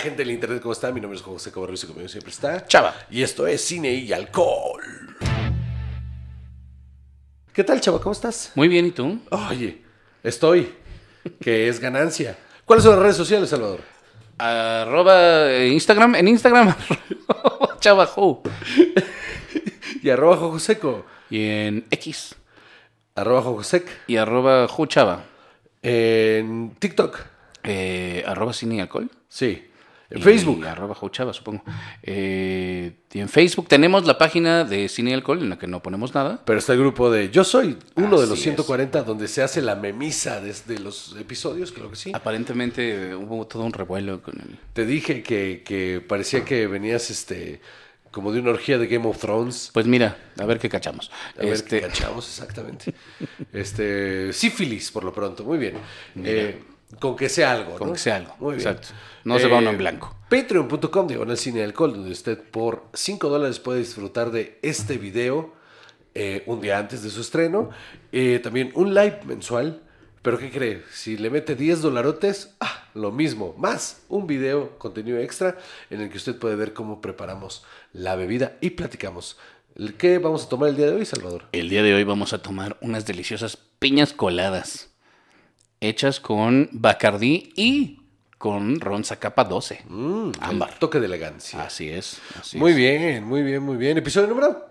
gente del internet? ¿Cómo está? Mi nombre es José Cobarruiz y conmigo siempre está Chava. Y esto es Cine y Alcohol. ¿Qué tal, Chava? ¿Cómo estás? Muy bien, ¿y tú? Oye, estoy, que es ganancia. ¿Cuáles son las redes sociales, Salvador? Arroba eh, Instagram, en Instagram, chavajo. Y arroba Jojoseco. Y en X. Arroba Jojosec. Y arroba juchava. En TikTok. Eh, arroba cine y alcohol. Sí. En Facebook. Arroba juchava, supongo. Eh, y en Facebook tenemos la página de cine y alcohol en la que no ponemos nada. Pero está el grupo de Yo Soy, uno de los es. 140, donde se hace la memisa desde los episodios, creo que sí. Aparentemente eh, hubo todo un revuelo con el... Te dije que, que parecía que venías este como de una orgía de Game of Thrones. Pues mira, a ver qué cachamos. A ver este, qué cachamos, exactamente. Este, sífilis, por lo pronto, muy bien. Eh, con que sea algo, Con ¿no? que sea algo, Muy bien. exacto. No se va uno en blanco. Patreon.com, diagonal cine alcohol, donde usted por 5 dólares puede disfrutar de este video eh, un día antes de su estreno. Eh, también un live mensual. Pero ¿qué cree? Si le mete 10 dolarotes, ah, lo mismo, más un video, contenido extra, en el que usted puede ver cómo preparamos la bebida y platicamos. ¿Qué vamos a tomar el día de hoy, Salvador? El día de hoy vamos a tomar unas deliciosas piñas coladas. Hechas con Bacardí y con ron Zacapa 12. Mm, Ámbar. toque de elegancia. Así es. Así muy es. bien, muy bien, muy bien. ¿Episodio número?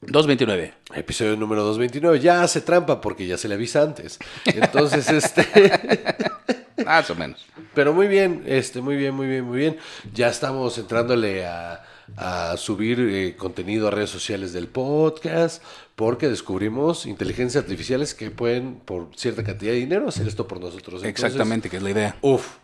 229. Episodio número 229. Ya hace trampa porque ya se le avisa antes. Entonces, este... Más o menos. Pero muy bien, este, muy bien, muy bien, muy bien. Ya estamos entrándole a, a subir eh, contenido a redes sociales del podcast porque descubrimos inteligencias artificiales que pueden, por cierta cantidad de dinero, hacer esto por nosotros. Entonces, Exactamente, que es la idea. Uf,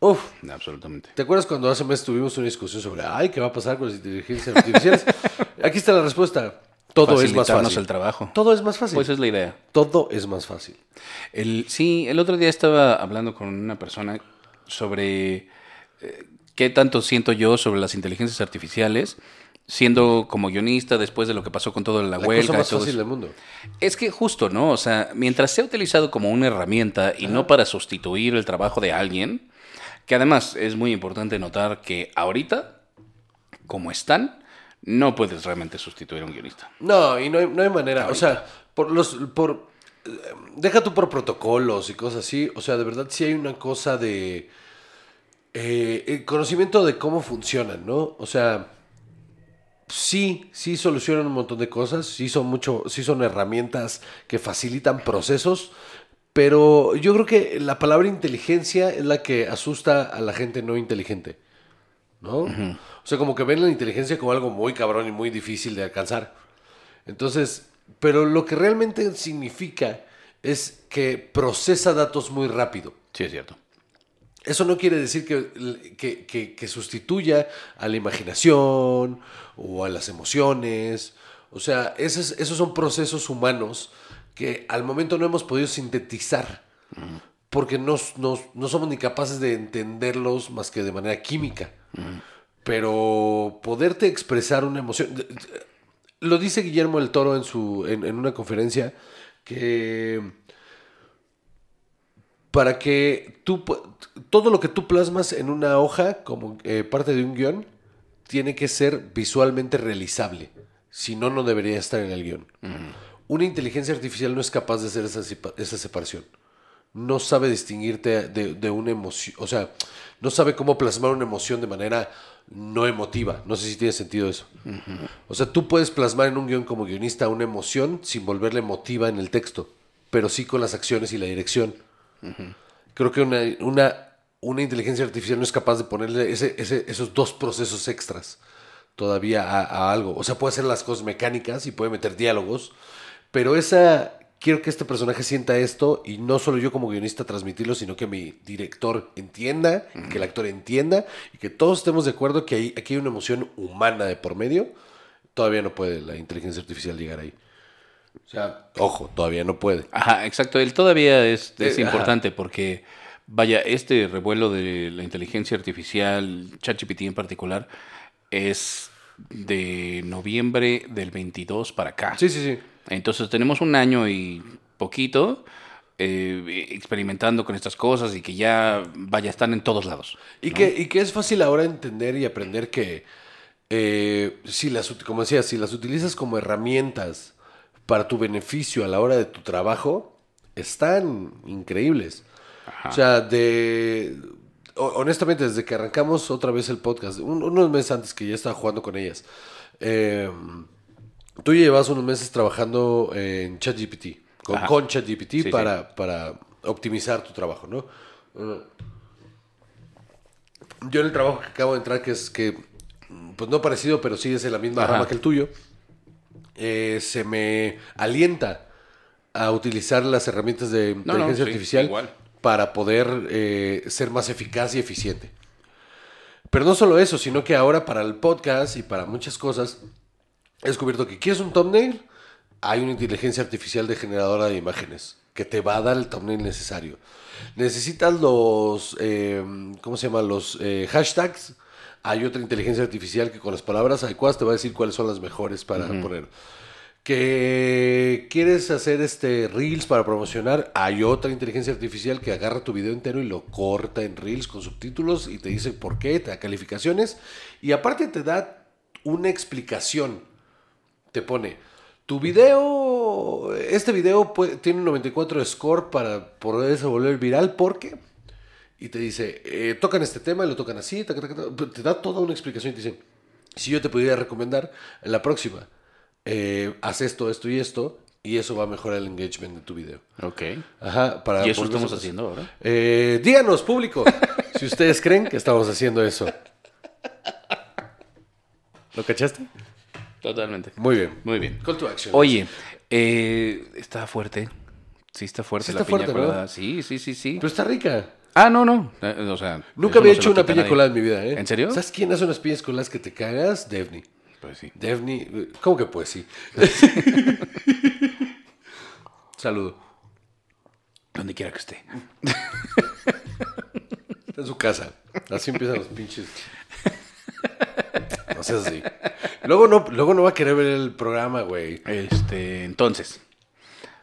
uf. Absolutamente. ¿Te acuerdas cuando hace meses tuvimos una discusión sobre, ay, qué va a pasar con las inteligencias artificiales? Aquí está la respuesta. Todo es más fácil. el trabajo. Todo es más fácil. Pues es la idea. Todo es más fácil. El, sí, el otro día estaba hablando con una persona sobre eh, qué tanto siento yo sobre las inteligencias artificiales, siendo como guionista después de lo que pasó con todo la, La huelga cosa y todo fácil del mundo. Es que justo, ¿no? O sea, mientras sea utilizado como una herramienta y no para sustituir el trabajo de alguien, que además es muy importante notar que ahorita, como están, no puedes realmente sustituir a un guionista. No, y no hay, no hay manera. O sea, por los. por eh, Deja tú por protocolos y cosas así. O sea, de verdad sí hay una cosa de. eh, el conocimiento de cómo funcionan, ¿no? O sea. Sí, sí solucionan un montón de cosas. Sí son mucho. Sí son herramientas que facilitan procesos. Pero yo creo que la palabra inteligencia es la que asusta a la gente no inteligente. ¿No? O sea, como que ven la inteligencia como algo muy cabrón y muy difícil de alcanzar. Entonces, pero lo que realmente significa es que procesa datos muy rápido. Sí, es cierto. Eso no quiere decir que, que- que- que sustituya a la imaginación o a las emociones. O sea, esos, esos son procesos humanos que al momento no hemos podido sintetizar porque no, no- no somos ni capaces de entenderlos más que de manera química. Pero poderte expresar una emoción... Lo dice Guillermo del Toro en, su, en, en una conferencia que para que tú todo lo que tú plasmas en una hoja como eh, parte de un guion tiene que ser visualmente realizable. Si no, no debería estar en el guion. Una inteligencia artificial no es capaz de hacer esa, esa separación. No sabe distinguirte de, de una emoción. O sea, no sabe cómo plasmar una emoción de manera no emotiva. No sé si tiene sentido eso. O sea, tú puedes plasmar en un guion como guionista una emoción sin volverla emotiva en el texto, pero sí con las acciones y la dirección. Creo que una, una, una inteligencia artificial no es capaz de ponerle ese- ese- esos dos procesos extras todavía a, a algo. O sea, puede hacer las cosas mecánicas y puede meter diálogos, pero esa... Quiero que este personaje sienta esto y no solo yo como guionista transmitirlo, sino que mi director entienda, que el actor entienda y que todos estemos de acuerdo que hay, aquí hay una emoción humana de por medio. Todavía no puede la inteligencia artificial llegar ahí. O sea, ojo, todavía no puede. Ajá, exacto. Él todavía es, es Eh, importante porque, vaya, este revuelo de la inteligencia artificial, ChatGPT en particular, es de noviembre del 22 para acá. Sí, sí, sí. Entonces tenemos un año y poquito eh, experimentando con estas cosas y que ya, vaya, están en todos lados. Y, que, y que es fácil ahora entender y aprender que, eh, si las, como decía, si las utilizas como herramientas para tu beneficio a la hora de tu trabajo, están increíbles. O sea, de... ho- Honestamente, desde que arrancamos otra vez el podcast, un- unos meses antes que ya estaba jugando con ellas, eh, tú ya llevas unos meses trabajando en ChatGPT, con, ChatGPT Sí, sí. para, para optimizar tu trabajo, ¿no? Yo en el trabajo que acabo de entrar, que es que, pues no parecido, pero sí es en la misma Ajá. rama que el tuyo, eh, se me alienta a utilizar las herramientas de inteligencia sí, artificial igual. para poder eh, ser más eficaz y eficiente. Pero no solo eso, sino que ahora para el podcast y para muchas cosas, he descubierto que quieres un thumbnail, hay una inteligencia artificial de generadora de imágenes que te va a dar el thumbnail necesario. Necesitas los, eh, ¿cómo se llama? Los eh, hashtags. Hay otra inteligencia artificial que con las palabras adecuadas te va a decir cuáles son las mejores para poner. Que quieres hacer este reels para promocionar, hay otra inteligencia artificial que agarra tu video entero y lo corta en reels con subtítulos y te dice por qué, te da calificaciones y aparte te da una explicación. Te pone, tu video, este video puede- tiene un 94 de score para poderse volver viral porque, y te dice, eh, tocan este tema, lo tocan así, taca, taca, taca, te da toda una explicación y te dice, si yo te pudiera recomendar, en la próxima, eh, haz esto, esto y esto, y eso va a mejorar el engagement de tu video. Ok. Ajá, para ¿Y eso estamos haciendo ahora? Eh, díganos, público, si ustedes creen que estamos haciendo eso. ¿Lo cachaste? Totalmente. Muy bien. Muy bien. Call to action. Oye, eh, está fuerte. Sí está fuerte Sí la está piña fuerte, ¿no? colada. Sí, sí, sí, sí. Pero está rica. Ah, no, no. Eh, O sea, Nunca había no hecho una piña colada en mi vida, ¿eh? ¿En serio? ¿Sabes quién hace unas piñas coladas que te cagas? Devni. Pues sí. Devni, eh, ¿cómo que pues sí? Saludo. Donde quiera que esté. Está en su casa. Así empiezan los pinches. No seas así. Luego no, luego no va a querer ver el programa, güey. Este, entonces,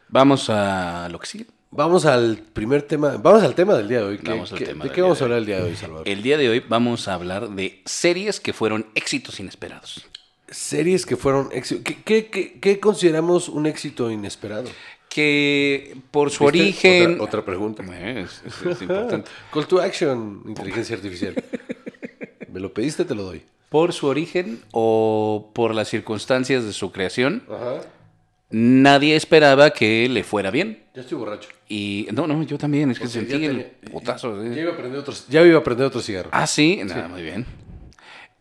vamos a lo que sigue. Vamos al primer tema. Vamos al tema del día de hoy. ¿Qué- Vamos al qué- tema ¿De qué vamos a hablar el día de hoy, Salvador? El día de hoy vamos a hablar de series que fueron éxitos inesperados. Series que fueron éxito. ¿Qué, qué- qué- qué consideramos un éxito inesperado? Que por su ¿Viste? origen... Otra, otra pregunta. Es, es- es importante. Call to action, inteligencia artificial. Me lo pediste, te lo doy. Por su origen o por las circunstancias de su creación, Ajá. Nadie esperaba que le fuera bien. Ya estoy borracho. Y no, no, yo también, es que Porque sentí el tenía- putazo. ¿eh? Ya iba a prender otro, ya iba a prender otro cigarro. Ah, sí, nada, muy bien.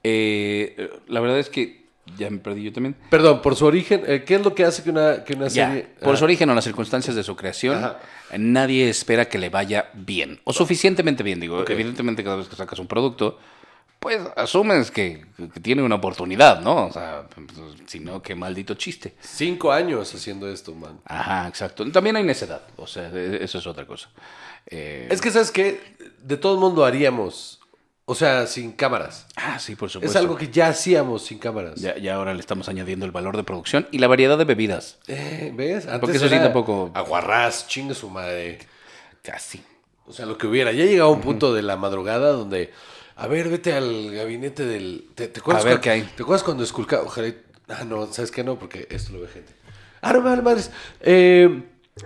Eh, la verdad es que ya me perdí yo también. Perdón, por su origen, eh, ¿qué es lo que hace que una, que una Ya, serie... por Ah, su origen o las circunstancias de su creación, Ajá. nadie espera que le vaya bien. O suficientemente bien, digo. Evidentemente, cada vez que sacas un producto, pues asumes que, que tiene una oportunidad, ¿no? O sea, pues, si no, qué maldito chiste. Cinco años haciendo esto, man. Ajá, exacto. También hay necedad, o sea, e- eso es otra cosa. Eh, Es que, ¿sabes qué? De todo el mundo haríamos. O sea, sin cámaras. Ah, sí, por supuesto. Es algo que ya hacíamos sin cámaras. Ya, ya ahora le estamos añadiendo el valor de producción y la variedad de bebidas. Eh, ¿Ves? Antes Porque eso sí tampoco- Aguarrás, chingue su madre. Casi. O sea, lo que hubiera. Ya llegaba un punto de la madrugada donde. A ver, vete al gabinete del. ¿Te, te acuerdas A ver cuando- qué hay. ¿Te acuerdas cuando esculcaba? Ojalá. Ah, no, ¿sabes qué? No, porque esto lo ve gente. Ah, no, madres. Eh,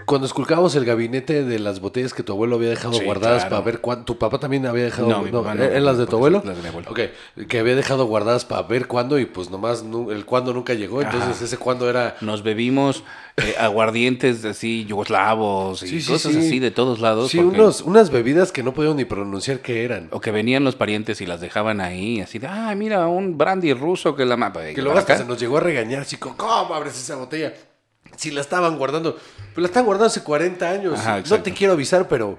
cuando esculcábamos el gabinete de las botellas que tu abuelo había dejado Sí, guardadas claro. para ver cuándo. Tu papá también había dejado. No, mi papá no, ¿En las de tu abuelo? las de mi abuelo. Ok, que había dejado guardadas para ver cuándo y pues nomás el cuándo nunca llegó. Entonces Ajá. ese cuándo era. Nos bebimos eh, aguardientes así yugoslavos y Sí, sí, cosas sí. así de todos lados. Sí, porque- unos, unas bebidas que no podíamos ni pronunciar qué eran. O que venían los parientes y las dejaban ahí, así de, ah, mira, un brandy ruso que la mapa. Que luego hasta se nos llegó a regañar, como, ¿cómo abres esa botella? Si la estaban guardando, pues la estaban guardando hace 40 años. Ajá, no te quiero avisar, pero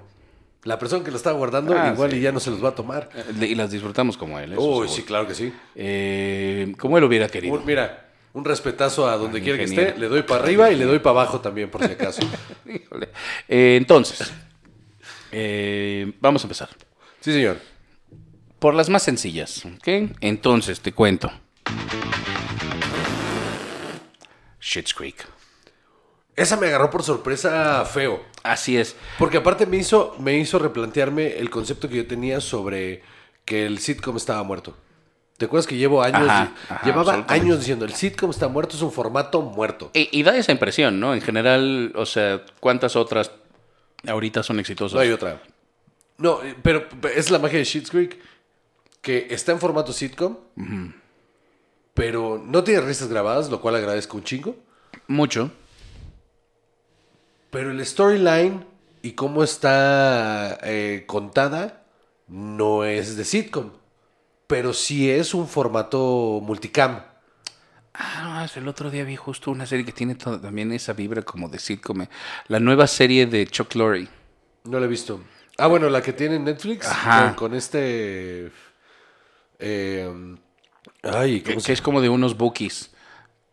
la persona que la estaba guardando Ah, igual sí. y ya no se los va a tomar. Y las disfrutamos como él. Uy, sí, claro que sí. Eh, como él hubiera querido. Un- mira, un respetazo a donde quiera que esté. Le doy para arriba y le doy para abajo también, por si acaso. Híjole. Eh, entonces, eh, vamos a empezar. Sí, señor. Por las más sencillas, ¿ok? Entonces, te cuento. Shit's Creek. Esa me agarró por sorpresa feo. Así es. Porque aparte me hizo, me hizo replantearme el concepto que yo tenía sobre que el sitcom estaba muerto. ¿Te acuerdas que llevo años, Ajá, ajá, llevaba años diciendo el sitcom está muerto, es un formato muerto? Y, y da esa impresión, ¿no? En general, o sea, ¿cuántas otras ahorita son exitosas? No hay otra. No, eh, pero es la magia de Schitt's Creek que está en formato sitcom, pero no tiene risas grabadas, lo cual agradezco un chingo. Mucho. Pero el storyline y cómo está eh, contada no es de sitcom, pero sí es un formato multicam. Ah, no, el otro día vi justo una serie que tiene también esa vibra como de sitcom. eh. La nueva serie de Chuck Lorre. No la he visto. Ah, bueno, la que tiene en Netflix Ajá. con, con este. eh, ay, Que, ¿cómo que se es como de unos bookies.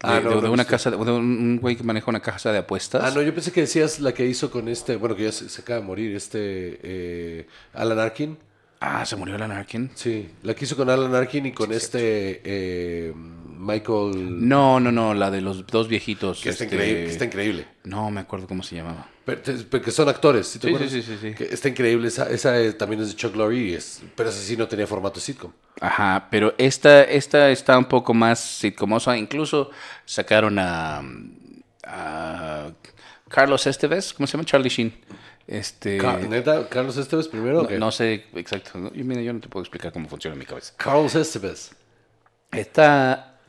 De, Ah, no, de- no de una visto. casa, de, un güey que maneja una casa de apuestas. Ah, no, yo pensé que decías la que hizo con este. Bueno, que ya se, se acaba de morir, este. eh, Alan Arkin. Ah, se murió Alan Arkin. Sí, la que hizo con Alan Arkin y con este. eh, Michael. No, no, no, la de los dos viejitos. que, está este, increíble, que está increíble. No me acuerdo cómo se llamaba. Pero, te- pero que son actores, ¿sí te Sí, acuerdas? sí, sí, sí, está increíble. Esa, esa eh, también es de Chuck Lorre, es, pero esa sí no tenía formato sitcom. Ajá, pero esta, esta está un poco más sitcomosa. Incluso sacaron a, a Carlos Esteves, ¿cómo se llama? Charlie Sheen. Este, ¿Neta? ¿Carlos Esteves primero? no, no sé exacto. ¿no? Yo, mira, yo no te puedo explicar cómo funciona en mi cabeza. Carlos Esteves. Está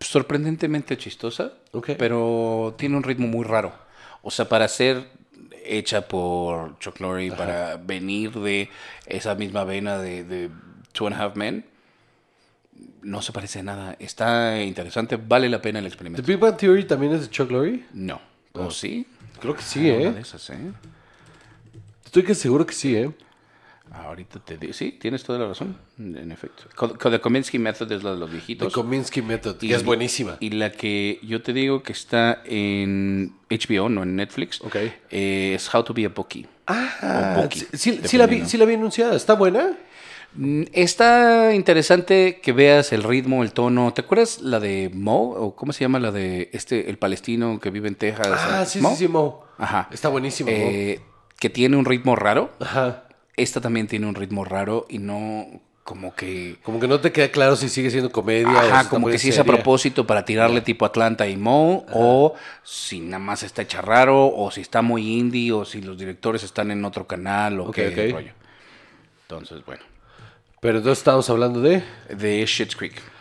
sorprendentemente chistosa, Ok. pero tiene un ritmo muy raro. O sea, para ser hecha por Chuck Lorre, para venir de esa misma vena de, de Two and a Half Men, no se parece a nada. Está interesante, vale la pena el ¿The experimento. Big Bang Theory también es de Chuck Lorre? No. ¿O sí? Creo que sí, Una ¿eh? esas, ¿eh? Estoy que seguro que sí, ¿eh? Ahorita te digo. Sí, tienes toda la razón, en efecto. The Kominsky Method es la de los The viejitos. Kominsky Method, que Y- es buenísima. Y la que yo te digo que está en HBO, no en Netflix, Ok. eh, es How to be a Bookie. Ah, Bucky, sí, sí, sí la vi, sí la vi anunciada. ¿Está buena? Mm, Está interesante que veas el ritmo, el tono. ¿Te acuerdas la de Mo? ¿O cómo se llama la de este, el palestino que vive en Texas? Ah, sí, ¿Mo? sí, sí, Mo. Ajá. Está buenísimo, Mo. Eh, que tiene un ritmo raro. Ajá. Esta también tiene un ritmo raro y no como que... Como que no te queda claro si sigue siendo comedia o si Ajá, como que si es a propósito para tirarle tipo Atlanta y Mo, o si nada más está hecha raro, o si está muy indie, o si los directores están en otro canal, o qué rollo. Entonces, bueno, Pero entonces estábamos hablando de... de Shit's Creek.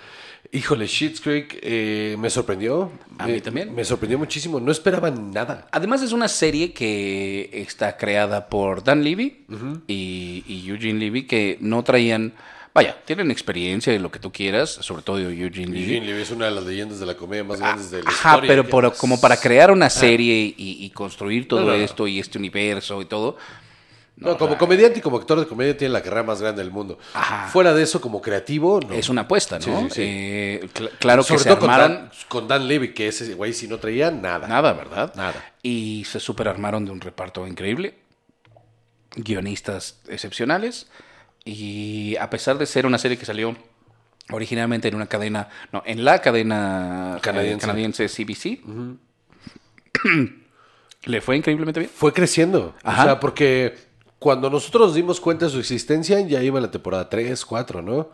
Híjole, Schitt's Creek eh, me sorprendió. A mí también. Me sorprendió muchísimo. No esperaba nada. Además es una serie que está creada por Dan Levy y, y Eugene Levy, que no traían... Vaya, tienen experiencia de lo que tú quieras, sobre todo de Eugene Levy. Eugene Levy es una de las leyendas de la comedia más grandes de la Ajá, historia. pero por- como para crear una serie y, y construir todo No, no, no. esto y este universo y todo. No, como comediante y como actor de comedia tiene la carrera más grande del mundo. Ajá. Fuera de eso, como creativo, no. Es una apuesta, ¿no? Sí, sí, sí. Eh, cl- claro que Sobre se todo con armaron. Dan, con Dan Levy, que ese güey si no traía nada. Nada, ¿verdad? Nada. Y se super armaron de un reparto increíble. Guionistas excepcionales. Y a pesar de ser una serie que salió originalmente en una cadena, no, en la cadena eh, Canadiense. canadiense CBC, le fue increíblemente bien. Fue creciendo. Ajá. O sea, porque cuando nosotros nos dimos cuenta de su existencia, ya iba la temporada 3, 4, ¿no?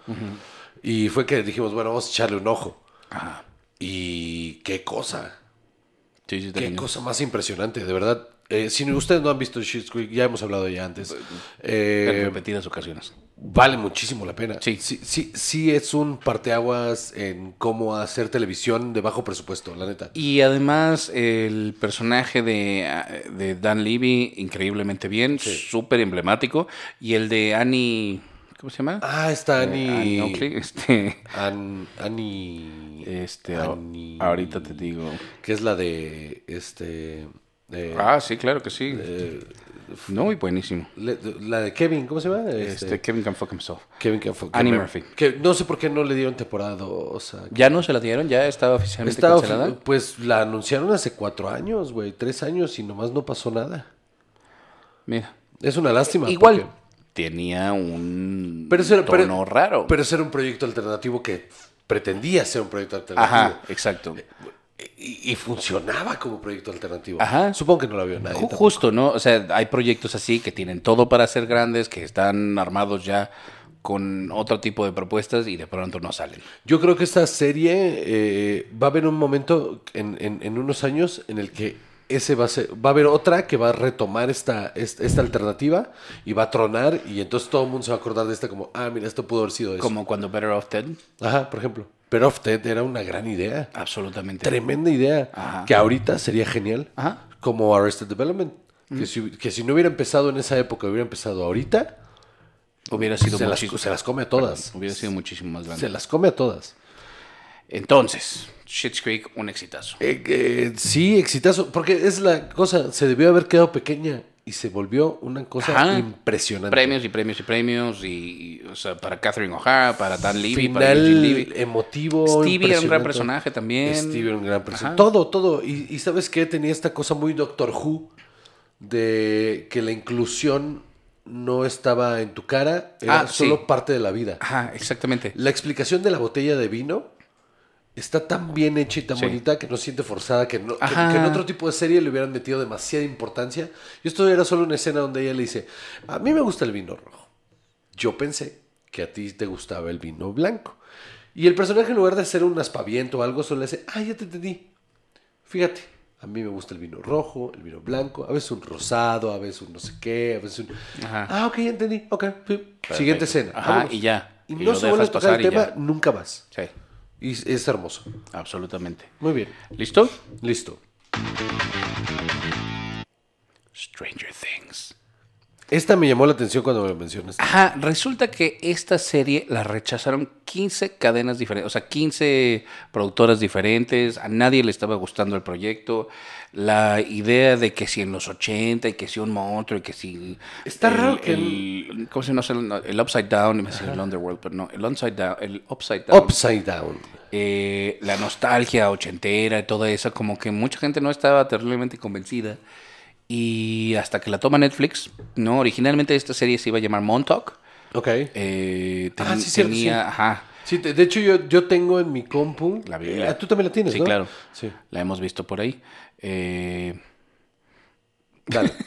Y fue que dijimos, bueno, vamos a echarle un ojo. Ajá. Y qué cosa. Sí, sí, Qué cosa más impresionante, de verdad. Eh, si ustedes no han visto Schitt's Creek, ya hemos hablado ya antes. Eh, En repetidas ocasiones. Vale muchísimo la pena. Sí. sí, sí, sí es un parteaguas en cómo hacer televisión de bajo presupuesto, la neta. Y además el personaje de, de Dan Levy, increíblemente bien, súper emblemático. Y el de Annie, ¿cómo se llama? Ah, está Annie Annie. Este, An- Annie. este, Annie- ahorita te digo. Que es la de. Este. Eh, Ah, sí, claro que sí. no, y buenísimo. la de Kevin, ¿cómo se llama? Este, Kevin Can Fuck Himself. Kevin que fue- Annie Murphy. Que no sé por qué no le dieron temporada 2. ¿Ya no se la dieron? ¿Ya estaba oficialmente Estaba, cancelada? pues la anunciaron hace cuatro años, güey, tres años y nomás no pasó nada. Mira. Es una lástima. Igual porque- tenía un Pero era- pero- tono raro. Pero ese era un proyecto alternativo que pretendía ser un proyecto alternativo. Ajá, exacto. Y, y funcionaba como proyecto alternativo. Ajá. Supongo que no lo vio nadie. Ju- tampoco. Justo, ¿no? O sea, hay proyectos así que tienen todo para ser grandes, que están armados ya con otro tipo de propuestas y de pronto no salen. Yo creo que esta serie eh, va a haber un momento en, en- en unos años en el que ese va a ser, va a haber otra que va a retomar esta, esta, esta alternativa y va a tronar y entonces todo el mundo se va a acordar de esta como, ah, mira, esto pudo haber sido eso. Como cuando Better Off Dead. Ajá, por ejemplo. Pero Off Dead era una gran idea. Absolutamente. Tremenda idea. Ajá. Que ahorita sería genial. Ajá. Como Arrested Development. Que, si, que si no hubiera empezado en esa época, hubiera empezado ahorita, Hubiera sido se las, se las come a todas. Hubiera sido muchísimo más grande. Se las come a todas. Entonces, Schitt's Creek, un exitazo. Eh, eh, sí, exitazo. Porque es la cosa, se debió haber quedado pequeña y se volvió una cosa Ajá. impresionante. Premios y premios y premios. Y, y, o sea, para Catherine O'Hara, para Dan Levy, para Eugene Levy. emotivo. Stevie era un gran personaje también. Stevie era un gran personaje. Ajá. Todo, todo. Y, y ¿sabes qué? Tenía esta cosa muy Doctor Who de que la inclusión no estaba en tu cara, era Ah, solo sí. parte de la vida. Ajá, exactamente. La explicación de la botella de vino está tan bien hecha y tan Sí. bonita que no se siente forzada, que, no, que, que en otro tipo de serie le hubieran metido demasiada importancia. Y esto era solo una escena donde ella le dice, a mí me gusta el vino rojo. Yo pensé que a ti te gustaba el vino blanco. Y el personaje en lugar de hacer un aspaviento o algo, solo le dice, ah, ya te entendí. Fíjate, a mí me gusta el vino rojo, el vino blanco, a veces un rosado, a veces un no sé qué, a veces un... Ajá. Ah, ok, ya entendí. Ok, sí. Siguiente escena. Ajá, vámonos. y ya. Y, Y no se vuelve a tocar el tema ya. nunca más. Sí, Y es- hermoso. absolutamente. Muy bien. ¿Listo? Listo. Stranger Things. Esta me llamó la atención cuando me lo mencionaste. Ajá, resulta que esta serie la rechazaron 15 cadenas diferentes, o sea, 15 productoras diferentes, a nadie le estaba gustando el proyecto, la idea de que si en los 80 y que si un monstruo y que si... Está el- raro que El, ¿Cómo se llama? El Upside Down, decir el Underworld, pero no, el Upside Down, el Upside Down. Upside Down. eh, la nostalgia ochentera y todo eso, como que mucha gente no estaba terriblemente convencida. Y hasta que la toma Netflix, ¿no? Originalmente esta serie se iba a llamar Montauk. Ok. Eh, Ah, sí, cierto, tenía, sí. ajá, Sí, de hecho yo, yo tengo en mi compu... La Biblia. Ah, tú también la tienes, Sí, ¿no? claro. Sí. la hemos visto por ahí. Eh, Dale.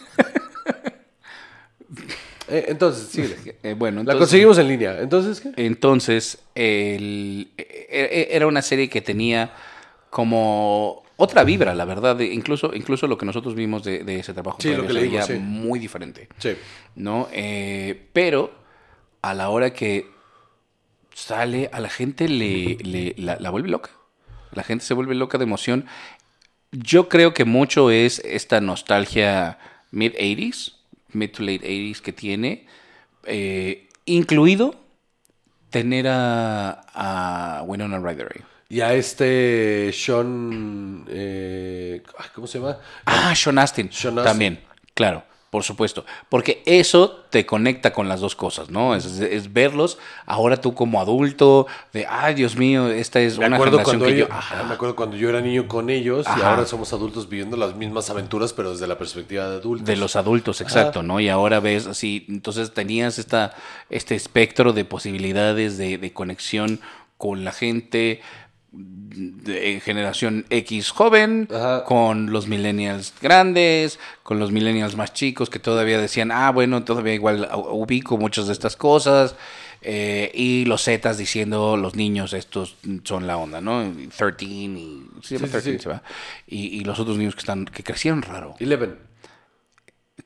Eh, entonces, síguele. eh, bueno, La entonces, conseguimos en línea. Entonces, ¿qué? entonces el- e- e- era una serie que tenía como otra vibra, la verdad. de- incluso, incluso lo que nosotros vimos de, de ese trabajo Sí, lo previo que se leímos, veía sí. muy diferente. Sí. ¿no? Eh, pero a la hora que sale, a la gente le, le- la, la vuelve loca. La gente se vuelve loca de emoción. Yo creo que mucho es esta nostalgia mid-80s, mid to late 80s que tiene, eh, incluido tener a, a Winona Ryder. Y a este Sean... eh, ¿Cómo se llama? Ah, Sean Astin. Sean Astin. También, claro, por supuesto. Porque eso te conecta con las dos cosas, ¿no? Es, es verlos ahora tú como adulto, de, ay, Dios mío, esta es Me una generación cuando que yo, yo... Ajá. me acuerdo cuando yo era niño con ellos y ahora somos adultos viviendo las mismas aventuras, pero desde la perspectiva de adultos. De los adultos, exacto, ¿no? Y ahora ves así, entonces tenías esta, este espectro de posibilidades de, de conexión con la gente de generación X joven, Ajá. con los millennials grandes, con los millennials más chicos que todavía decían, ah, bueno, todavía igual ubico muchas de estas cosas. eh, y los Zetas diciendo, los niños estos son la onda, ¿no? 13 y... Se llama Sí, sí, 13, sí. se va. Y, y los otros niños que están que crecieron raro. Eleven.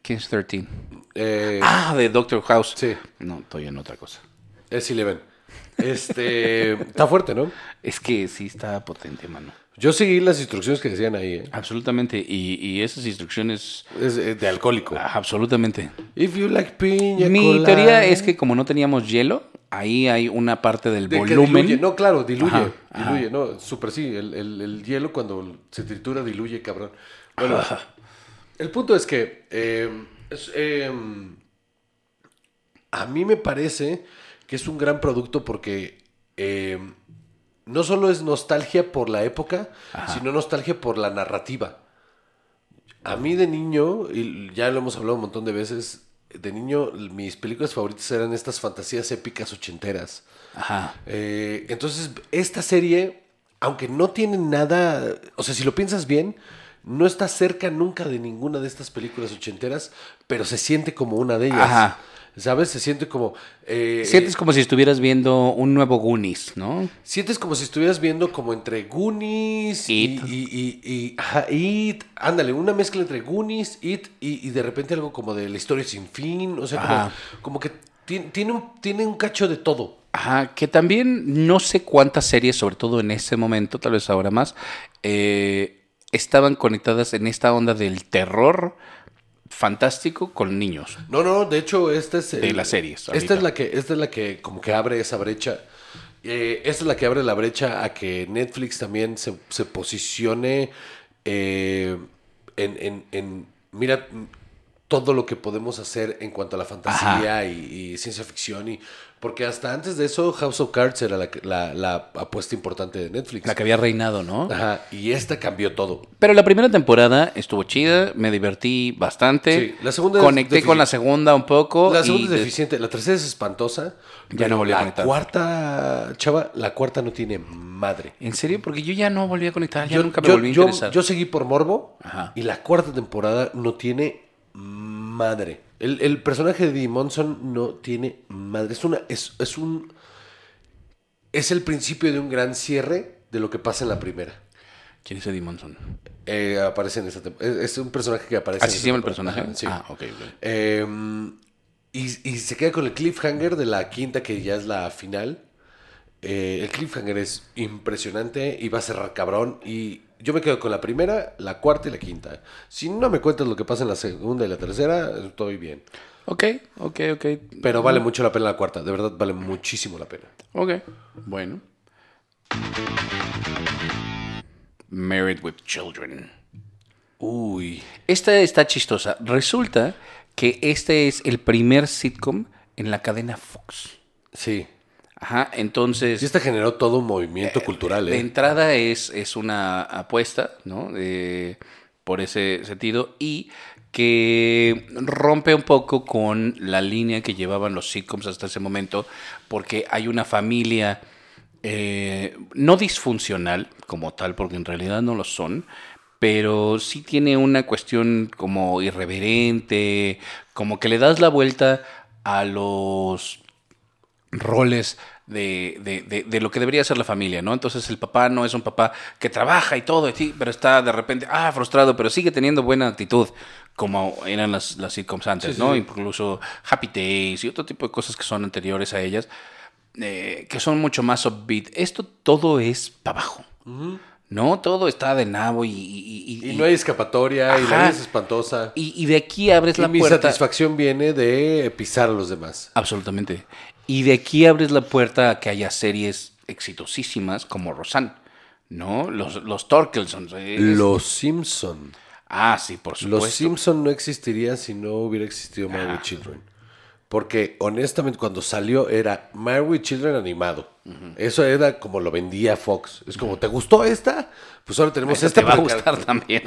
¿Quién es 13? Eh, Ah, de Doctor House. Sí. No, estoy en otra cosa. Es Eleven. Este... está fuerte, ¿no? Es que sí está potente, mano. Yo seguí las instrucciones que decían ahí, ¿eh? Absolutamente. Y, y esas instrucciones, Es eh, de alcohólico. ah, absolutamente. If you like piña Mi teoría es que como no teníamos hielo, ahí hay una parte del De volumen. diluye. No, claro, diluye. Ajá, ajá. diluye, no, súper sí. El, el- el hielo cuando se tritura diluye, cabrón. Bueno, el punto es que eh, es, eh, a mí me parece que es un gran producto porque eh, no solo es nostalgia por la época, sino nostalgia por la narrativa. A mí de niño, y ya lo hemos hablado un montón de veces, de niño mis películas favoritas eran estas fantasías épicas ochenteras. Ajá. Eh, entonces, esta serie aunque no tiene nada, o sea, si lo piensas bien, no está cerca nunca de ninguna de estas películas ochenteras, pero se siente como una de ellas. Ajá. ¿Sabes? Se siente como... eh, Sientes como si estuvieras viendo un nuevo Goonies, ¿no? Sientes como si estuvieras viendo como entre Goonies It. y, y, y, y- ajá, It. Ándale, una mezcla entre Goonies, It y, y de repente algo como de la historia sin fin. O sea, como, como que tiene, tiene, un, tiene un cacho de todo. Ajá, que también no sé cuántas series, sobre todo en ese momento, tal vez ahora más, eh, estaban conectadas en esta onda del terror fantástico con niños. No, no, de hecho, esta es... De el- las series, Esta es la que, esta es la que como que abre esa brecha. Eh, esta es la que abre la brecha a que Netflix también se, se posicione eh, en, en- en- Mira todo lo que podemos hacer en cuanto a la fantasía y, y ciencia ficción. y Porque hasta antes de eso, House of Cards era la, la- la apuesta importante de Netflix. La que había reinado, ¿no? Ajá, y esta cambió todo. Pero la primera temporada estuvo chida, me divertí bastante. Sí, la segunda Conecté con la segunda un poco. La y segunda es deficiente, la tercera es espantosa. Ya no volví a La conectar. cuarta, chava, la cuarta no tiene madre. ¿En serio? Porque yo ya no volví a conectar, ya Yo, nunca me yo- volví a yo- interesar. yo seguí por Morbo Ajá. y la cuarta temporada no tiene madre. El, el personaje de Dee Monson no tiene madre. Es una, es, es un, es el principio de un gran cierre de lo que pasa en la primera. ¿Quién es Eddie Monson? Eh, aparece en esta temporada. Es, es un personaje que aparece. ¿Así en se llama el personaje? Ajá, sí. Ah, ok, ok. Eh, y, y se queda con el cliffhanger de la quinta, que ya es la final. Eh, el cliffhanger es impresionante y va a cerrar cabrón. Y yo me quedo con la primera, la cuarta y la quinta. Si no me cuentas lo que pasa en la segunda y la tercera, estoy bien. Ok, ok, ok. Pero vale mucho la pena la cuarta, de verdad vale muchísimo la pena. Ok, bueno. Married with Children. Uy. Esta está chistosa. Resulta que este es el primer sitcom en la cadena Fox. Sí. Ajá, entonces... Sí, esta generó todo un movimiento cultural, De ¿eh? entrada es, es una apuesta, ¿no? Eh, por ese sentido. Y que rompe un poco con la línea que llevaban los sitcoms hasta ese momento, porque hay una familia eh, no disfuncional como tal, porque en realidad no lo son, pero sí tiene una cuestión como irreverente, como que le das la vuelta a los roles de, de- de- de lo que debería ser la familia, ¿no? Entonces el papá no es un papá que trabaja y todo, y pero está de repente, ah, frustrado, pero sigue teniendo buena actitud, como eran las, las sitcoms antes, Sí, sí, ¿no? sí. Incluso Happy Days y otro tipo de cosas que son anteriores a ellas, eh, que son mucho más upbeat. Esto todo es para abajo, ¿no? Todo está de nabo y... y- y- Y no hay escapatoria, y la vida es espantosa. y- y de aquí abres la mi puerta... satisfacción viene de pisar a los demás. Absolutamente. Y de aquí abres la puerta a que haya series exitosísimas como Rosanne, ¿no? Los, los Torkelsons. eh, Los Simpson. Ah, sí, por supuesto. Los Simpson no existirían si no hubiera existido Married with Children. Porque honestamente cuando salió era Married Children animado. Eso era como lo vendía Fox. Es como, ¿te gustó esta? Pues ahora tenemos Esa esta. te va a gustar también.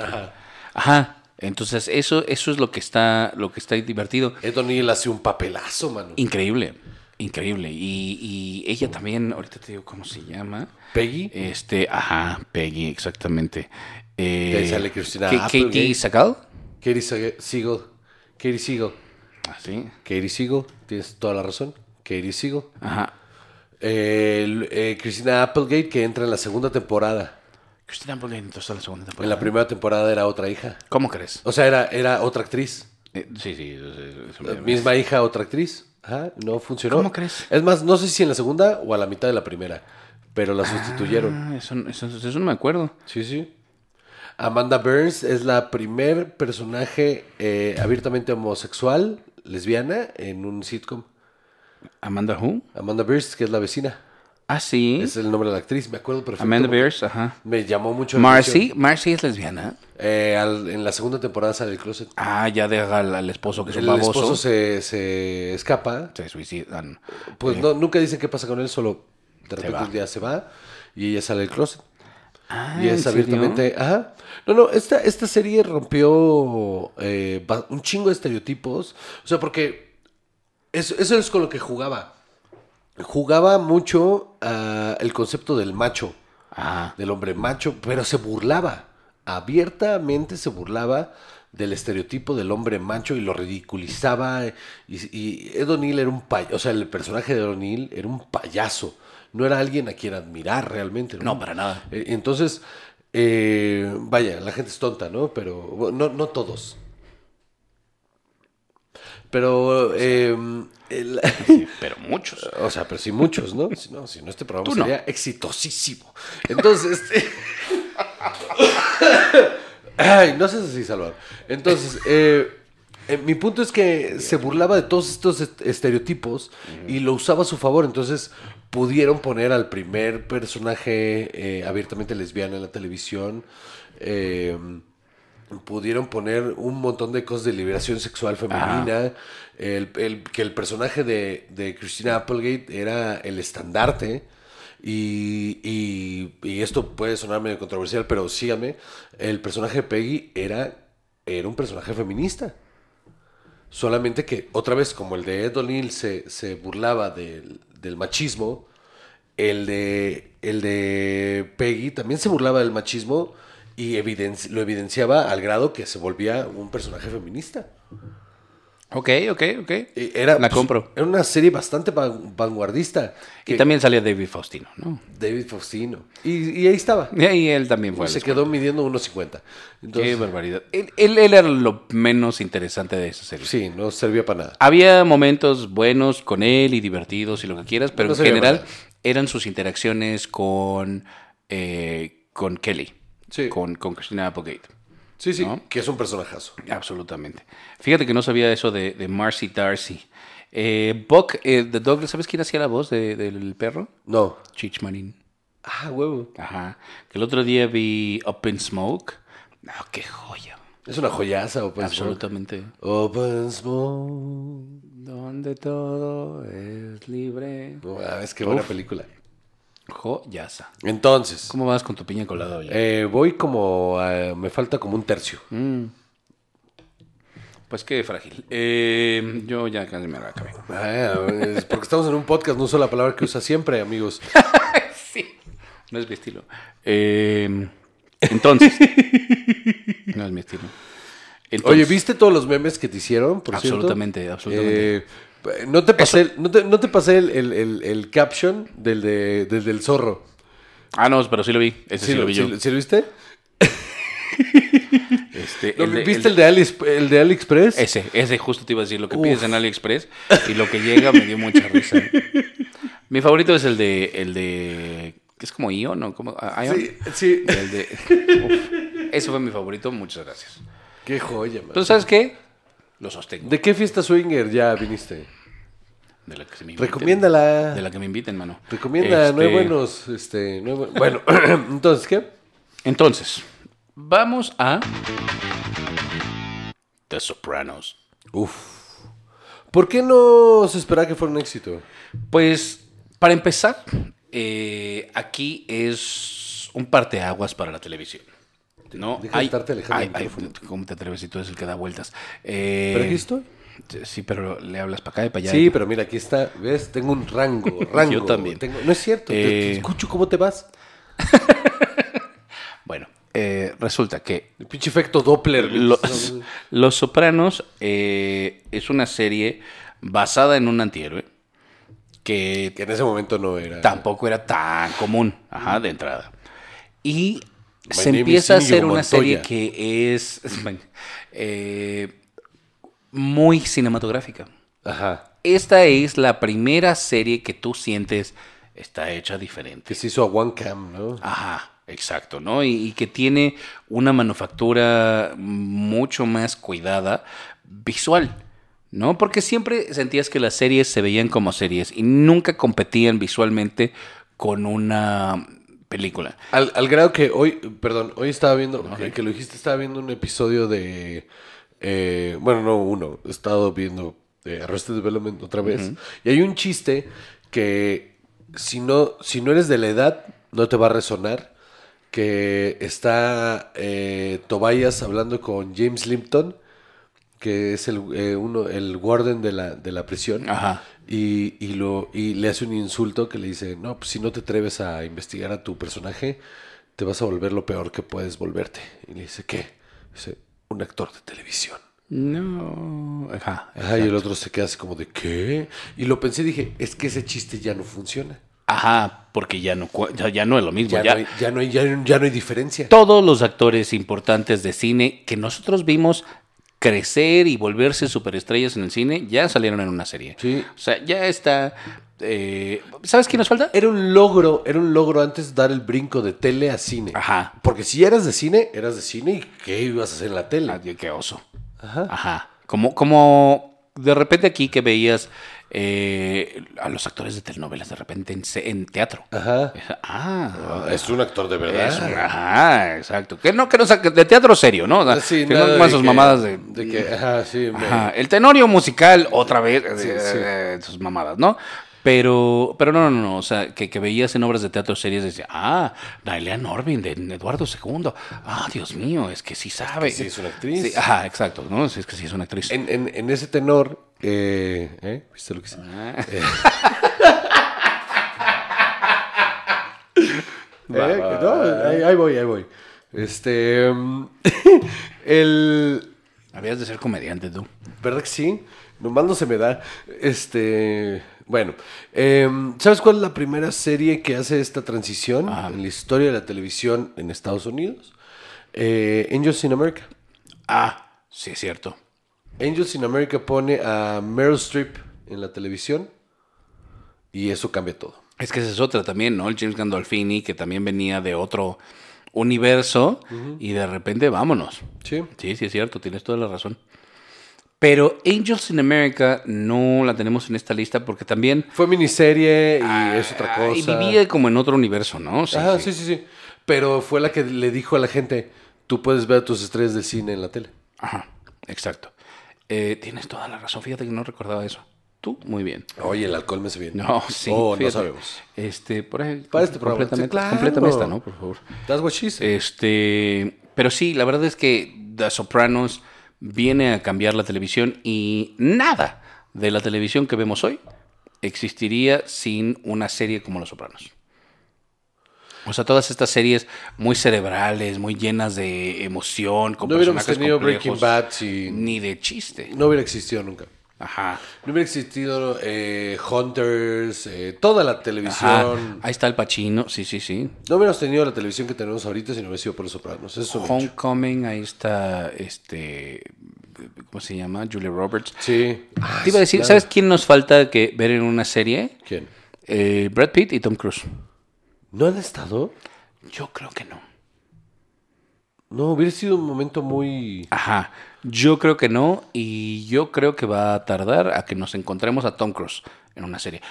Ajá. Entonces, eso, eso es lo que está, lo que está divertido. Ed O'Neill hace un papelazo, mano. Increíble. Increíble. Y, y ella también, ahorita te digo cómo se llama. Peggy. Este, ajá, Peggy, exactamente. Eh, ahí sale Christina Ka- Applegate. Katie Sagal. Katie Siegel. Katie Siegel. Ah, sí. Katie Siegel. Tienes toda la razón. Katie Siegel. Ajá. Eh, eh, Christina Applegate que entra en la segunda temporada. Christina Applegate entonces la segunda En temporada. la primera temporada era otra hija. ¿Cómo crees? O sea, era, era otra actriz. Eh, sí, sí. eso- eso La me- misma hija, otra actriz. Ajá, no funcionó. ¿Cómo crees? Es más, no sé si en la segunda o a la mitad de la primera, pero la sustituyeron. Ah, eso, eso, eso no me acuerdo. Sí, sí. Amanda Burns es la primer personaje eh, abiertamente homosexual, lesbiana, en un sitcom. Amanda Who? Amanda Burns, que es la vecina. Ah, sí. Es el nombre de la actriz, me acuerdo perfecto. Amanda Bears, ajá. Me llamó mucho la Marcy, atención. Marcy es lesbiana. Eh, al- en la segunda temporada sale el closet. Ah, ya deja al, al esposo que es un El baboso. esposo se, se escapa. Se suicidan. Pues no, nunca dicen qué pasa con él, solo de repente un día se va y ella sale del closet. Ah, y es ¿en serio? abiertamente. Ajá. No, no, esta, esta serie rompió eh, un chingo de estereotipos. O sea, porque eso, eso es con lo que jugaba. Jugaba mucho ah, el concepto del macho. Ajá. del hombre macho, pero se burlaba, abiertamente se burlaba del estereotipo del hombre macho y lo ridiculizaba. Y, y Ed O'Neill era un payaso, o sea, el personaje de Ed O'Neill era un payaso, no era alguien a quien admirar realmente. No, para nada. eh, Entonces, eh, vaya, la gente es tonta, ¿no? Pero no, no todos. Pero, eh, el- Pero muchos. o sea, pero sí muchos, ¿no? Si no, si no este programa no. sería exitosísimo. Entonces, este... Ay, no seas así, Salvador. Entonces, eh, eh, mi punto es que se burlaba de todos estos est- estereotipos y lo usaba a su favor. Entonces, pudieron poner al primer personaje eh, abiertamente lesbiana en la televisión. eh, pudieron poner un montón de cosas de liberación sexual femenina. El, el- que el personaje de, de Christina Applegate era el estandarte. Y, y- y esto puede sonar medio controversial, pero sígame. El personaje de Peggy era, era un personaje feminista. Solamente que, otra vez, como el de Ed O'Neill se, se burlaba del, del machismo, el de, el de Peggy también se burlaba del machismo y evidenci- lo evidenciaba al grado que se volvía un personaje feminista. Ok, ok, ok. Y Era, La pues, compro. Era una serie bastante van- vanguardista. Y que- también salía David Faustino, ¿no? David Faustino. Y, y ahí estaba. Y ahí él también fue. la se quedó midiendo 1.50. Qué barbaridad. Él, él- él era lo menos interesante de esa serie. sí, no servía para nada. Había momentos buenos con él y divertidos y lo que quieras, pero No en general eran sus interacciones con, eh, con Kelly, Sí. con, con Christina Applegate. Sí, sí, ¿no? que es un personajazo. Absolutamente. Fíjate que no sabía eso de, de Marcy Darcy. Eh, Buck, eh, The Dog, ¿sabes quién hacía la voz de- del perro? No. Chich Marín. Ah, huevo. Ajá. Que el otro día vi Up in Smoke. No, qué joya. Es una joyaza, Open Smoke. Absolutamente. Open Smoke. Donde todo es libre. No, ah, es que buena película. Joyaza. Entonces, ¿Cómo vas con tu piña colada hoy? eh, voy como. a- me falta como un tercio. Mm. Pues qué frágil. Eh, yo ya casi me la acabé. Ah, es porque estamos en un podcast, no uso la palabra que usa siempre, amigos. Sí. No es mi estilo. Eh, entonces. no es mi estilo. Entonces- Oye, ¿viste todos los memes que te hicieron? Por cierto? Absolutamente, absolutamente. Eh, no te pasé, el, no te, no te pasé el, el- el- el caption del, de- del del zorro. Ah, no, pero sí lo vi. Ese sí, lo vi yo. sí- sí lo viste? Este, ¿Lo- el de- ¿Viste el de, Ali, el de AliExpress? Ese, ese justo te iba a decir. Lo que Uf. pides en AliExpress y lo que llega me dio mucha risa. Mi favorito es el de. El de que es como Ion, ¿no? Como, ah, Ion. Sí, sí. El de. Uf, ese fue mi favorito. Muchas gracias. Qué joya, man. Entonces, ¿sabes qué? Lo sostengo. ¿De qué fiesta swinger ya viniste? De la que se me inviten. Recomiéndala. De la que me inviten, mano. Recomienda, no hay Este, buenos, este, no hay bu- Bueno, entonces, ¿qué? Entonces, vamos a. The Sopranos. Uf. ¿Por qué no se esperaba que fuera un éxito? Pues, para empezar, eh, aquí es un parteaguas para la televisión. ¿No? Deja de estarte alejando. ¿Cómo te atreves si tú eres el que da vueltas? Eh, ¿Pero aquí estoy? Sí, pero le hablas para acá y para allá. Sí, pero mira, aquí está, ¿ves? Tengo un rango, rango. Yo también. Tengo- no es cierto, te- te, Eh. escucho cómo te vas. Bueno, eh, resulta que El pinche efecto Doppler. Los, Los Sopranos eh, es una serie basada en un antihéroe que Que en ese momento no era. tampoco era tan común, ajá, de entrada. Y se empieza a hacer una Montoya. serie que es eh, muy cinematográfica. Ajá. Esta es la primera serie que tú sientes está hecha diferente. Que se hizo a One Cam, ¿no? Ajá, exacto, ¿no? Y, y que tiene una manufactura mucho más cuidada visual, ¿no? Porque siempre sentías que las series se veían como series y nunca competían visualmente con una película. Al, al grado que hoy, perdón, hoy estaba viendo, que, que lo dijiste, estaba viendo un episodio de, eh, bueno, no uno, he estado viendo de Arrested Development otra vez, y hay un chiste que si no, si no eres de la edad, no te va a resonar, que está eh, Tobias hablando con James Limpton, que es el, eh, uno, el warden de la, de la prisión. Ajá. Y, y, lo, y le hace un insulto que le dice, no, pues si no te atreves a investigar a tu personaje, te vas a volver lo peor que puedes volverte. Y le dice, ¿qué? Dice, un actor de televisión. No. Ajá. Ajá, y el otro se queda así como de, ¿qué? Y lo pensé y dije, es que ese chiste ya no funciona. Ajá, porque ya no, ya, ya no es lo mismo. Ya, ya- no, hay, ya, no, hay, ya no hay diferencia. todos los actores importantes de cine que nosotros vimos crecer y volverse superestrellas en el cine ya salieron en una serie. Sí. O sea, ya está. eh, ¿Sabes qué nos falta? Era un logro, era un logro antes dar el brinco de tele a cine. Ajá. Porque si eras de cine, eras de cine y ¿qué ibas a hacer en la tele? Ah, qué oso. Ajá. Ajá. Como, como de repente aquí que veías eh, a los actores de telenovelas de repente en, teatro. Ajá. Ah. Es un actor de verdad. Es un- ajá, exacto. Que no, que no de teatro serio, ¿no? O sea, Sí, que no más sus que- mamadas de, de que, ajá, sí, me- Ajá, el tenorio musical, otra vez, Sí, eh, sí. eh, sus mamadas, ¿no? Pero, pero no, no, no, o sea, que, que veías en obras de teatro series, decía, ah, Nailea Norvin de Eduardo II, ah, Dios mío, es que sí sabe. sí es una actriz. Sí, ajá, exacto, ¿no? Es que sí es una actriz. En, en- en ese tenor, eh, ¿eh? ¿viste lo que hice? Ah. Eh, va, no, ahí, ahí voy, ahí voy. Este, mm, el, Habías de ser comediante tú. ¿verdad que sí? Nomás no se me da. Este, bueno, em, ¿sabes cuál es la primera serie que hace esta transición Ajá. en la historia de la televisión en Estados Unidos? Eh, Angels in America. Ah, sí, es cierto. Angels in America pone a Meryl Streep en la televisión y eso cambia todo. Es que esa es otra también, ¿no? El James Gandolfini, que también venía de otro universo, y de repente vámonos. Sí. Sí, sí, es cierto, tienes toda la razón. Pero Angels in America no la tenemos en esta lista porque también. Fue miniserie y es otra Ah, cosa. Y vivía como en otro universo, ¿no? Sí, Ajá, sí. sí, sí, sí. Pero fue la que le dijo a la gente, tú puedes ver a tus estrellas del cine en la tele. Ajá, exacto. Eh, tienes toda la razón. Fíjate que no recordaba eso. Tú, muy bien. Oye, el alcohol me hace bien. No, sí. Oh, no sabemos. Este, por ahí. Para este programa. completamente, Sí, claro. completamente esta, ¿no? Por favor. That's what she said. Este, pero sí, la verdad es que The Sopranos viene a cambiar la televisión y nada de la televisión que vemos hoy existiría sin una serie como Los Sopranos. O sea, todas estas series muy cerebrales, muy llenas de emoción, con no hubiéramos tenido Breaking Bad si ni de chiste. no hubiera existido nunca. Ajá. No hubiera existido eh, Hunters, eh, toda la Ajá. televisión. Ahí está el Pachino, sí, sí, sí. No hubiéramos tenido la televisión que tenemos ahorita si no hubiera sido por los sopranos. Eso. Homecoming, ahí está, este, ¿cómo se llama? Julia Roberts. Sí. Te iba a decir, claro. ¿sabes quién nos falta que ver en una serie? ¿Quién? Eh, Brad Pitt y Tom Cruise. ¿No han estado? Yo creo que no. No, hubiera sido un momento muy... Ajá, yo creo que no y yo creo que va a tardar a que nos encontremos a Tom Cruise en una serie.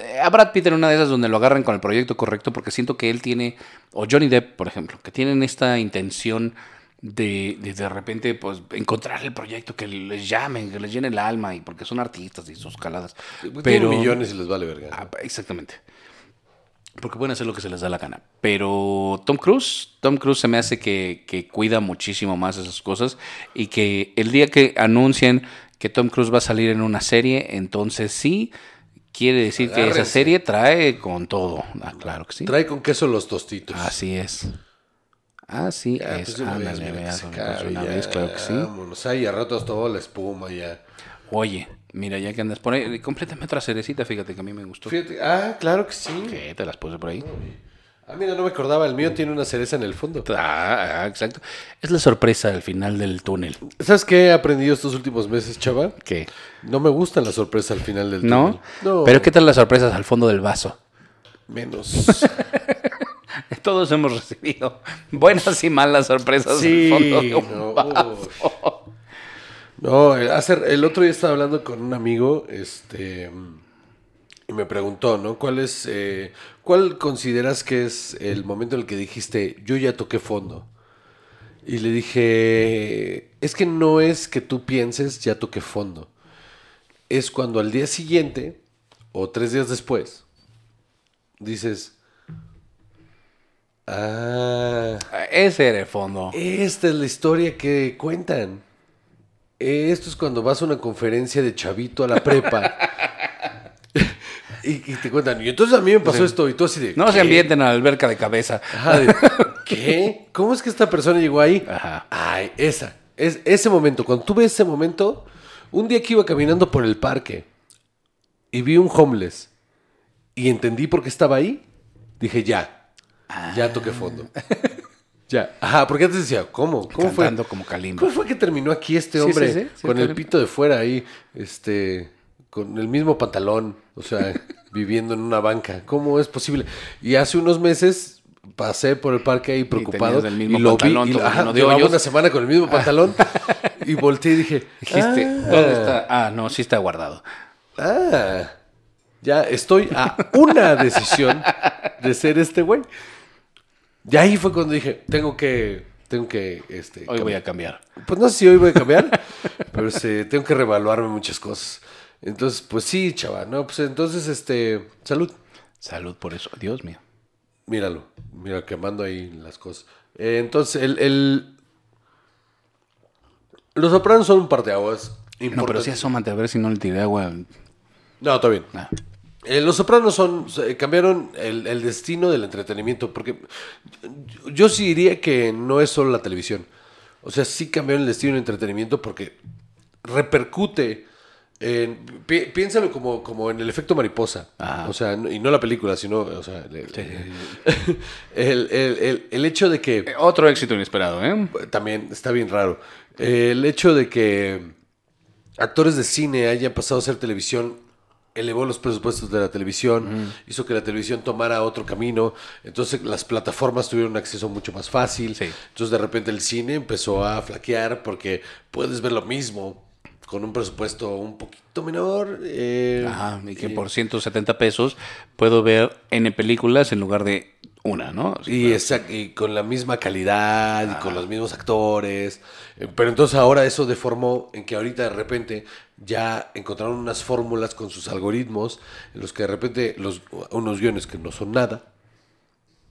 Eh, A Brad Pitt en una de esas donde lo agarren con el proyecto correcto porque siento que él tiene, o Johnny Depp, por ejemplo, que tienen esta intención de de, de repente pues encontrar el proyecto que les llamen, que les llene el alma y porque son artistas y sus caladas. Pero... Pero millones y les vale verga. Ah, exactamente. Porque pueden hacer lo que se les da la gana. Pero Tom Cruise, Tom Cruise se me hace que, que cuida muchísimo más esas cosas y que el día que anuncien que Tom Cruise va a salir en una serie, entonces sí quiere decir que esa serie trae con todo. Ah, claro que sí. Trae con queso los tostitos. Así es. Así Ah, es. pues Ándale, una vez, claro que sí. Vámonos, ahí a ratos toda la espuma ya. Oye, mira, ya que andas por ahí, complétame otra cerecita, fíjate que a mí me gustó. Fíjate, ah, claro que sí. ¿Qué? Te las puse por ahí. Ah, mira, no me acordaba, el mío tiene una cereza en el fondo. Ah, ah, exacto. Es la sorpresa al final del túnel. ¿Sabes qué he aprendido estos últimos meses, chava? ¿Qué? No me gustan las sorpresas al final del ¿No? túnel. No, Pero ¿qué tal las sorpresas al fondo del vaso? menos. Todos hemos recibido buenas y malas sorpresas sí, al fondo de un no. vaso. No, el, hace- el otro día estaba hablando con un amigo, este, y me preguntó, ¿no? ¿Cuál es, eh, cuál consideras que es el momento en el que dijiste, yo ya toqué fondo? Y le dije, es que no es que tú pienses, ya toqué fondo. Es cuando al día siguiente, o tres días después, dices, ah, Ese era el fondo. esta es la historia que cuentan. Eh, esto es cuando vas a una conferencia de chavito a la prepa. y, y te cuentan, y entonces a mí me pasó esto, y tú así de. No se ambienten a la alberca de cabeza. Ajá, de, ¿Qué? ¿Cómo es que esta persona llegó ahí? Ajá. Ay, esa. Es, ese momento. Cuando tú ves ese momento, un día que iba caminando por el parque y vi un homeless y entendí por qué estaba ahí, dije, ya. Ya toqué fondo. ya. Ajá, porque antes decía, ¿cómo? ¿Cómo fue? Como Kalimba. ¿Cómo fue que terminó aquí este hombre sí, sí, sí, con el pito de fuera ahí, este, con el mismo pantalón, o sea, viviendo en una banca? ¿Cómo es posible? Y hace unos meses pasé por el parque ahí preocupado tenías el mismo y lo pantalón, vi, y, ajá, de llevaba una semana con el mismo pantalón y volteé y dije, Dijiste, ah, ¿dónde está? Ah, no, sí está guardado. ah, ya estoy a una decisión de ser este güey. Y ahí fue cuando dije, tengo que, tengo que, este, Hoy voy a cambiar. Pues no sé si hoy voy a cambiar, pero este, tengo que reevaluarme muchas cosas. Entonces, pues sí, chaval, ¿no? Pues entonces, este, salud. Salud por eso. Dios mío. Míralo, mira, quemando ahí las cosas. Eh, entonces, el, el- Los sopranos son un parteaguas. No, pero sí asómate a ver si no le tiré agua. No, está bien. Ah. Eh, los Sopranos son eh, cambiaron el, el destino del entretenimiento porque yo- yo sí diría que no es solo la televisión. O sea, sí cambiaron el destino del entretenimiento porque repercute en, pi- piénsalo como, como en el efecto mariposa. Ajá. O sea, y no la película, sino o sea, el, el- el- el- hecho de que Eh, Otro éxito inesperado, ¿eh? también está bien raro. El hecho de que actores de cine hayan pasado a hacer televisión elevó los presupuestos de la televisión, hizo que la televisión tomara otro camino, entonces las plataformas tuvieron un acceso mucho más fácil, Sí. entonces de repente el cine empezó a flaquear porque puedes ver lo mismo con un presupuesto un poquito menor. eh, Ajá, y que eh, por 170 pesos puedo ver N películas en lugar de una, ¿no? Sí, Y, exact- y con la misma calidad y con los mismos actores. Eh, Pero entonces ahora eso deformó en que ahorita de repente ya encontraron unas fórmulas con sus algoritmos en los que de repente los, unos guiones que no son nada,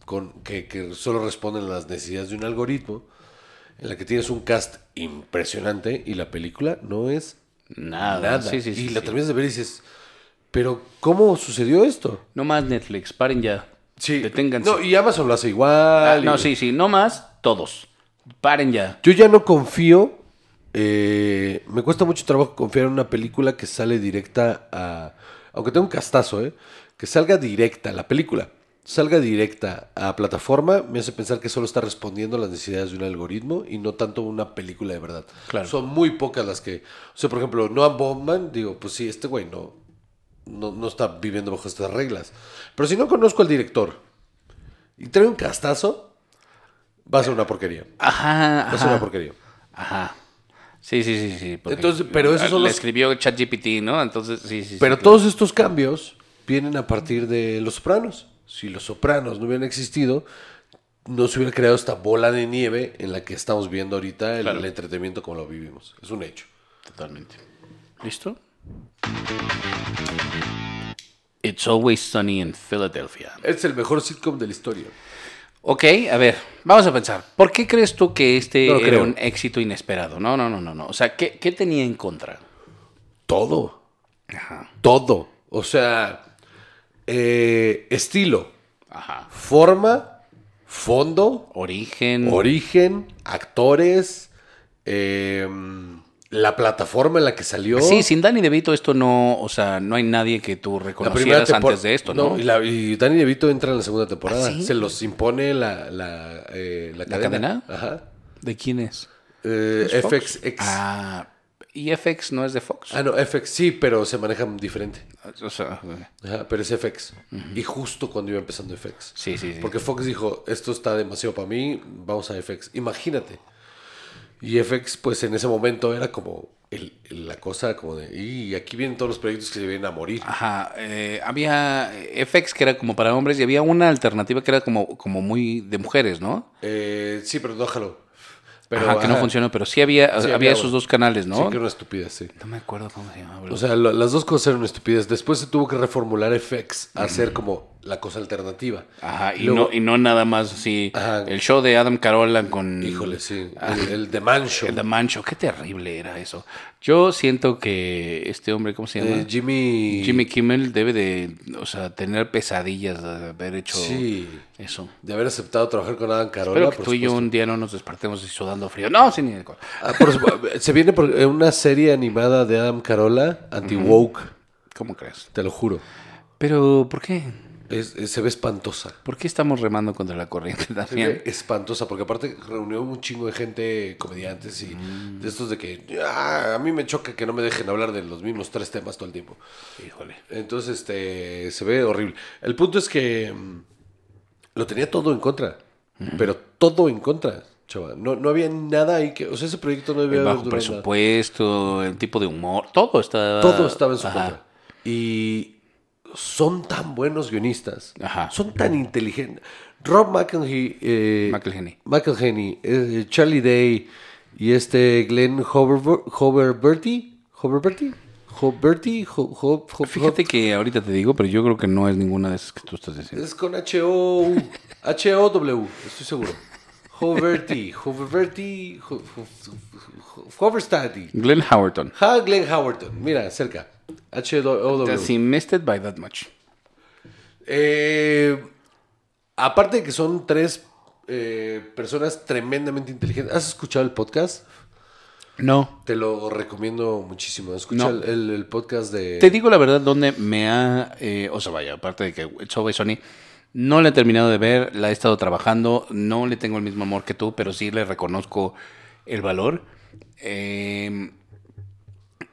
con, que, que solo responden a las necesidades de un algoritmo, en la que tienes un cast impresionante y la película no es Nada. nada. Sí, sí, sí, y la terminas de ver y dices, pero ¿cómo sucedió esto? No más Netflix, paren ya. Sí, Deténganse. No, y Amazon lo hace igual. Ah, y- no, sí, sí, no más, todos. Paren ya. Yo ya no confío. eh, me cuesta mucho trabajo confiar en una película que sale directa a. Aunque tenga un castazo, ¿eh? Que salga directa, la película. Salga directa a plataforma, me hace pensar que solo está respondiendo a las necesidades de un algoritmo y no tanto una película de verdad. Claro. Son muy pocas las que. O sea, por ejemplo, Noah Baumbach, digo, pues sí, este güey no, no, no está viviendo bajo estas reglas. Pero si no conozco al director y trae un castazo, va a ser una porquería. Ajá, Va a ser una porquería. Ajá. Sí, sí, sí, sí. Entonces, pero esos son le los- escribió ChatGPT, ¿no? Entonces, sí, sí. sí, Pero claro. todos estos cambios vienen a partir de Los Sopranos. Si Los Sopranos no hubieran existido, no se hubiera creado esta bola de nieve en la que estamos viendo ahorita el, Claro. el entretenimiento como lo vivimos. Es un hecho. Totalmente. ¿Listo? It's always sunny in Philadelphia. Es el mejor sitcom de la historia. Ok, a ver, vamos a pensar. ¿Por qué crees tú que este No era creo. un éxito inesperado? No, no, no, no, no. O sea, ¿qué, qué tenía en contra? Todo. Ajá. Todo. O sea, eh, estilo, Ajá. forma, fondo, Origen. origen, actores, eh, la plataforma en la que salió. Sí, sin Danny DeVito esto no, o sea, no hay nadie que tú reconocieras antes de esto, ¿no? y, la- y Danny DeVito entra en la segunda temporada. ¿Ah, sí? Se los impone la, la, eh, la ¿La cadena. cadena? Ajá. ¿De quién es? Eh, ¿Es Fox? FXX. Ah, ¿y FX no es de Fox? Ah, no, FX sí, pero se manejan diferente. O sea, Ajá, pero es FX. Y justo cuando iba empezando FX. sí, sí, sí. Porque Fox dijo, esto está demasiado para mí, vamos a FX. Imagínate. Y FX, pues en ese momento era como el- la cosa como de, y aquí vienen todos los proyectos que se vienen a morir. Ajá, eh, había FX que era como para hombres y había una alternativa que era como, como muy de mujeres, ¿no? Eh, sí, pero déjalo. Pero, ajá, que no funcionó, pero sí había, Sí, había, había esos dos canales, ¿no? Sí, que era una estupidez, sí. No me acuerdo cómo se llamaba. bro. O sea, lo- las dos cosas eran una estupidez. Después se tuvo que reformular FX a hacer como la cosa alternativa. Ajá, y, Luego- no, y no nada más así. Ajá. El show de Adam Carolla con. Híjole, sí. El, el The Man Show. Ah. El The Man Show. Qué terrible era eso. Yo siento que este hombre, ¿cómo se llama? Eh, Jimmy. Jimmy Kimmel debe de, o sea, tener pesadillas de haber hecho Sí. eso. De haber aceptado trabajar con Adam Carolla. Espero que por tú y yo un día no nos despertemos y sudando frío. No, sí, ni Ah, se viene por- eh, una serie animada de Adam Carolla, anti-woke, ¿Cómo crees? te lo juro. Pero, ¿por qué? Es- es- se ve espantosa. ¿Por qué estamos remando contra la corriente Se también? ve espantosa, porque aparte reunió un chingo de gente, comediantes y Mm. de estos de que "Ah, a mí me choca que no me dejen hablar de los mismos tres temas todo el tiempo. Híjole. Entonces, este, se ve horrible. El punto es que mm, lo tenía todo en contra, pero todo en contra, chava. No, no había nada ahí que, o sea, ese proyecto no debía El bajo nada. presupuesto, el tipo de humor, todo estaba... Todo estaba en su Ajá. contra. Y son tan buenos guionistas. Ajá. Son tan inteligentes. Rob McElhenney, eh, McElhenney. McElhenney, eh, Charlie Day y este Glenn Hover- Hoverberty. ¿Hoverberty? ¿Hoverberty? Ho- Ho- Ho- Fíjate que ahorita te digo, pero yo creo que no es ninguna de esas que tú estás diciendo. Es con. H-O-W, estoy seguro. Hoverty, Hoverberty, Ho- Ho- Ho- Hoverstady. Glenn Howerton. Ha, Glenn Howerton. Mira, cerca. H-O-W. He missed it by that much? Eh, aparte de que son tres eh, personas tremendamente inteligentes. ¿Has escuchado el podcast? No. Te lo recomiendo muchísimo. Escucha No. el, podcast de... Te digo la verdad, donde me ha. eh, o sea, vaya, aparte de que Show by Sony. No la he terminado de ver, la he estado trabajando, no le tengo el mismo amor que tú, pero sí le reconozco el valor. Eh,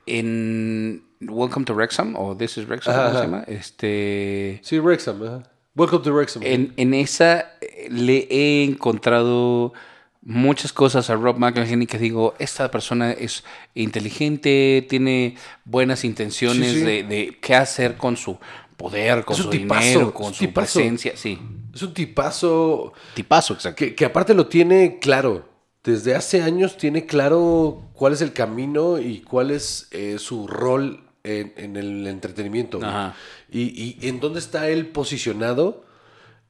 en Welcome to Wrexham, o This is Wrexham, ¿cómo se llama? Este, Sí, Wrexham. ajá. Welcome to Wrexham. en, en esa eh, le he encontrado muchas cosas a Rob McElhenney que digo, esta persona es inteligente, tiene buenas intenciones Sí, sí. De, de qué hacer con su poder, con su tipazo, dinero, con su tipazo. presencia, sí. Es un tipazo Tipazo, exacto. que, que aparte lo tiene claro. Desde hace años tiene claro cuál es el camino y cuál es eh, su rol en, en el entretenimiento. Ajá. Y, y en dónde está él posicionado.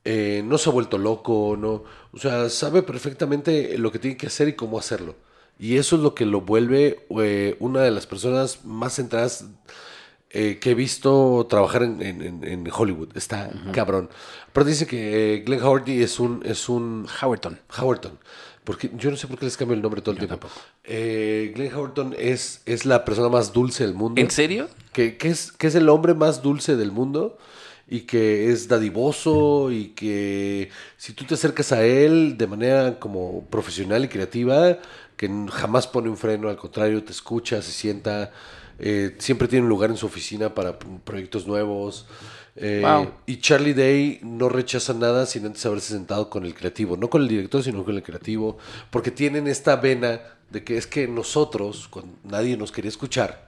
eh, no se ha vuelto loco, no. O sea, sabe perfectamente lo que tiene que hacer y cómo hacerlo. Y eso es lo que lo vuelve eh, una de las personas más centradas eh, que he visto trabajar en, en- Hollywood. Está cabrón. Pero dice que Glenn Howerton es un, es un Howerton. Howerton. Porque yo no sé por qué les cambio el nombre todo el tiempo. Eh, Glenn Howerton es, es la persona más dulce del mundo. ¿En serio? Que, que es, que es el hombre más dulce del mundo y que es dadivoso y que si tú te acercas a él de manera como profesional y creativa, que jamás pone un freno, al contrario, te escucha, se sienta, eh, siempre tiene un lugar en su oficina para proyectos nuevos. Eh, Wow. Y Charlie Day no rechaza nada sin antes haberse sentado con el creativo, no con el director, sino con el creativo, porque tienen esta vena de que es que nosotros, cuando nadie nos quería escuchar,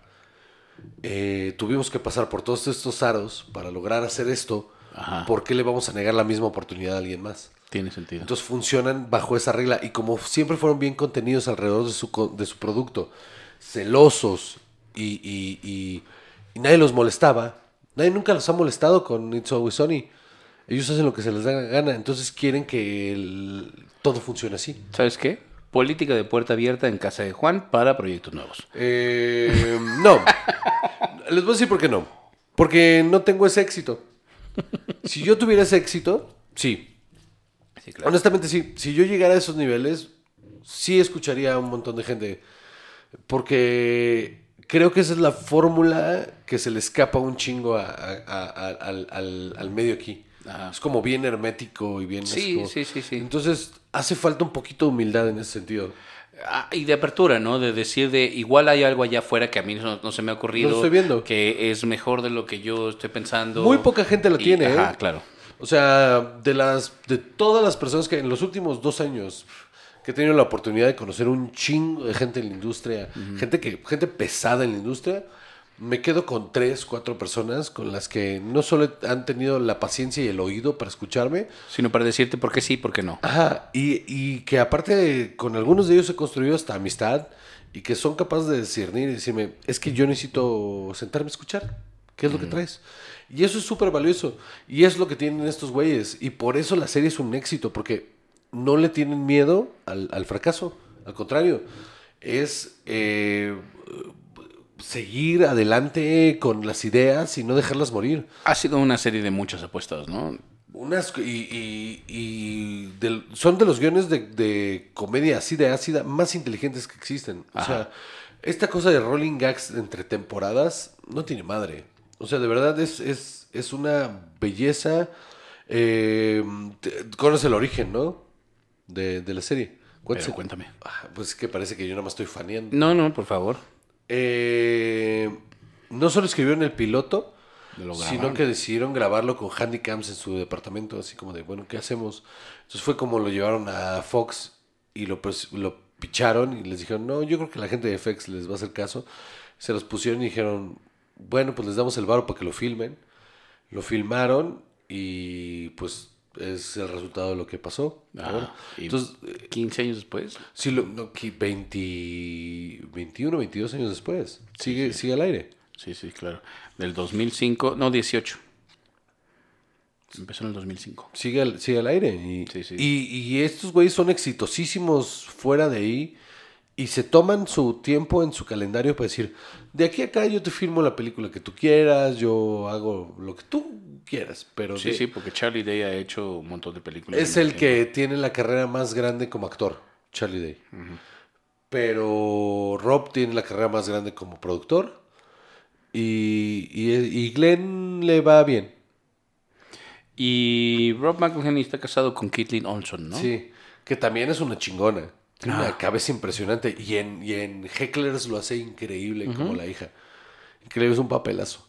eh, tuvimos que pasar por todos estos aros para lograr hacer esto, Ajá. ¿por qué le vamos a negar la misma oportunidad a alguien más? Tiene sentido. Entonces funcionan bajo esa regla y como siempre fueron bien contenidos alrededor de su, de su producto, celosos y, y- y- y nadie los molestaba, nadie nunca los ha molestado con It's Always Sunny. Ellos hacen lo que se les da la gana, entonces quieren que el- todo funcione así. ¿Sabes qué? Política de puerta abierta en casa de Juan para proyectos nuevos. Eh, no. Les voy a decir por qué no. Porque no tengo ese éxito. Si yo tuviera ese éxito, sí. Sí, claro. Honestamente, sí. Si yo llegara a esos niveles, sí escucharía a un montón de gente. Porque creo que esa es la fórmula que se le escapa un chingo a- a- a- a- al, al- al medio aquí. Ajá. Es como bien hermético y bien... Sí, como- sí, sí, sí. Entonces, hace falta un poquito de humildad en ese sentido. Ah, y de apertura, ¿no? De decir de igual hay algo allá afuera que a mí no, no se me ha ocurrido. No lo estoy viendo. Que es mejor de lo que yo estoy pensando. Muy poca gente lo Y- tiene, ¿eh? Ajá, claro. O sea, de las de todas las personas que en los últimos dos años que he tenido la oportunidad de conocer un chingo de gente en la industria, gente que gente pesada en la industria, me quedo con tres, cuatro personas con las que no solo han tenido la paciencia y el oído para escucharme, Sino para decirte por qué sí, por qué no. Ajá, y, y que aparte con algunos de ellos he construido hasta amistad y que son capaces de discernir y decirme, es que yo necesito sentarme a escuchar, ¿qué es lo que traes? Y eso es súper valioso. Y es lo que tienen estos güeyes. Y por eso la serie es un éxito, porque no le tienen miedo al, al fracaso. Al contrario, es eh, seguir adelante con las ideas y no dejarlas morir. Ha sido una serie de muchas apuestas, ¿no? Unas, y y- y del- son de los guiones de, de comedia así de ácida más inteligentes que existen. O sea, esta cosa de rolling gags entre temporadas no tiene madre. O sea, de verdad es, es, es una belleza. Eh, te- conoce el origen, ¿no? De, de la serie. ¿Cuánto Pero se- cuéntame. Ah, Pues es que parece que yo nada más estoy faneando. No, no, por favor. Eh, no solo escribieron el piloto, Lo sino que decidieron grabarlo con handycams en su departamento, así como de, bueno, ¿qué hacemos? Entonces fue como lo llevaron a Fox y lo, pres- lo picharon y les dijeron, no, yo creo que la gente de FX les va a hacer caso. Se los pusieron y dijeron, bueno, pues les damos el varo para que lo filmen. Lo filmaron y pues es el resultado de lo que pasó. Ah, ahora. Entonces, eh, 15 años después. Sí, lo, no, que 20, 21, 22 años después. Sigue, sigue al aire. Sí, sí, claro. Del 2005, no, 18. Empezó en el 2005. Sigue al, sigue al aire. Y, Sí, sí. y, y estos güeyes son exitosísimos fuera de ahí. Y se toman su tiempo en su calendario para decir, de aquí a acá yo te firmo la película que tú quieras, yo hago lo que tú quieras. Pero Sí, de- sí, porque Charlie Day ha hecho un montón de películas. es el que tiene la carrera más grande como actor, Charlie Day. Pero Rob tiene la carrera más grande como productor. Y, y, y Glenn le va bien. Y Rob McElhenney está casado con Caitlin Olson, ¿no? Sí, que también es una chingona. Tiene Ah. una cabeza impresionante. Y en, y en Hecklers lo hace increíble como la hija. Increíble, es un papelazo.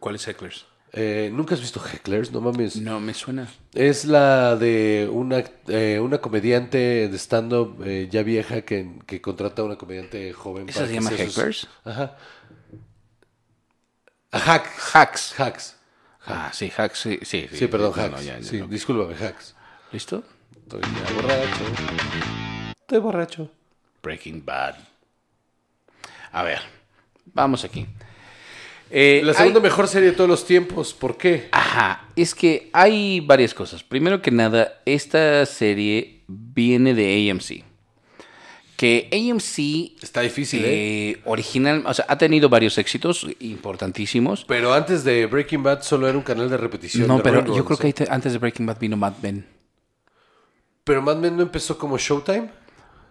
¿Cuál es Hecklers? Eh, ¿Nunca has visto Hecklers? No mames. No, me suena. Es la de una, eh, una comediante de stand-up eh, ya vieja que, que contrata a una comediante joven. ¿Esa para se llama sus- Hecklers? Ajá. A Hack. Hacks. Hacks. Ah, sí, Hacks, sí. Sí, Sí, perdón, No, Hacks. no, ya, ya, sí, no. discúlpame, Hacks. ¿Listo? Estoy ya borracho. Estoy borracho. Breaking Bad. A ver, vamos aquí. Eh, La hay- segunda mejor serie de todos los tiempos. ¿Por qué? Ajá, es que hay varias cosas. Primero que nada, esta serie viene de AMC. Que AMC Está difícil, ¿eh? eh, original, o sea, ha tenido varios éxitos importantísimos. Pero antes de Breaking Bad solo era un canal de repetición. No, de pero yo creo que antes de Breaking Bad vino Mad Men. Pero Mad Men no empezó como Showtime.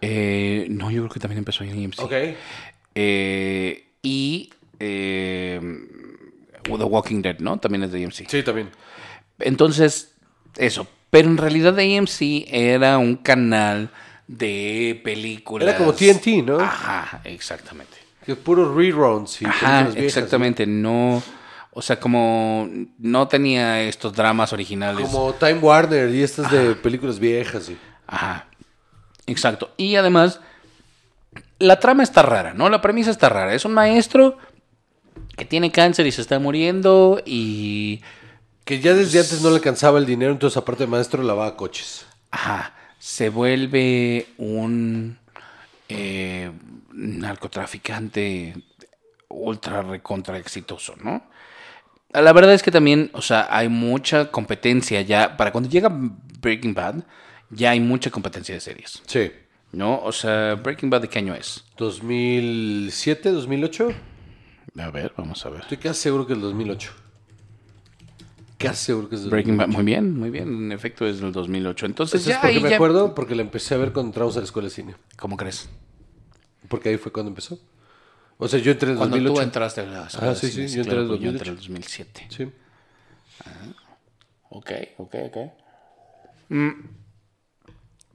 Eh, no, yo creo que también empezó en AMC. Ok. Eh, y eh, The Walking Dead, ¿no? También es de AMC. Sí, también. Entonces, eso. Pero en realidad AMC era un canal de películas. Era como TNT, ¿no? Ajá, exactamente. Que puros reruns y Ajá, películas viejas, exactamente. No. O sea, como no tenía estos dramas originales. Como Time Warner y estas de películas viejas. Sí. Ajá. Exacto. Y además, la trama está rara, ¿no? La premisa está rara. Es un maestro que tiene cáncer y se está muriendo y... Que ya desde antes no le alcanzaba el dinero, entonces aparte de maestro lavaba coches. Ajá. Se vuelve un eh, narcotraficante ultra recontra exitoso, ¿no? La verdad es que también, o sea, hay mucha competencia ya. Para cuando llega Breaking Bad, ya hay mucha competencia de series, Sí. ¿no? O sea, Breaking Bad, ¿de qué año es? 2007, 2008. A ver, vamos a ver. Estoy casi seguro que es el 2008. Casi seguro que es el Breaking Bad, 2008. muy bien, muy bien. En efecto, es del 2008. Entonces, ¿Sabes ya por ahí qué me ya- acuerdo? Porque la empecé a ver cuando entramos a la escuela de cine. ¿Cómo crees? Porque ahí fue cuando empezó. O sea, yo entré en Cuando 2008. tú entraste a la escuela Ah, de sí, cine, sí, yo entré en pues yo entré 2008. en el 2007. Sí. Ok, ok, ok. Mm,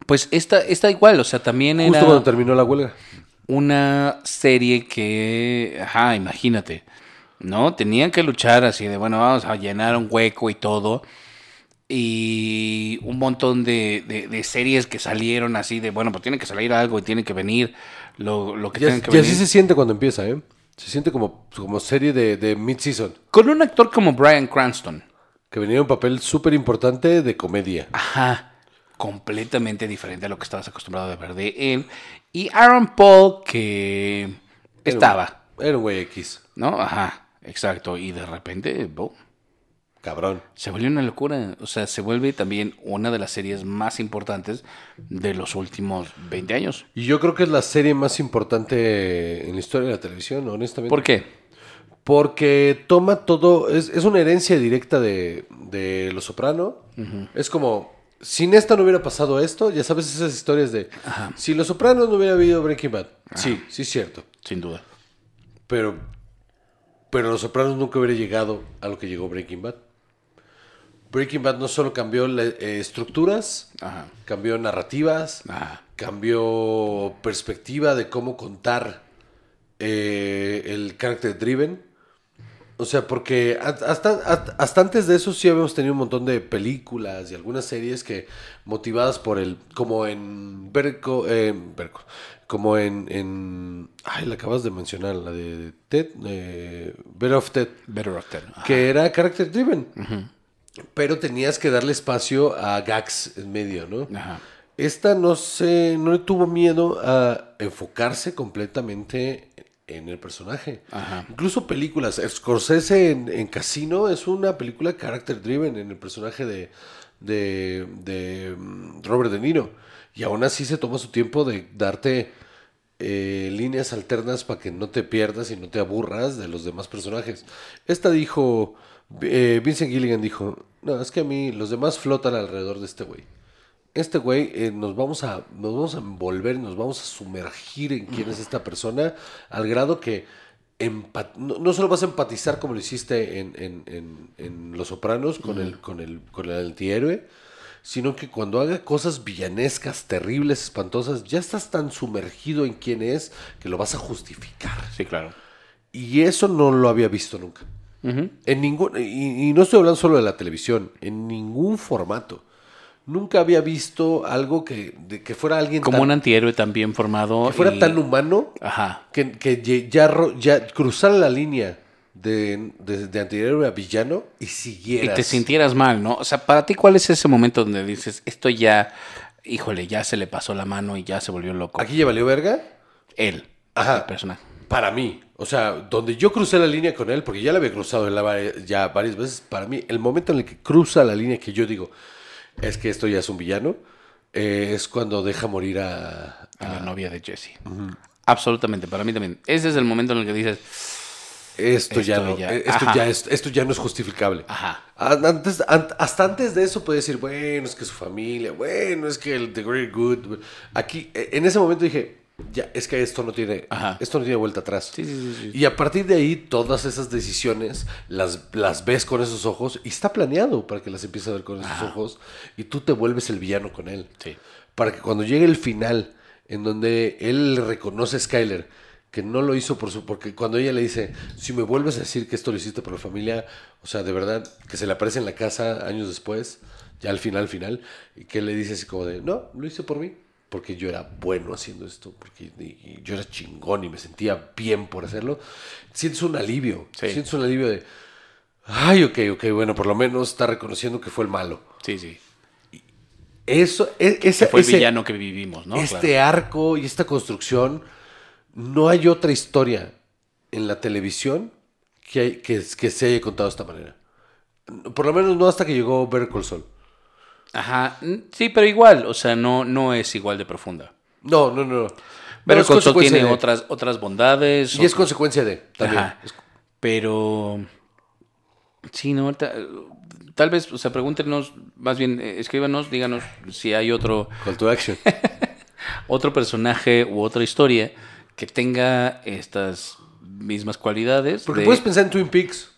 Pues esta está igual, o sea, también Justo era cuando terminó la huelga. una serie que, ajá, imagínate, ¿no? Tenían que luchar así de, bueno, vamos a llenar un hueco y todo. Y un montón de, de- de series que salieron así de, bueno, pues tiene que salir algo y tiene que venir lo, lo que Ya, tienen que ya venir. sí se siente cuando empieza, ¿eh? Se siente como, como serie de, de mid-season. Con un actor como Brian Cranston. Que venía un papel súper importante de comedia. Ajá. Completamente diferente a lo que estabas acostumbrado a ver de él. Y Aaron Paul, que estaba, Era güey X. ¿no? Ajá, exacto. Y de repente, boom. cabrón. Se vuelve una locura. O sea, se vuelve también una de las series más importantes de los últimos 20 años. Y yo creo que es la serie más importante en la historia de la televisión, honestamente. ¿Por qué? Porque toma todo, es, es una herencia directa de, de Los Soprano. Es como, sin esta no hubiera pasado esto, ya sabes esas historias de, si Los Sopranos no hubiera habido Breaking Bad. Sí, sí es cierto. Sin duda. Pero, pero Los Sopranos nunca hubiera llegado a lo que llegó Breaking Bad. Breaking Bad no solo cambió eh, estructuras, Ajá. cambió narrativas, Ajá. cambió perspectiva de cómo contar eh, el character driven. O sea, porque hasta, antes de eso sí habíamos tenido un montón de películas y algunas series que motivadas por el, como en Berco, eh, Berco, como en, en, ay, la acabas de mencionar, la de Ted, eh, Better of Ted, Better Dead. Ajá. que era character driven. Pero tenías que darle espacio a gags en medio, ¿no? Ajá. Esta no se, no le tuvo miedo a enfocarse completamente en el personaje. Ajá. Incluso películas. Scorsese en, en Casino es una película character driven en el personaje de, de, de, mm, Robert De Niro. Y aún así se toma su tiempo de darte eh, líneas alternas para que no te pierdas y no te aburras de los demás personajes. Esta dijo, eh, Vincent Gilligan dijo, no, es que a mí los demás flotan alrededor de este güey. Este güey eh, nos vamos a nos vamos a envolver, nos vamos a sumergir en quién es esta persona al grado que no, no solo vas a empatizar como lo hiciste en, en- en- en Los Sopranos con el con el con el antihéroe, sino que cuando haga cosas villanescas, terribles, espantosas, ya estás tan sumergido en quién es que lo vas a justificar. Sí, claro. Y eso no lo había visto nunca. En ningún, y, y no estoy hablando solo de la televisión, en ningún formato. Nunca había visto algo que, de que fuera alguien Como tan, un antihéroe también formado. que fuera y- tan humano Ajá. que, que ya, ya cruzara la línea de, de, de antihéroe a villano y Y siguieras. te sintieras mal, ¿no? O sea, para ti, ¿cuál es ese momento donde dices, esto ya, híjole, ya se le pasó la mano y ya se volvió loco? ¿Aquí ya valió verga? Él, Ajá. el personaje. Para mí, o sea, donde yo crucé la línea con él, porque ya la había cruzado ya varias veces, para mí, el momento en el que cruza la línea que yo digo, es que esto ya es un villano, eh, es cuando deja morir a... A la novia de Jesse. Absolutamente, para mí también. Ese es el momento en el que dices, Esto, ya, Esto no, ya- eh, esto, ajá. ya es, esto ya no es justificable. Ajá. An- Antes, an- hasta antes de eso puede decir, bueno, es que su familia, bueno, es que el The Great Good. Aquí, eh, en ese momento dije, ya, es que esto no tiene, Ajá. esto no tiene vuelta atrás. Sí, sí, sí. Y a partir de ahí, todas esas decisiones las, las ves con esos ojos y está planeado para que las empieces a ver con esos ojos y tú te vuelves el villano con él. Sí. Para que cuando llegue el final, en donde él reconoce a Skyler que no lo hizo por su. Porque cuando ella le dice, si me vuelves a decir que esto lo hiciste por la familia, o sea, de verdad, que se le aparece en la casa años después, ya al final, final, y que él le dice así como de, no, lo hice por mí, porque yo era bueno haciendo esto, porque yo era chingón y me sentía bien por hacerlo, sientes un alivio, Sí. sientes un alivio de, ay, ok, ok, bueno, por lo menos está reconociendo que fue el malo. Sí, sí. Eso, e- esa- Que fue el ese- villano que vivimos, ¿no? este Claro. arco y esta construcción, no hay otra historia en la televisión que, hay- que, que se haya contado de esta manera. Por lo menos no hasta que llegó Better Call Saul. Ajá. Sí, pero igual, o sea, no, no es igual de profunda. No, no, no. Pero No, consecuencia tiene de- otras, otras bondades. Y es consecuencia de también. Ajá. Pero. Sí, no, Tal vez, o sea, pregúntenos, más bien, eh, escríbanos, díganos si hay otro, Call to action. otro personaje u otra historia que tenga estas mismas cualidades. Porque de- puedes pensar en Twin Peaks.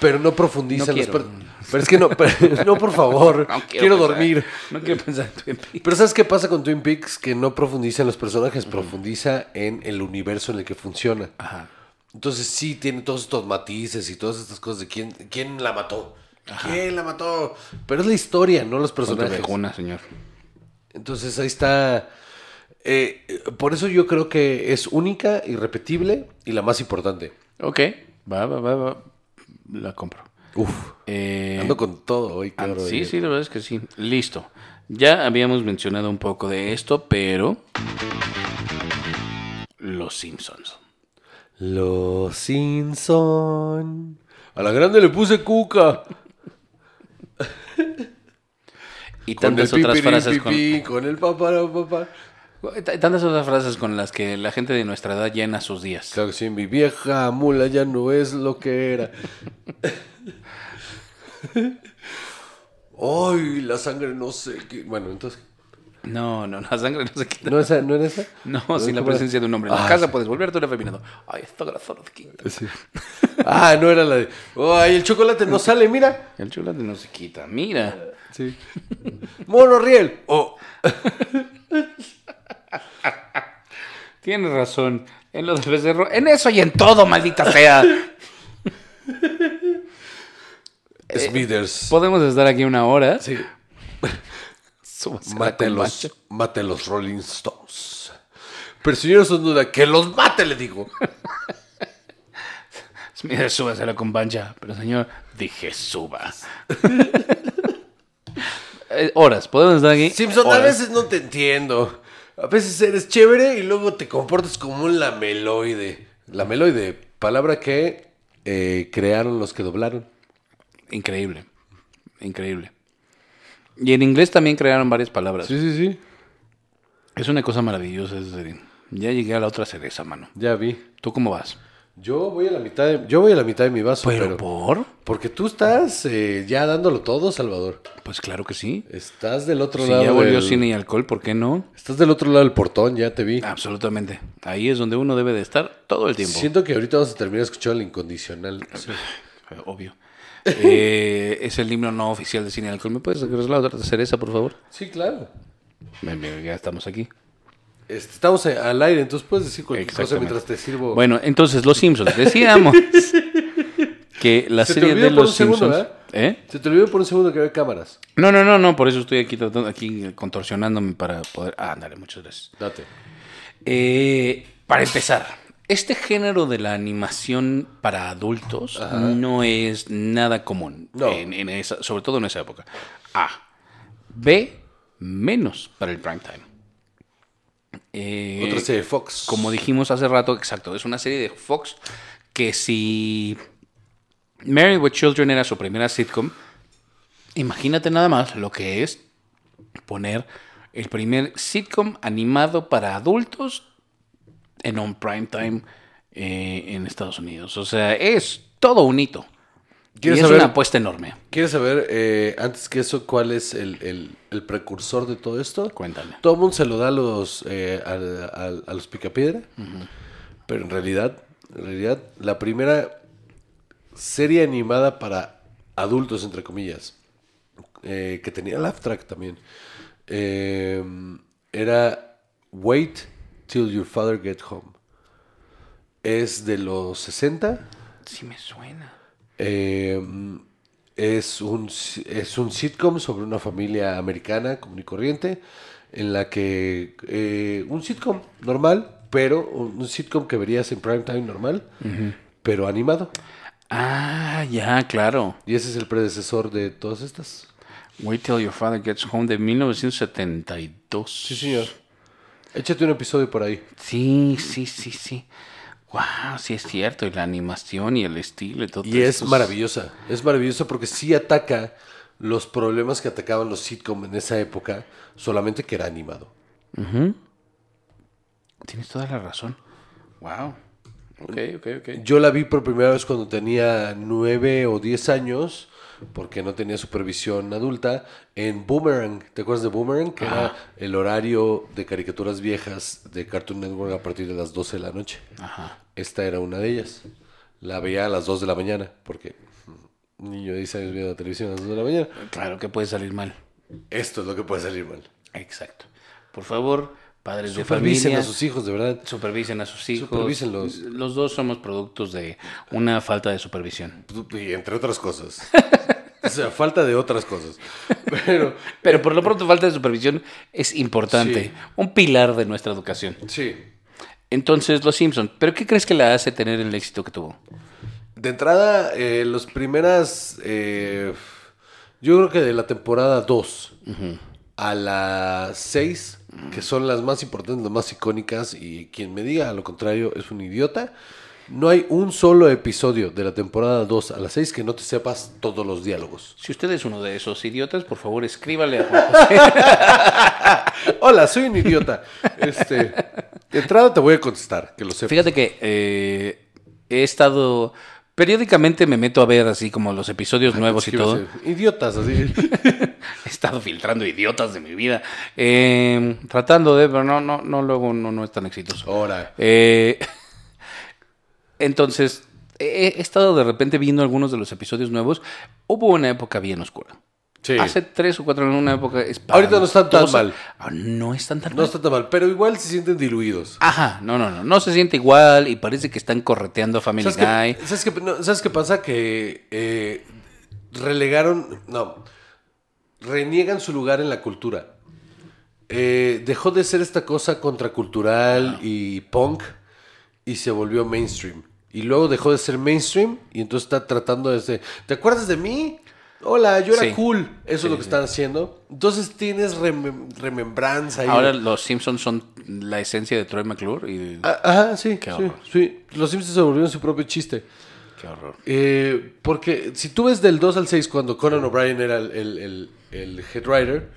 Pero no profundiza No en los. Per- Pero es que no, pero- no, por favor. No quiero pensar- dormir. No quiero pensar en Twin Peaks. Pero ¿sabes qué pasa con Twin Peaks? Que no profundiza en los personajes, profundiza en el universo en el que funciona. Ajá. Entonces sí tiene todos estos matices y todas estas cosas de quién, quién la mató. ¿Quién la mató? Pero es la historia, no los personajes. vejuna, señor. Entonces ahí está. eh, por eso yo creo que es única, irrepetible y la más importante. Ok, va, va, va, va. La compro. Uf. Eh, Ando con todo hoy, ah, cabrón. sí, sí, la verdad es que sí. Listo. Ya habíamos mencionado un poco de esto, pero... Los Simpsons. Los Simpson. A la grande le puse cuca. Y tantas otras frases con, con el papá, papá. Tantas otras frases con las que la gente de nuestra edad llena sus días. Claro que sí, mi vieja mula ya no es lo que era. Ay, la sangre no sé qué. Bueno, entonces. No, no, la sangre no se quita. ¿No, esa, ¿no era esa? No, sin la presencia de un hombre. En la Ah, casa sí. puedes volverte un afeminado. Ay, esto grasa no se quita. Sí. Ah, no era la de. Ay, el chocolate no sale, mira. El chocolate no se quita. Mira. Sí. Mono riel. Oh. Tienes razón. En lo del becerro. En eso y en todo, maldita sea. Smithers. Podemos estar aquí una hora. Sí. Mate los, mate los Rolling Stones. Pero señor son duda, que los mate, le digo. Mire, súbase a la combancha. Pero señor, dije suba. Eh, horas, podemos estar aquí. Simpson, a veces no te entiendo. A veces eres chévere y luego te comportas como un lameloide. Lameloide, palabra que eh, crearon los que doblaron. Increíble. Increíble. Y en inglés también crearon varias palabras. Sí, sí, sí. Es una cosa maravillosa. esa serie. Ya llegué a la otra cereza, mano. Ya vi. ¿Tú cómo vas? Yo voy a la mitad de, yo voy a la mitad de mi vaso, pero, por? porque tú estás eh, ya dándolo todo, Salvador. Pues claro que sí. Estás del otro Si lado. ya volvió del- cine y alcohol, ¿por qué no? Estás del otro lado del portón, ya te vi. Absolutamente. Ahí es donde uno debe de estar todo el tiempo. Siento que ahorita vamos a terminar escuchando el incondicional. Obvio. Eh, es el himno no oficial de cine y alcohol. ¿Me puedes regresar la otra cereza, por favor? Sí, claro. Ya estamos aquí. Este, estamos eh, al aire, entonces puedes decir cualquier cosa mientras te sirvo. Bueno, entonces, Los Simpsons. Decíamos que la Se serie de por Los un segundo, Simpsons... ¿verdad? ¿Eh? Se te olvidó por un segundo que había cámaras. No, no, no, no. Por eso estoy aquí tratando, aquí contorsionándome para poder... Ah, ándale, muchas gracias. Date. Eh, para empezar, este género de la animación para adultos no es nada común, No. en, en esa, sobre todo en esa época. A. B. Menos para el prime time. Eh, Otra serie de Fox. como dijimos hace rato, exacto, es una serie de Fox que si Married with Children era su primera sitcom, imagínate nada más lo que es poner el primer sitcom animado para adultos en un prime time eh, en Estados Unidos. O sea, es todo un hito. Y ¿Quieres es saber- una apuesta enorme. ¿Quieres saber, eh, antes que eso, cuál es el, el- el precursor de todo esto? Cuéntame. Todo el mundo se lo da a los, eh, a, a- a los picapiedra, pero en realidad, en realidad, la primera serie animada para adultos, entre comillas, eh, que tenía laugh track también, eh, era Wait Till Your Father Get Home. Es de los 60. Sí me suena. Eh, es, un, es un sitcom sobre una familia americana común y corriente, en la que eh, un sitcom normal, pero un, un sitcom que verías en prime time normal, pero animado. Ah, ya, claro. Y ese es el predecesor de todas estas. Wait Till Your Father Gets Home de 1972. Sí, señor. Échate un episodio por ahí. Sí, sí, sí, sí. Wow, sí es cierto. Y la animación y el estilo y todo Y es maravillosa. Es maravillosa porque sí ataca los problemas que atacaban los sitcom en esa época, solamente que era animado. Tienes toda la razón. Wow. Ok, ok, ok. Yo la vi por primera vez cuando tenía nueve o diez años, porque no tenía supervisión adulta, en Boomerang. ¿Te acuerdas de Boomerang? Que era el horario de caricaturas viejas de Cartoon Network a partir de las 12 de la noche. Ajá. Esta era una de ellas. La veía a las 2 de la mañana, porque un niño de 10 años viendo la televisión a las 2 de la mañana. Claro que puede salir mal. Esto es lo que puede salir mal. Exacto. Por favor, padres de Supervisen familia. a sus hijos, de verdad. Supervisen a sus hijos. Supervísenlos. Los dos somos productos de una falta de supervisión. Y entre otras cosas. o sea, falta de otras cosas. Pero, Pero por lo pronto, falta de supervisión es importante. Sí. Un pilar de nuestra educación. sí. Entonces, Los Simpsons. ¿Pero qué crees que la hace tener el éxito que tuvo? De entrada, eh, los primeras. eh, yo creo que de la temporada 2 a la 6, que son las más importantes, las más icónicas, y quien me diga lo contrario es un idiota. No hay un solo episodio de la temporada 2 a las 6 que no te sepas todos los diálogos. Si usted es uno de esos idiotas, por favor escríbale a Juan José. Hola, soy un idiota. Este, de entrada te voy a contestar, que lo sepas. Fíjate que eh, he estado. Periódicamente me meto a ver así como los episodios nuevos y todo. Idiotas, así. He estado filtrando idiotas de mi vida. Eh, tratando de, pero no, no, no, luego no, no es tan exitoso. Ahora. Eh, entonces, he, estado de repente viendo algunos de los episodios nuevos. Hubo una época bien oscura. Sí. Hace tres o cuatro en una época Ahorita no están tan mal. Ah, No están tan No mal. está tan mal, pero igual se sienten diluidos. Ajá, no, no, no. No se siente igual y parece que están correteando a Family ¿Sabes Guy. qué, ¿sabes qué, no, ¿sabes qué pasa? Que eh, relegaron, no, reniegan su lugar en la cultura. Eh, dejó de ser esta cosa contracultural y punk y se volvió mainstream. Y luego dejó de ser mainstream y entonces está tratando de ser, ¿te acuerdas de mí? Hola, yo era Sí. cool. Eso Sí, es lo que sí. están haciendo. Entonces tienes remem- remembranza. ahí. Ahora los Simpsons son la esencia de Troy McClure y Ah, Ajá, sí, Qué sí, horror. sí. Los Simpsons se volvieron su propio chiste. qué horror. Eh, porque si tú ves del 2 al 6, cuando Conan O'Brien era el, el- el- el head writer,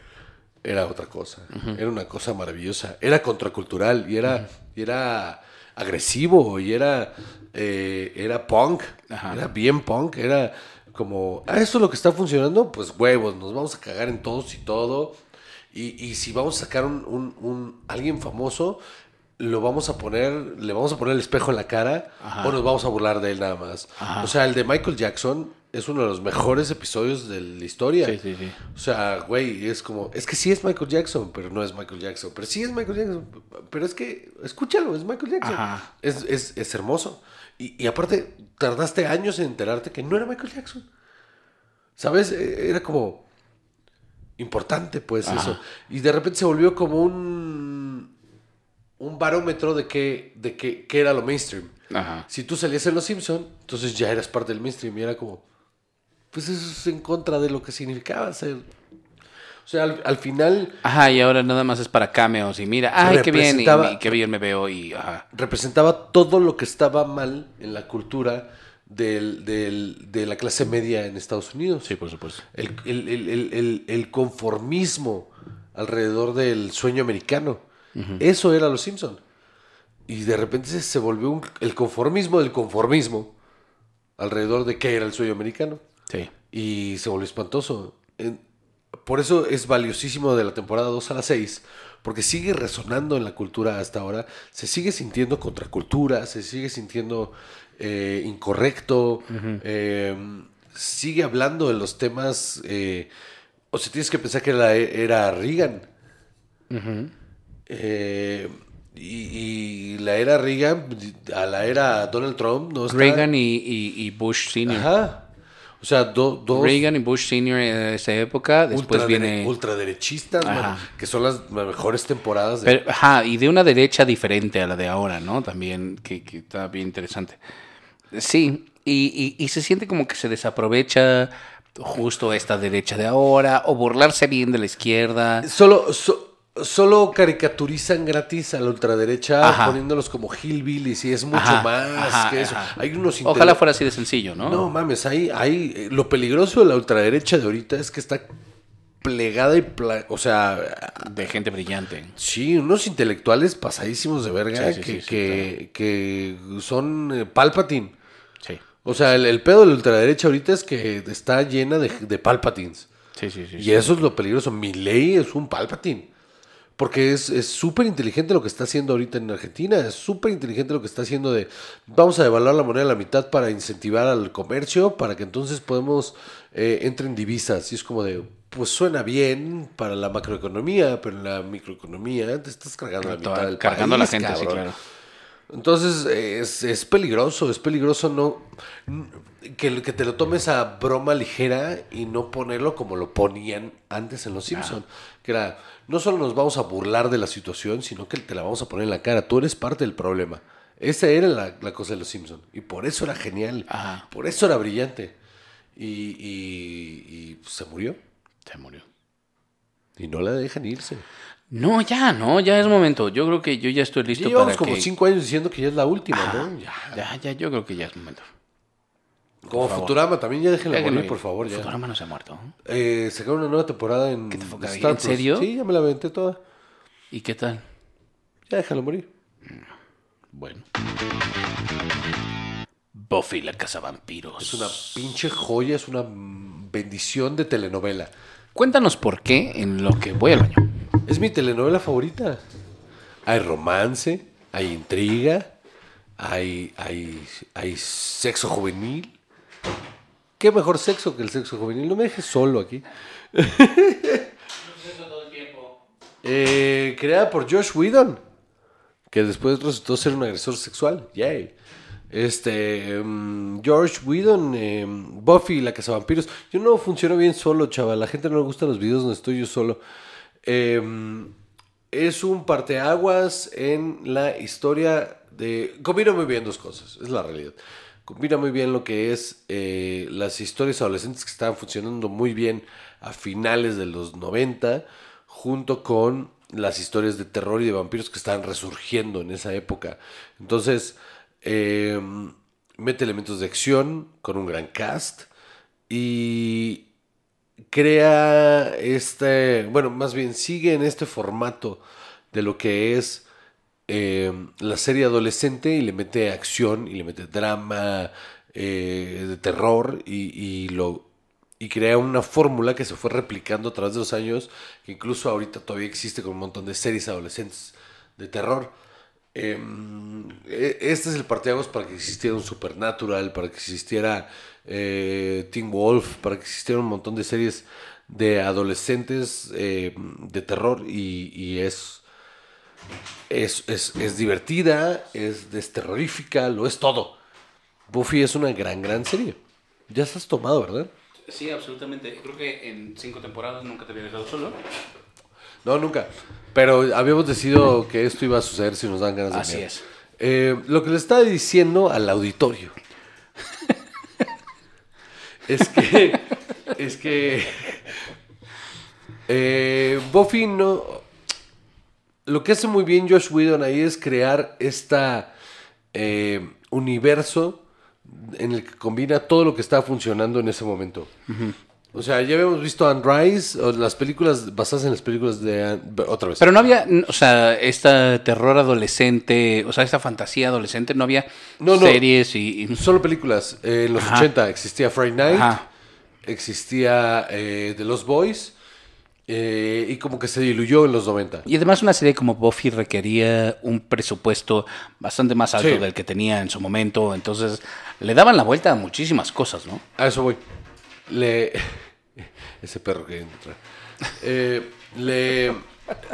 era otra cosa. Era una cosa maravillosa. Era contracultural y era, y era agresivo y era, eh, era punk. Ajá. Era bien punk. Era como, ah, esto es lo que está funcionando, pues huevos, nos vamos a cagar en todos y todo. Y, y si vamos a sacar un, un- un- alguien famoso, lo vamos a poner, le vamos a poner el espejo en la cara Ajá. o nos vamos a burlar de él nada más. Ajá. O sea, el de Michael Jackson es uno de los mejores episodios de la historia. Sí, sí, sí. O sea, güey, es como, es que sí es Michael Jackson, pero no es Michael Jackson. Pero sí es Michael Jackson, pero es que, escúchalo, es Michael Jackson. Es, es, es hermoso. Y, y aparte, tardaste años en enterarte que no era Michael Jackson. ¿Sabes? Eh, Era como importante, pues, Ajá. eso. Y de repente se volvió como un, un barómetro de qué, de qué, qué era lo mainstream. Ajá. Si tú salías en Los Simpson, entonces ya eras parte del mainstream y era como, pues eso es en contra de lo que significaba ser. O sea, al, al final Ajá, y ahora nada más es para cameos y mira, ay, qué bien, y, qué bien me veo y ajá. representaba todo lo que estaba mal en la cultura del- del- de la clase media en Estados Unidos. Sí, por supuesto. El, el- el- el- conformismo alrededor del sueño americano. Eso era Los Simpson. Y de repente se, se volvió un- el conformismo del conformismo alrededor de qué era el sueño americano. Sí. Y se volvió espantoso. En- por eso es valiosísimo de la temporada 2 a la 6, porque sigue resonando en la cultura hasta ahora, se sigue sintiendo contracultura, se sigue sintiendo eh, incorrecto, eh, sigue hablando de los temas, eh, o sea, tienes que pensar que la e- era Reagan. Eh, y, y la era Reagan a la era Donald Trump no está... Reagan y, y- y Bush Senior. Ajá. O sea, do- dos... Reagan y Bush Senior en esa época, después ultradere- viene... ultraderechistas, mano, que son las mejores temporadas de... Pero, ajá, y de una derecha diferente a la de ahora, ¿no? También, que, que está bien interesante. Sí, y, y- y se siente como que se desaprovecha justo esta derecha de ahora, o burlarse bien de la izquierda. Solo, so- solo caricaturizan gratis a la ultraderecha Ajá. poniéndolos como hillbillies y es mucho Ajá, más ajá, que eso. Hay unos Ojalá intele- fuera así de sencillo, ¿no? No mames, hay, hay eh, lo peligroso de la ultraderecha de ahorita es que está plegada y pla- o sea, De gente brillante. sí, unos intelectuales pasadísimos de verga Sí, sí, que, sí, que, que son eh, Palpatine. Sí, O sea, el, el pedo de la ultraderecha ahorita es que está llena de, de Palpatines. sí, sí. sí, Y eso es lo peligroso. Mi ley es un Palpatine. Porque es es súper inteligente lo que está haciendo ahorita en Argentina. Es súper inteligente lo que está haciendo de vamos a devaluar la moneda a la mitad para incentivar al comercio, para que entonces podemos eh, entren divisas. Y es como de, pues suena bien para la macroeconomía, pero en la microeconomía te estás cargando la mitad del Cargando a la gente, sí, claro. Entonces es, es peligroso, es peligroso no que, que te lo tomes a broma ligera y no ponerlo como lo ponían antes en Los Simpson, que era no solo nos vamos a burlar de la situación, sino que te la vamos a poner en la cara. Tú eres parte del problema. Esa era la, la cosa de Los Simpson y por eso era genial, Ajá. por eso era brillante y, y- y se murió. Se murió. Y no la dejan irse. No, ya, no, ya es momento. Yo creo que yo ya estoy listo Y llevamos para como que... cinco años diciendo que ya es la última, Ajá. ¿no? Ya. Ya, ya, yo creo que ya es momento. Como. Futurama, también ya déjenla morir, ir. por favor. Ya. Futurama no se ha muerto. Eh, sacaron una nueva temporada en ¿Qué te fue, Star ¿En Plus. serio? Sí, ya me la aventé toda. ¿Y qué tal? Ya déjala morir. Bueno. Buffy la cazavampiros. Es una pinche joya, es una mm, bendición de telenovela. Cuéntanos por qué en lo que voy al baño. Es mi telenovela favorita. Hay romance, hay intriga, hay, hay, hay sexo juvenil. ¿Qué mejor sexo que el sexo juvenil? No me dejes solo aquí. Eh, creada por Josh Whedon, que después resultó ser un agresor sexual. Yay. Este, mm, George Whedon, eh, Buffy, la cazavampiros. Yo no funciono bien solo, chaval. La gente no le gustan los videos donde estoy yo solo. Eh, es un parteaguas en la historia de... Combina muy bien dos cosas, es la realidad. Combina muy bien lo que es eh, las historias adolescentes que estaban funcionando muy bien a finales de los 90, junto con las historias de terror y de vampiros que estaban resurgiendo en esa época. Entonces, eh, mete elementos de acción con un gran cast y crea este, bueno, más bien sigue en este formato de lo que es eh, la serie adolescente y le mete acción y le mete drama, eh, de terror y, y lo y crea una fórmula que se fue replicando a través de los años, que incluso ahorita todavía existe con un montón de series adolescentes de terror. Eh, e- este es el parteaguas para que existiera un Supernatural, para que existiera eh, Teen Wolf, para que existiera un montón de series de adolescentes eh, de terror y, y es, es, es, es divertida, es desterrorífica, lo es todo. Buffy es una gran, gran serie. Ya estás tomado, ¿verdad? Sí, absolutamente. Creo que en cinco temporadas nunca te había dejado solo. No, nunca. Pero habíamos decidido que esto iba a suceder si nos dan ganas de Así es. Eh, lo que le estaba diciendo al auditorio es que es que eh, Buffy no lo que hace muy bien Josh Whedon ahí es crear esta eh, universo en el que combina todo lo que está funcionando en ese momento. O sea, ya habíamos visto Anne Rice, o las películas basadas en las películas de Anne- otra vez. Pero no había, o sea, esta terror adolescente, o sea, esta fantasía adolescente, no había No, no. series y... y- Solo películas. Eh, en los Ajá. 80 existía Friday Night, Ajá. existía eh, The Lost Boys, eh, y como que se diluyó en los 90. Y además una serie como Buffy requería un presupuesto bastante más alto Sí. del que tenía en su momento, entonces le daban la vuelta a muchísimas cosas, ¿no? A eso voy. Le... Ese perro que entra. Eh, le...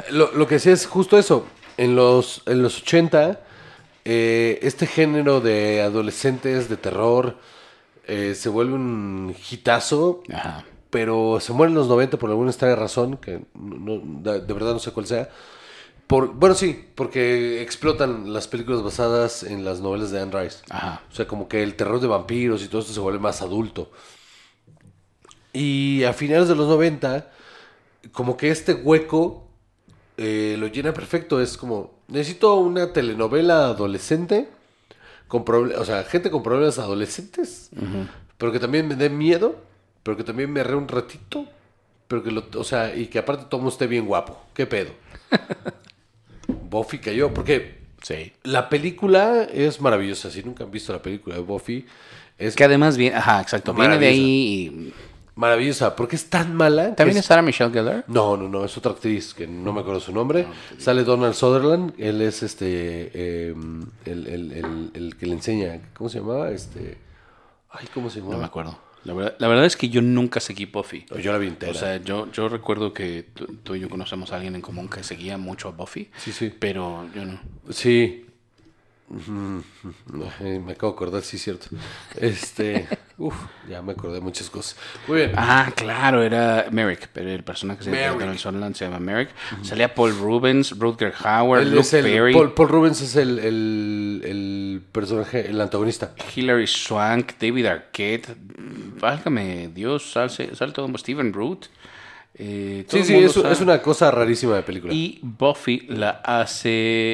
Lo, lo que decía es justo eso. En los, en los 80, eh, este género de adolescentes de terror eh, se vuelve un hitazo, Ajá. Pero se muere en los 90 por alguna extraña razón, que no- de, verdad no sé cuál sea. Por, bueno, sí, porque explotan las películas basadas en las novelas de Anne Rice. Ajá. O sea, como que el terror de vampiros y todo esto se vuelve más adulto. Y a finales de los 90, como que este hueco eh, lo llena perfecto. Es como, necesito una telenovela adolescente, con o sea, gente con problemas adolescentes, pero que también me dé miedo, pero que también me arre un ratito, pero que lo, o sea, y que aparte todo mundo esté bien guapo. ¿Qué pedo? Buffy cayó, porque Sí. la película es maravillosa. Si nunca han visto la película de Buffy, es Que además viene, ajá, exacto, viene de ahí y... maravillosa. Porque es tan mala. ¿También es- Sarah Michelle Gellar? No, no, no, es otra actriz que no me acuerdo su nombre. Sale Donald Sutherland, él es este, eh, el, el- el- el que le enseña, ¿cómo se llamaba? Este, ay, ¿cómo se No me llamaba? acuerdo. La verdad, la verdad es que yo nunca seguí Buffy. Yo la vi entera. O sea, yo, yo recuerdo que tú, tú y yo conocemos a alguien en común que seguía mucho a Buffy. Sí, sí. Pero yo no. sí. Me acabo de acordar, sí, cierto. Este, uf, ya me acordé de muchas cosas. Muy bien. Ah, claro, era Merrick, pero el personaje se Merrick. llama Donald Sutherland se llama Merrick. Salía Paul Rubens, Rutger Hauer, Él Luke es el- Perry, Paul, Paul Rubens es el, el- el personaje, el antagonista. Hilary Swank, David Arquette. Válgame Dios, sale todo Steven Root. Eh, Sí, sí, es, una cosa rarísima de película. Y Buffy la hace...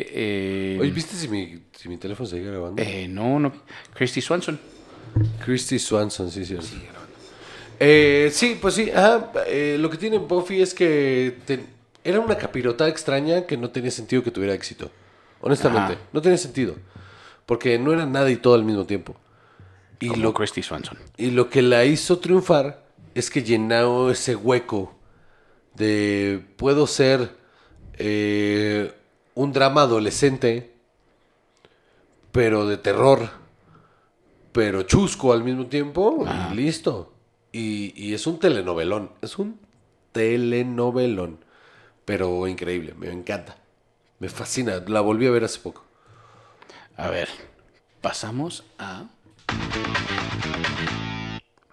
eh, Oye, ¿viste si mi, si mi teléfono sigue grabando? eh, no, no. Christy Swanson. Christy Swanson, sí, cierto. Eh, sí, pues sí, ajá, lo que tiene Buffy es que te- era una capirotada extraña que no tenía sentido que tuviera éxito. Honestamente, Ajá. no tenía sentido. Porque no era nada y todo al mismo tiempo. Y Como lo, Christy Swanson. y lo que la hizo triunfar es que llenó ese hueco de puedo ser eh, un drama adolescente, pero de terror, pero chusco al mismo tiempo, y listo. Y, y es un telenovelón, es un telenovelón, pero increíble, me encanta, me fascina, la volví a ver hace poco. A ver, pasamos a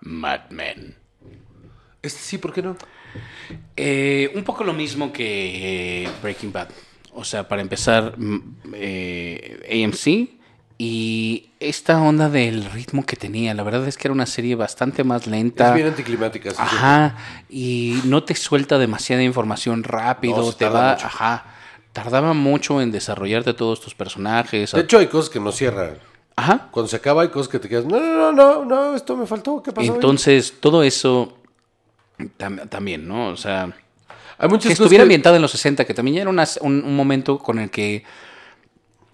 Mad Men. Este sí, ¿por qué no? Eh, un poco lo mismo que eh, Breaking Bad. O sea, para empezar, mm, eh, AMC y esta onda del ritmo que tenía. La verdad es que era una serie bastante más lenta. Es bien anticlimática. sí. Ajá, y no te suelta demasiada información rápido, No, te va, mucho. ajá, tardaba mucho en desarrollarte todos tus personajes. De hecho, hay cosas que no cierran. Ajá. Cuando se acaba hay cosas que te quedas, no, no, no, no, no, esto me faltó, ¿qué pasó? ahí?". Entonces, todo eso tam- también, ¿no? O sea, hay muchas que estuviera ambientada en los 60, que también ya era una- un, un momento con el que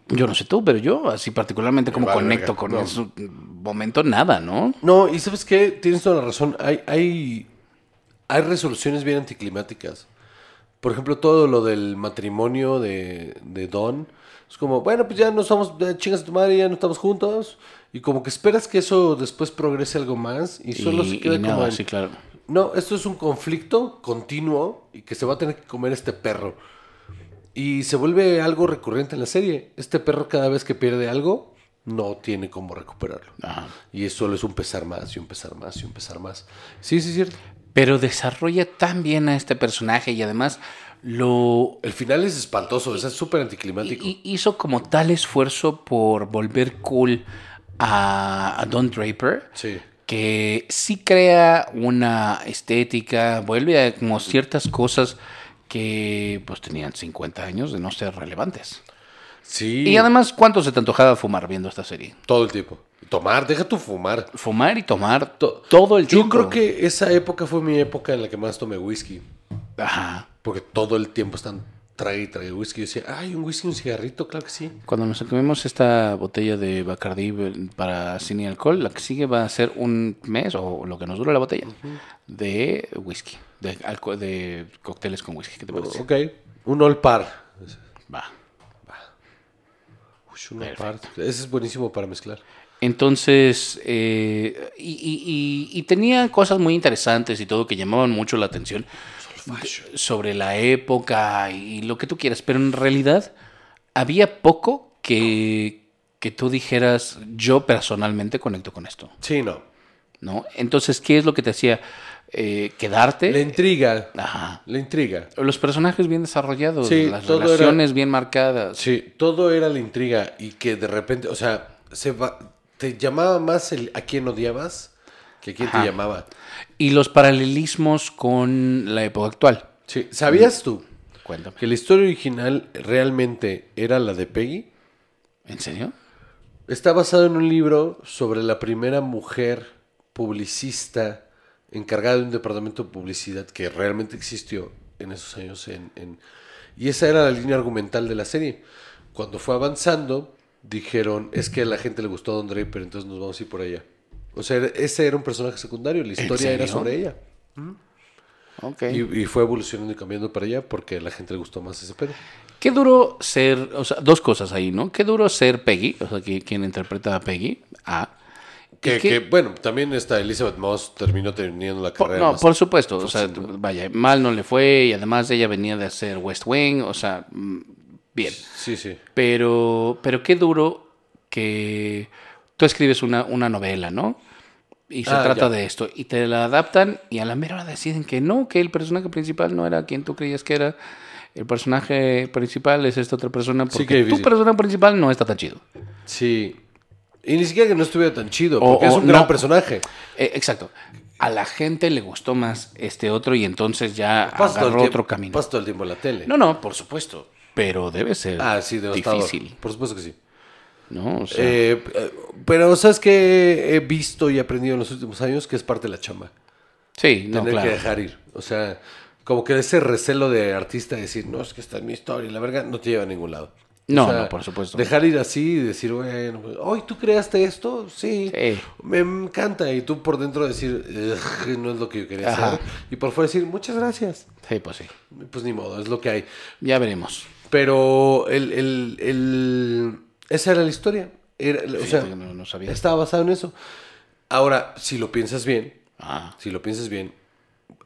yo no sé tú, pero yo así particularmente como vale conecto verga, con no. ese momento, nada, ¿no? No, y ¿sabes qué? Tienes toda la razón. Hay, hay, hay resoluciones bien anticlimáticas. Por ejemplo, todo lo del matrimonio de, de Don. Es como, bueno, pues ya no estamos, ya chingas a tu madre, ya no estamos juntos. Y como que esperas que eso después progrese algo más y solo se queda y como nada, en, sí, claro. No, esto es un conflicto continuo y que se va a tener que comer este perro. Y se vuelve algo recurrente en la serie. Este perro cada vez que pierde algo, no tiene cómo recuperarlo. Ajá. Y eso solo es un pesar más y un pesar más y un pesar más. Sí, sí, es cierto. Pero desarrolla tan bien a este personaje y además lo El final es espantoso, es súper anticlimático. hizo como tal esfuerzo por volver cool a, a Don Draper. Sí. Que sí crea una estética, vuelve a como ciertas cosas que pues tenían 50 años de no ser relevantes. Sí. Y además, ¿cuánto se te antojaba fumar viendo esta serie? Todo el tiempo. Tomar, deja tu fumar. Fumar y tomar To- todo el Yo tiempo. creo que esa época fue mi época en la que más tomé whisky. Ajá. Porque todo el tiempo están trae y trae whisky. Yo decía, ay, un whisky, un cigarrito, claro que sí. Cuando nos comemos esta botella de Bacardi eh, para sin alcohol, la que sigue va a ser un mes o lo que nos dura la botella de whisky, de, alco- de cócteles con whisky. ¿Qué te parece? Ok. Un all par. Va. Uy, un all par. Ese es buenísimo para mezclar. Entonces, eh, y, y- y- y tenía cosas muy interesantes y todo que llamaban mucho la atención sobre la época y lo que tú quieras, pero en realidad había poco que, que tú dijeras, yo personalmente conecto con esto, Sí, no. ¿no? Entonces, ¿qué es lo que te hacía eh, quedarte? La intriga. Ajá. La intriga. Los personajes bien desarrollados, Sí, las era- relaciones bien marcadas. Sí, todo era la intriga y que de repente, o sea, se va, te llamaba más el a quién odiabas que a quién Ajá. te llamaba. Y los paralelismos con la época actual. Sí, ¿sabías tú Cuéntame. que la historia original realmente era la de Peggy? ¿En serio? Está basado en un libro sobre la primera mujer publicista encargada de un departamento de publicidad que realmente existió en esos años. En, en- Y esa era la línea argumental de la serie. Cuando fue avanzando, dijeron, es que a la gente le gustó a Don Draper, entonces nos vamos a ir por allá. O sea, ese era un personaje secundario, la historia era sobre ella. Ok. Y, y fue evolucionando y cambiando para allá porque a la gente le gustó más ese pedo. Qué duro ser, o sea, dos cosas ahí, ¿no? Qué duro ser Peggy, o sea, que- quien interpreta a Peggy, A. Que, que, bueno, también esta Elizabeth Moss terminó teniendo la por- carrera. no, más- por supuesto, o sea, vaya, mal no le fue y además ella venía de hacer West Wing, o sea, mm, bien. Sí, sí. Pero, pero qué duro que tú escribes una, una novela, ¿no? Y se Ah, trata ya. de esto. Y te la adaptan y a la mera deciden que no, que el personaje principal no era quien tú creías que era. El personaje principal es esta otra persona porque tu personaje principal no está tan chido. Sí. Y ni siquiera que no estuviera tan chido, O- porque es un gran personaje. Eh, exacto. a la gente le gustó más este otro y entonces ya agarró tiempo- otro camino. Pasa todo el tiempo en la tele. No, no, por supuesto. Pero debe ser ah, sí, difícil, Por supuesto que sí. ¿No? O sea, Eh, eh, pero ¿sabes qué he visto y aprendido en los últimos años? Que es parte de la chamba. sí, no, tener claro. que dejar ir. O sea, como que ese recelo de artista de decir, no, es que esta es mi historia y la verga no te lleva a ningún lado. O No, sea, no, por supuesto. Dejar ir así y decir, bueno, pues, hoy tú creaste esto, sí, Sí. me encanta. Y tú por dentro decir, "Ugh, no es lo que yo quería Ajá. hacer. Y por fuera decir, muchas gracias. Sí, pues sí. Pues ni modo, es lo que hay. Ya veremos. Pero el, el- el- esa era la historia. Era- o sea, Fíjate que no- no sabía. estaba basado en eso. Ahora, si lo piensas bien, Ah, si lo piensas bien,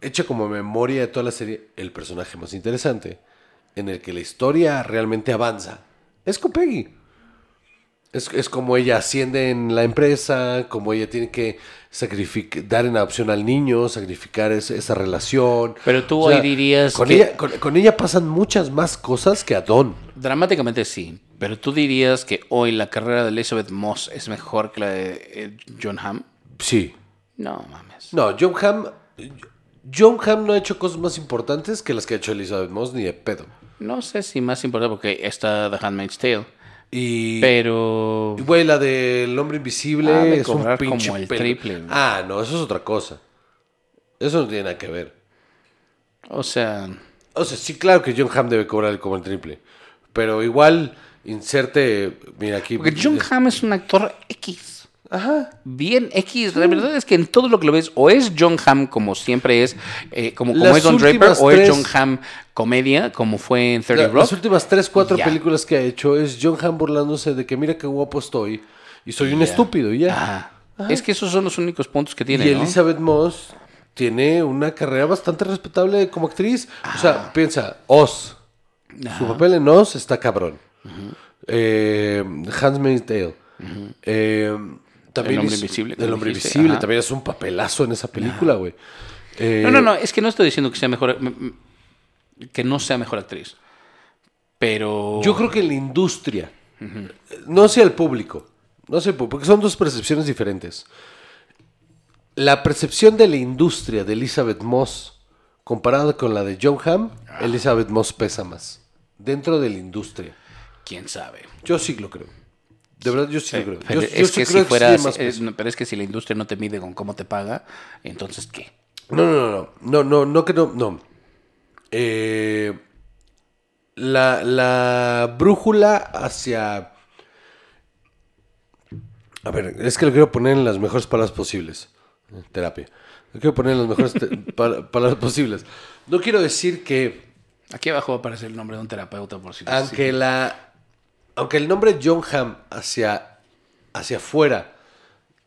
hecha como memoria de toda la serie, el personaje más interesante, en el que la historia realmente avanza, es con Peggy. Es, es como ella asciende en la empresa, como ella tiene que dar en adopción al niño, sacrificar es- esa relación. Pero tú ahí dirías con que- Ella, con, con ella pasan muchas más cosas que a Don. dramáticamente sí. Pero tú dirías que hoy la carrera de Elizabeth Moss es mejor que la de eh, John Hamm. Sí. No mames. No, John Hamm... John Hamm no ha hecho cosas más importantes que las que ha hecho Elizabeth Moss ni de pedo. No sé si más importante porque está The Handmaid's Tale. Y... Pero. Güey, la del hombre invisible de es un pinche como el pelo. triple, güey. Ah, no, eso es otra cosa. Eso no tiene nada que ver. O sea. O sea, sí, claro que John Hamm debe cobrar como el triple. Pero igual, inserte. Mira aquí. Porque John Hamm es un actor X. Ajá. Bien X. La verdad es que en todo lo que lo ves, o es John Hamm como siempre es, eh, como, como es Don Draper, o es tres- John Hamm comedia, como fue en 30 La- Rock. las últimas tres, cuatro Ya. películas que ha hecho es John Hamm burlándose de que mira qué guapo estoy y soy un estúpido y ya. Es que esos son los únicos puntos que tiene. y ¿no? Elizabeth Moss tiene una carrera bastante respetable como actriz. O sea, piensa, Oz. Su papel en Oz está cabrón. Eh, Handmaid's Tale. Eh, también El hombre invisible, El como hombre dijiste, invisible. ajá. También es un papelazo en esa película, güey. Eh, No, no, no, es que no estoy diciendo que sea mejor. que no sea mejor actriz. Pero. Yo creo que en la industria, no sea el público, no sé, porque son dos percepciones diferentes. La percepción de la industria de Elizabeth Moss comparada con la de John Hamm, Elizabeth Moss pesa más. Dentro de la industria. Quién sabe. Yo sí lo creo. De verdad, yo sí lo creo. Pero Yo, es yo sí que creo si fuera. es- pero es que si la industria no te mide con cómo te paga, entonces ¿qué? No, no, no, no, no, no, no que no, no. Eh, la, la brújula hacia... A ver, es que lo quiero poner en las mejores palabras posibles. Eh, Terapia. Lo quiero poner en las mejores pa- palabras posibles. No quiero decir que, Aquí abajo va a aparecer el nombre de un terapeuta por si aunque la, aunque el nombre John Hamm hacia, hacia afuera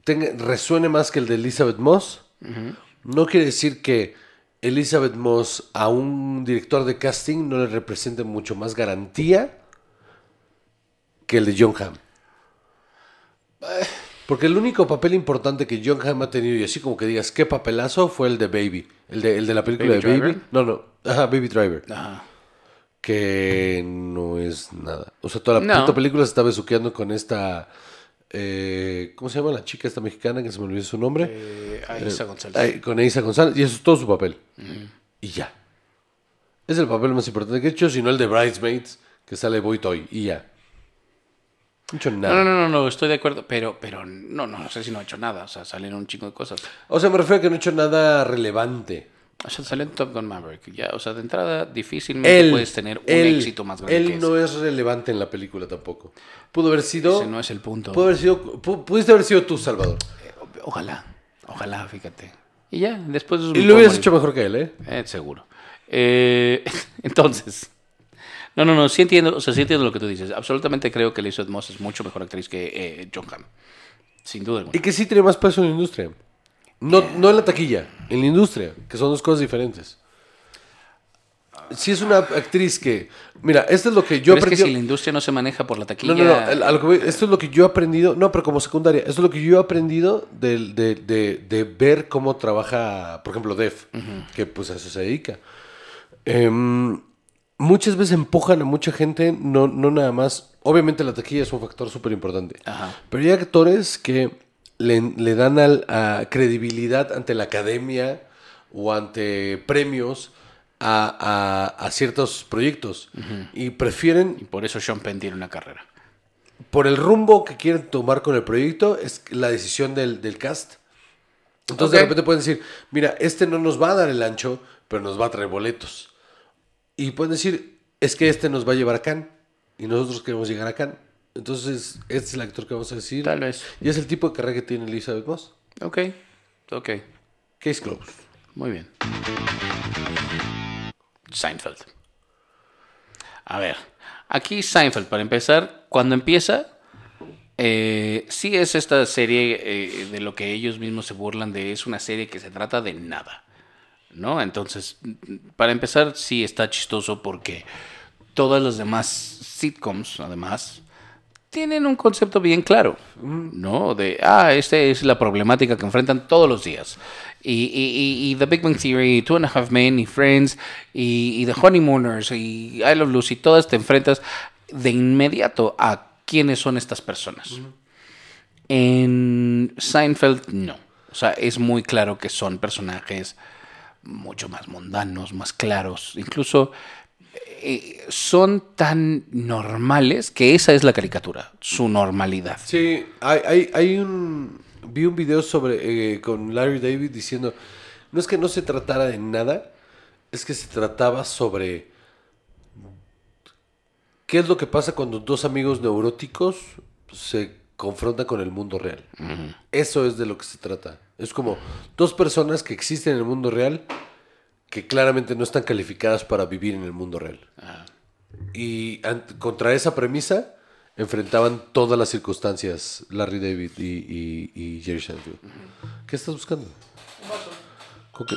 tenga- resuene más que el de Elizabeth Moss, no quiere decir que Elizabeth Moss a un director de casting no le represente mucho más garantía que el de John Hamm. Porque el único papel importante que John Hamm ha tenido, y así como que digas, qué papelazo, fue el de Baby. El de, el de la película ¿Baby de Baby. Driver? No, no. Ajá, Baby Driver. Ajá. Que no es nada. O sea, toda la No. puta película se está besuqueando con esta. eh, ¿Cómo se llama la chica esta mexicana que se me olvidó su nombre? Eh, Aiza González. Ay, con Eiza González. Y eso es todo su papel. Y ya. Es el papel más importante que he hecho, sino el de Bridesmaids, que sale Boy Toy. Y ya. No he hecho nada. No, no, no, no, estoy de acuerdo, pero, pero no, no, no sé si no ha hecho nada, o sea, salen un chingo de cosas. O sea, me refiero a que no he hecho nada relevante. O sea, salió en Top Gun Maverick, ya, o sea, de entrada difícilmente Él, puedes tener un él- éxito más grande Él que no es relevante en la película tampoco. Pudo haber sido. Ese no es el punto. Pudo haber sido. pu- pudiste haber sido tú, Salvador. Eh, Ojalá, ojalá, fíjate. Y ya, después... Y lo hubieras hecho mejor que él, ¿eh? Eh, seguro. Eh, entonces, no, no, no, sí entiendo, o sea, sí entiendo lo que tú dices. Absolutamente creo que Elizabeth Moss es mucho mejor actriz que eh, John Hamm. Sin duda alguna. Y que sí tiene más peso en la industria. No, no en la taquilla, en la industria, que son dos cosas diferentes. Si es una actriz que. Mira, esto es lo que yo Pero es que aprendí. si la industria no se maneja por la taquilla... No, no, no. el- a lo que voy- esto es lo que yo he aprendido. No, pero como secundaria. Esto es lo que yo he aprendido de, de- de- de ver cómo trabaja, por ejemplo, Def, que pues a eso se dedica. Em, muchas veces empujan a mucha gente, no, no nada más. Obviamente la taquilla es un factor súper importante. Pero hay actores que le, le dan al- a credibilidad ante la academia o ante premios a, a- a ciertos proyectos. Y prefieren Y por eso Sean Penn tiene una carrera. por el rumbo que quieren tomar con el proyecto, es la decisión del, del cast. Entonces de repente pueden decir, mira, este no nos va a dar el ancho, pero nos va a traer boletos. Y pueden decir, es que este nos va a llevar a Cannes y nosotros queremos llegar a Cannes. Entonces, este es el actor que vamos a decir. Tal vez. Y es el tipo de carrera que tiene Elizabeth Moss. Ok, ok. Case closed. Muy bien. Seinfeld. A ver, aquí Seinfeld, para empezar, cuando empieza, eh, sí es esta serie eh, de lo que ellos mismos se burlan de, es una serie que se trata de nada, ¿no? Entonces, para empezar, sí está chistoso porque todas las demás sitcoms, además, tienen un concepto bien claro, ¿no? De, ah, esta es la problemática que enfrentan todos los días. Y, y- y- The Big Bang Theory, Two and a Half Men, y Friends, y, y The Honeymooners, y I Love Lucy, todas te enfrentas de inmediato a quiénes son estas personas. En Seinfeld, no. O sea, es muy claro que son personajes mucho más mundanos, más claros. Incluso eh, son tan normales que esa es la caricatura, su normalidad. Sí, hay, hay, hay un... Vi un video sobre eh, con Larry David diciendo, no es que no se tratara de nada, es que se trataba sobre qué es lo que pasa cuando dos amigos neuróticos se confrontan con el mundo real. Eso es de lo que se trata. Es como dos personas que existen en el mundo real que claramente no están calificadas para vivir en el mundo real. Y ant- contra esa premisa enfrentaban todas las circunstancias Larry David y, y- y Jerry Seinfeld. ¿Qué estás buscando? ¿Con qué-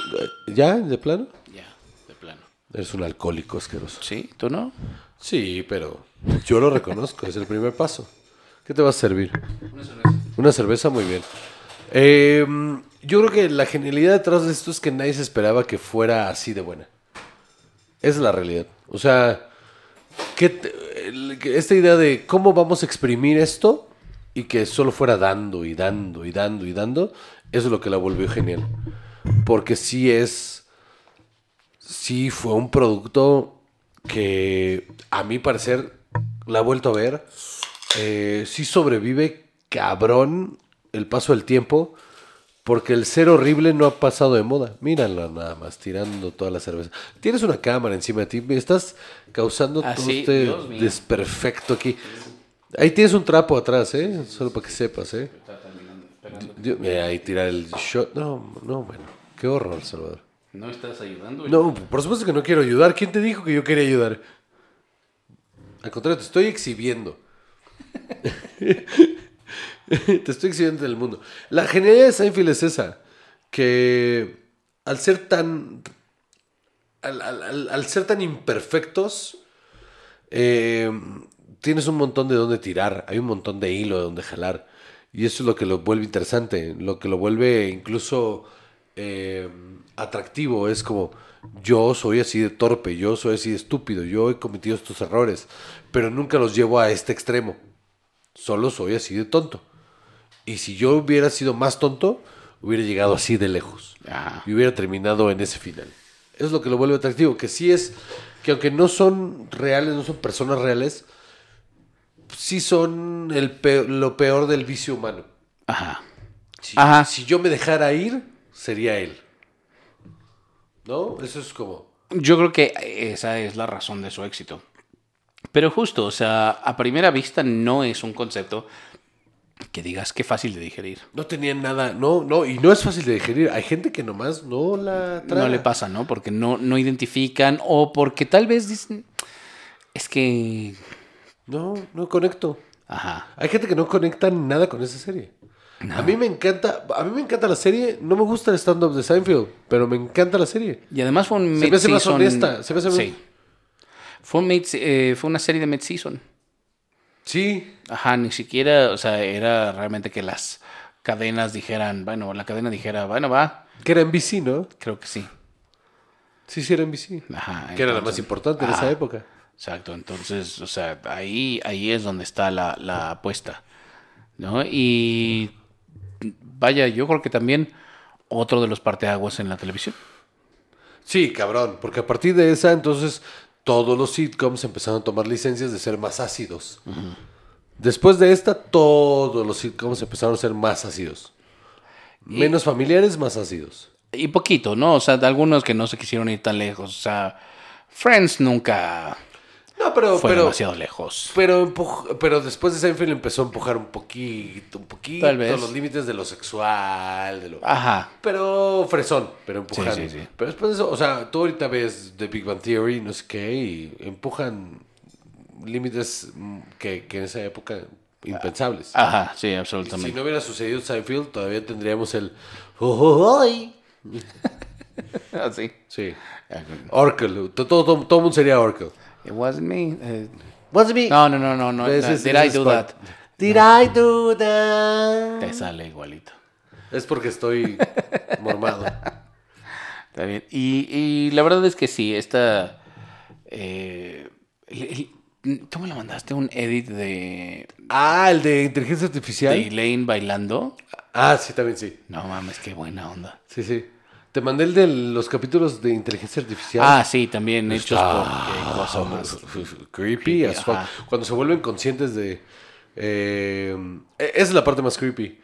¿Ya? ¿De plano? Ya, de plano. Eres un alcohólico asqueroso. ¿Sí? ¿Tú no? Sí, pero yo lo reconozco, es el primer paso. ¿Qué te va a servir? Una cerveza, muy bien. Eh, yo creo que la genialidad detrás de esto es que nadie se esperaba que fuera así de buena. Es la realidad. O sea, esta idea de cómo vamos a exprimir esto y que solo fuera dando y dando y dando y dando, es lo que la volvió genial. Porque sí es, sí fue un producto que a mi parecer la he vuelto a ver. Eh, sí sobrevive cabrón el paso del tiempo. Porque el ser horrible no ha pasado de moda. Mírala nada más, tirando toda la cerveza. Tienes una cámara encima de ti. Estás causando Ah, todo sí, este Dios desperfecto aquí. Ahí tienes un trapo atrás, ¿eh? Solo para que sepas, ¿eh? Dios, mira, ahí tirar el shot. No, no, bueno. Qué horror, Salvador. ¿No estás ayudando? No, por supuesto que no quiero ayudar. ¿Quién te dijo que yo quería ayudar? Al contrario, te estoy exhibiendo. te estoy exhibiendo del mundo. La genialidad de Seinfeld es esa. Que al ser tan... Al, ser tan imperfectos, eh, tienes un montón de dónde tirar. Hay un montón de hilo de dónde jalar. Y eso es lo que lo vuelve interesante. Lo que lo vuelve incluso eh, atractivo. Es como, yo soy así de torpe, yo soy así de estúpido, yo he cometido estos errores. Pero nunca los llevo a este extremo. Solo soy así de tonto. Y si yo hubiera sido más tonto, hubiera llegado así de lejos. Ajá. Y hubiera terminado en ese final. Eso es lo que lo vuelve atractivo. Que sí es, que aunque no son reales, no son personas reales, sí son el pe- lo peor del vicio humano. Ajá. Si, Ajá. si yo me dejara ir, sería él. ¿No? Eso es como... Yo creo que esa es la razón de su éxito. Pero justo, o sea, a primera vista no es un concepto que digas qué fácil de digerir. No tenían nada, no, no, y no es fácil de digerir. Hay gente que nomás no la traga. No le pasa, ¿no? Porque no, no identifican o porque tal vez dicen, es que... No, no conecto. Ajá. Hay gente que no conecta nada con esa serie. A mí me encanta, a mí me encanta la serie. No me gusta el stand-up de Seinfeld, pero me encanta la serie. Y además fue un Se me hace más mid-season- honesta, se me hace- Sí. Fue, un mid- eh, fue una serie de mid-season. Sí, Ajá, ni siquiera, o sea, era realmente que las cadenas dijeran, bueno, la cadena dijera, bueno, va, que era NBC, ¿no? creo que sí. Sí, sí, era NBC. Ajá. que era la más importante en esa época. Exacto, entonces, o sea, ahí, ahí es donde está la, la apuesta, ¿no? Y vaya, yo creo que también otro de los parteaguas en la televisión. Sí, cabrón, porque a partir de esa entonces todos los sitcoms empezaron a tomar licencias de ser más ácidos. Después de esta, todos los sitcoms empezaron a ser más ácidos. Menos familiares, más ácidos. Y poquito, ¿no? O sea, de algunos que no se quisieron ir tan lejos. O sea, Friends nunca No, pero, fue pero, demasiado lejos. pero, empuj- pero después de Seinfeld empezó a empujar un poquito, un poquito Tal vez. los límites de lo sexual, de lo... Ajá. Pero fresón, pero empujando. Sí, sí, sí. Pero después de eso, o sea, tú ahorita ves The Big Bang Theory, no sé qué, y empujan límites mm, que, que en esa época impensables. Ajá, sí, si absolutamente. no hubiera sucedido Seinfeld, todavía tendríamos el... "Oh, ¡Ay! Ah, sí. Sí. Oracle. Todo, todo, todo, mundo sería Oracle. It wasn't me. Eh, What's me? no, no, no, no. no. Ese no. es- Did I do part- that? Did I do that? Te sale igualito. Es porque estoy mormado. Está bien. Y, y la verdad es que sí, esta... eh, el- el- tú me lo mandaste un edit de, Ah, el de inteligencia de artificial. Elaine bailando. Ah, sí, también sí. No mames, qué buena onda. Sí, sí. Te mandé el de los capítulos de inteligencia artificial. Ah, sí, también hechos por más. creepy as fuck. Cuando se vuelven conscientes de. eh, esa es la parte más creepy.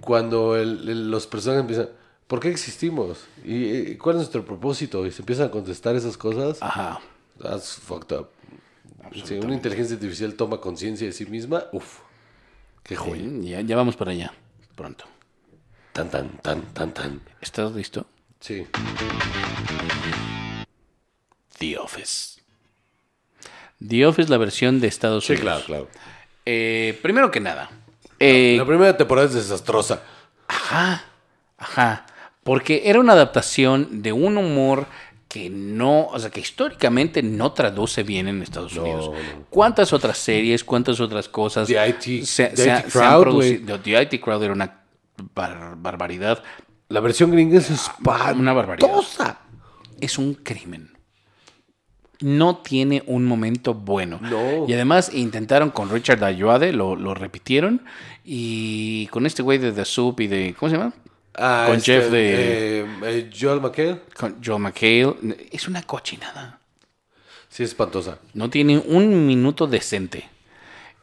Cuando el- el- los personajes empiezan. ¿Por qué existimos? ¿Y cuál es nuestro propósito? Y se empiezan a contestar esas cosas. Ajá. That's fucked up. Si una inteligencia artificial toma conciencia de sí misma, uff. Qué joya. Ya vamos para allá. Pronto. Tan, tan, tan, tan, tan. ¿Estás listo? Sí. The Office. The Office, la versión de Estados Sí, Unidos. claro, claro. Eh, primero que nada. eh, La primera temporada es desastrosa. Ajá, ajá. Porque era una adaptación de un humor que no, o sea, que históricamente no traduce bien en Estados Unidos. no. ¿Cuántas otras series, cuántas otras cosas? The IT se, The se- IT se han Crowd, producido? The IT Crowd era una bar- barbaridad. La versión gringa es espantosa. Una barbaridad. Es un crimen. No tiene un momento bueno. No. Y además intentaron con Richard Ayoade, lo, lo repitieron. Y con este güey de The Soup y de. ¿Cómo se llama? Ah, Con este, Jeff de- eh, eh, Joel McHale. Con Joe McHale. Es una cochinada. Sí, es espantosa. No tiene un minuto decente.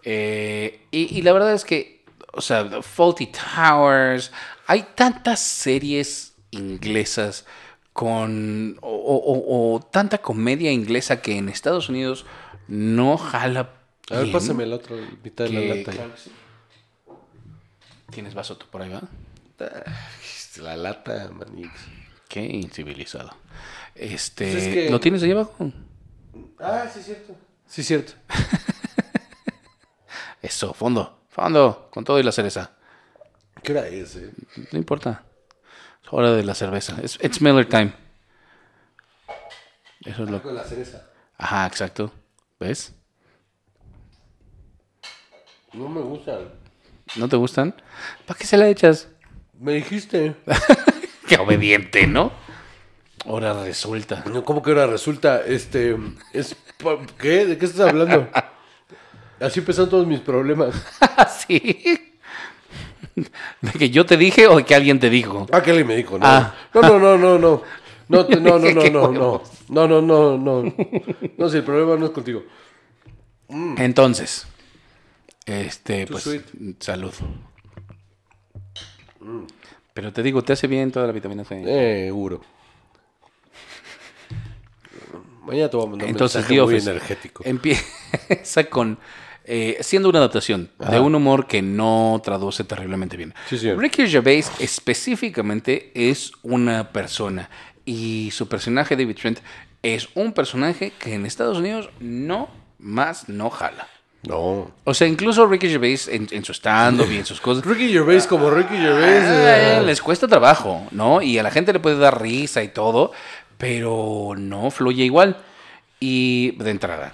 Eh, y, y la verdad es que, o sea, The Faulty Towers, hay tantas series inglesas con, o, o- o- o tanta comedia inglesa que en Estados Unidos no jala. A ver, pásame la otra mitad de la lata. claro que sí. ¿Tienes vaso tú por ahí, va? La lata, manix. Qué incivilizado. Este, Pues es que- ¿Lo tienes ahí abajo? Ah, sí, cierto. Sí, cierto. Eso, fondo, fondo, con todo y la cereza. ¿Qué hora es, eh? No importa. Es hora de la cerveza. Es it's Miller time. Eso es lo la cereza. Ajá, exacto. ¿Ves? No me gusta. ¿No te gustan? ¿Para qué se la echas? Me dijiste. Qué obediente, ¿no? Ahora resulta. ¿Cómo que ahora resulta? Este. Es, ¿Qué? ¿De qué estás hablando? Así empezaron todos mis problemas. ¿Sí? ¿De que yo te dije o de que alguien te dijo? Ah, que alguien me dijo, no. Ah. No, no, no, no, no. No, no, no, no, no, no. No, no, no, no. No, si el problema no es contigo. Entonces, este, Too pues, sweet. salud. Pero te digo, te hace bien toda la vitamina C. Eh, seguro. Mañana te voy a mandar un Entonces, mensaje muy Office energético. empieza con eh, siendo una adaptación de un humor que no traduce terriblemente bien. Sí. Ricky Gervais específicamente es una persona y su personaje David Trent es un personaje que en Estados Unidos no más no jala. No. O sea, incluso Ricky Gervais en, en su stand-up y en sus cosas Ricky Gervais como Ricky Gervais. Ah, les cuesta trabajo, ¿no? Y a la gente le puede dar risa y todo, pero no fluye igual. Y de entrada.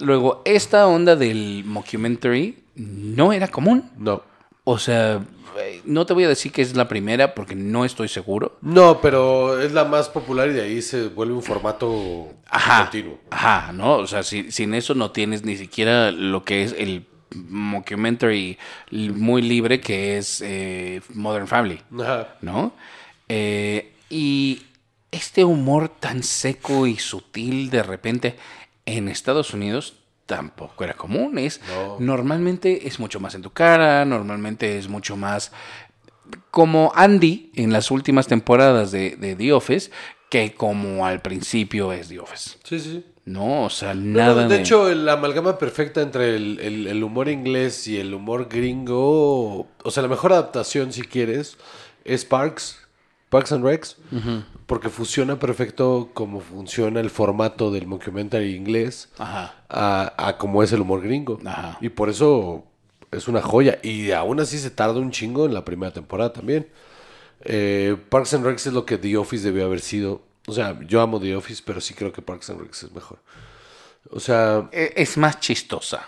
Luego, esta onda del mockumentary no era común. No. O sea, eh, no te voy a decir que es la primera porque no estoy seguro. No, pero es la más popular y de ahí se vuelve un formato Ajá. continuo. Ajá, ¿no? O sea, si- sin eso no tienes ni siquiera lo que es el mockumentary muy libre que es eh, Modern Family, Ajá. ¿no? Eh, y este humor tan seco y sutil de repente en Estados Unidos tampoco era común. Es, No. Normalmente es mucho más en tu cara, normalmente es mucho más como Andy en las últimas temporadas de, de The Office, que como al principio es The Office. Sí, sí. No, o sea, No, nada de hecho, la amalgama perfecta entre el, el- el humor inglés y el humor gringo, o sea, la mejor adaptación, si quieres, es Parks, Parks and Recs, porque funciona perfecto como funciona el formato del mockumentary inglés Ajá. a, a como es el humor gringo. Ajá. Y por eso es una joya. Y aún así se tarda un chingo en la primera temporada también. Eh, Parks and Recs es lo que The Office debió haber sido. O sea, yo amo The Office, pero sí creo que Parks and Recs es mejor. O sea, E- Es más chistosa.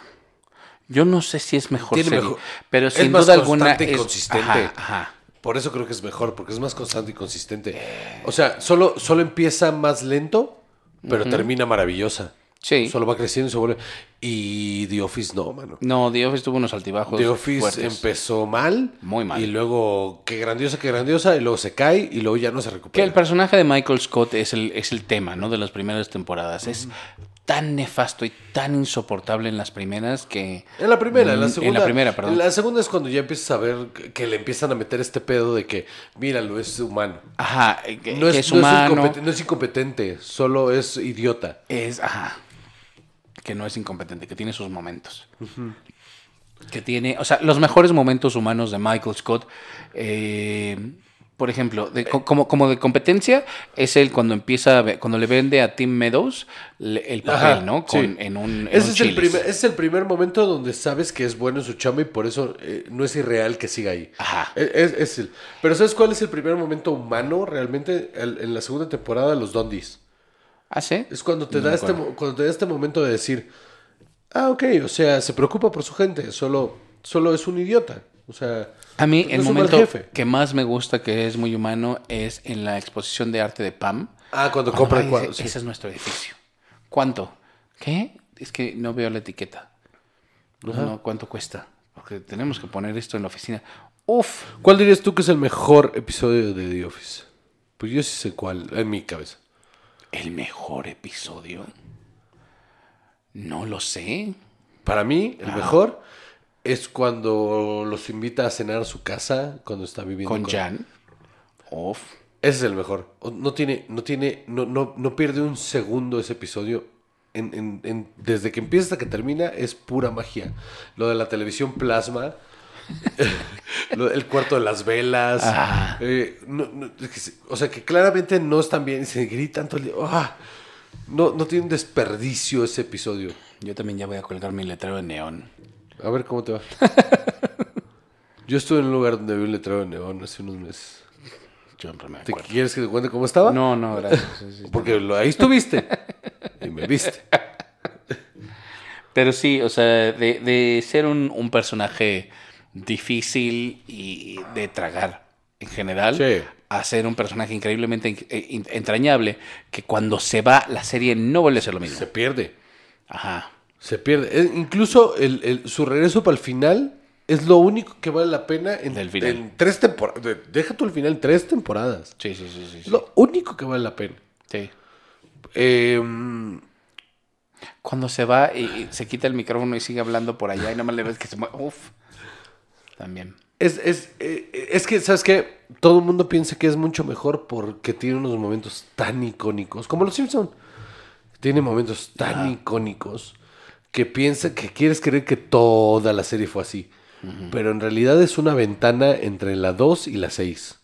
Yo no sé si es mejor, Tiene serie, mejor- pero es sin más duda alguna y es consistente. Ajá, ajá. Por eso creo que es mejor, porque es más constante y consistente. O sea, solo, solo empieza más lento, pero termina maravillosa. Sí. Solo va creciendo y se vuelve. Y The Office no, mano. No, The Office tuvo unos altibajos. The Office fuertes. empezó mal. Muy mal. Y luego, qué grandiosa, qué grandiosa. Y luego se cae y luego ya no se Que recupera. el personaje de Michael Scott es el, es el tema, ¿no? De las primeras temporadas. Es tan nefasto y tan insoportable en las primeras que... En la primera, en la Mm, segunda. En la primera, perdón. En la segunda es cuando ya empiezas a ver que, que le empiezan a meter este pedo de que, míralo, es humano. Ajá, eh, que, No que es, no, es humano. no es incompetente, solo es idiota. es, ajá, que no es incompetente, que tiene sus momentos. Que tiene, o sea, los mejores momentos humanos de Michael Scott, eh, por ejemplo, de- como, como de competencia, es él cuando empieza, cuando le vende a Tim Meadows el papel, Ajá, ¿no? sí. Con, En un, en Ese un es, el primer, es el primer momento donde sabes que es bueno en su chamba y por eso eh, no es irreal que siga ahí. Ajá. Es, es- es el- pero ¿sabes cuál es el primer momento humano realmente? El- en la segunda temporada de los Dondis. ¿Ah, sí? Es cuando te, No da este, cuando te da este momento de decir, ah, ok, o sea, se preocupa por su gente, solo, solo es un idiota. O sea, A mí, el momento jefe. que más me gusta, que es muy humano, es en la exposición de arte de Pam. Ah, cuando compra el cuadro. sí. Ese es nuestro edificio. ¿Cuánto? ¿Qué? Es que no veo la etiqueta. No, no, ¿cuánto cuesta? Porque tenemos que poner esto en la oficina. Uf. ¿Cuál dirías tú que es el mejor episodio de The Office? Pues yo sí sé cuál, en mi cabeza. ¿El mejor episodio? No lo sé. Para mí, el mejor es cuando los invita a cenar a su casa cuando está viviendo Con Jan. Uf. Ese es el mejor. No tiene, no tiene, no, no, no pierde un segundo ese episodio. En- en- en- desde que empieza hasta que termina es pura magia. Lo de la televisión plasma, el cuarto de las velas. Ah. eh, no- no, o sea que claramente no están bien se gritan todo el día. ¡Ah! No, no tiene un desperdicio ese episodio. Yo también ya voy a colgar mi letrero de neón. A ver cómo te va. Yo estuve en un lugar donde había un letrero de neón hace unos meses. Yo siempre me ¿Te acuerdo. quieres que te cuente cómo estaba? No, no, gracias. Sí, sí, Porque lo- ahí estuviste. y me viste. Pero sí, o sea, de, de ser un, un personaje difícil y de tragar en general, Sí. a ser un personaje increíblemente en- en- entrañable, que cuando se va la serie no vuelve a ser lo mismo. Se pierde. Ajá. Se pierde. Eh, incluso el, el- su regreso para el final es lo único que vale la pena en, Del final. en tres temporadas. Deja tú el final, tres temporadas. Sí, sí, sí, sí. Es sí. lo único que vale la pena. Sí. Eh, Cuando se va y, y se quita el micrófono y sigue hablando por allá y nada más le ves que se mueve. Uf. También. es, es, eh, es que, ¿sabes qué? Todo el mundo piensa que es mucho mejor porque tiene unos momentos tan icónicos. Como los Simpson. Tiene momentos tan icónicos que piensa que quieres creer que toda la serie fue así. Pero en realidad es una ventana entre la 2 y la 6.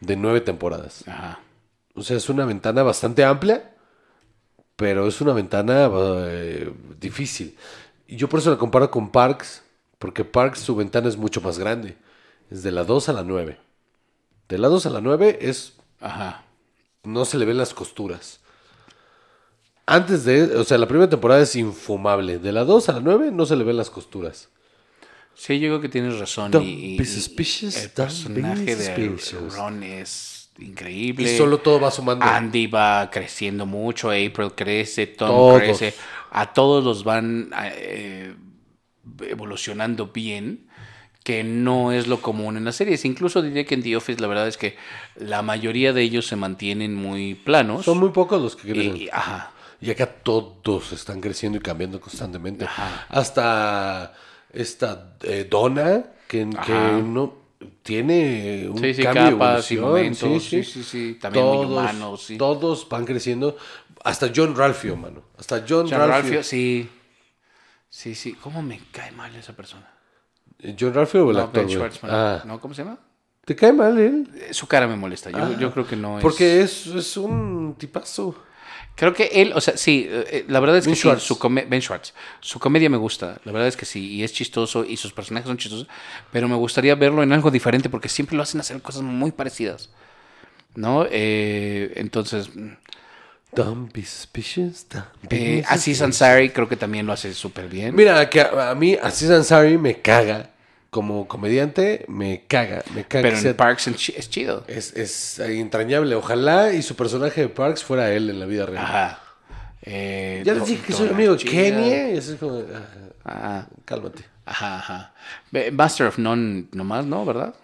De nueve temporadas. Ajá. O sea, es una ventana bastante amplia, pero es una ventana eh, difícil. Y yo por eso la comparo con Parks, porque Parks su ventana es mucho más grande. Es de la 2 a la 9. De la 2 a la 9 es Ajá. no se le ven las costuras. Antes de, o sea, la primera temporada es infumable. De la 2 a la 9 no se le ven las costuras. Sí, yo creo que tienes razón. Don't y, suspicious, el personaje de. Ron es increíble. Y solo todo va sumando. Andy va creciendo mucho, April crece, Tom Todos. crece. A todos los van eh, evolucionando bien, que no es lo común en las series. Incluso diría que en The Office la verdad es que la mayoría de ellos se mantienen muy planos. Son muy pocos los que crecen. y, ajá. Y acá todos están creciendo y cambiando constantemente. Ajá. Hasta esta eh, Donna, que, que no tiene un Sí, sí, cambio de capas y evolución. sí, sí, sí, también muy humanos, sí. Todos van creciendo. Hasta John Ralphio, mano. Hasta John, John Ralphio. Ralphio, sí. Sí, sí. ¿Cómo me cae mal esa persona? ¿John Ralphio o el No, actor? Ah, ¿No? ¿Cómo se llama? ¿Te cae mal él? Eh, Su cara me molesta. Yo, yo creo que no es. Porque es, es un tipazo. Creo que él, o sea, sí, eh, la verdad es que sí, su come- Ben Schwartz, su comedia me gusta, la verdad es que sí, y es chistoso y sus personajes son chistosos, pero me gustaría verlo en algo diferente porque siempre lo hacen hacer cosas muy parecidas, ¿no? Eh, entonces, Don't be suspicious. don't be eh, Aziz. Ansari creo que también lo hace súper bien. Mira, que a, a mí Aziz Ansari me caga. Como comediante, me caga. Me caga pero en sea- Parks es chido. es, es entrañable. Ojalá y su personaje de Parks fuera él en la vida real. Ajá. Eh, Ya dije que soy amigo de. Kenia. Y es como, ah, Ajá, cálmate. ajá, ajá. Master of None nomás, ¿no? ¿Verdad?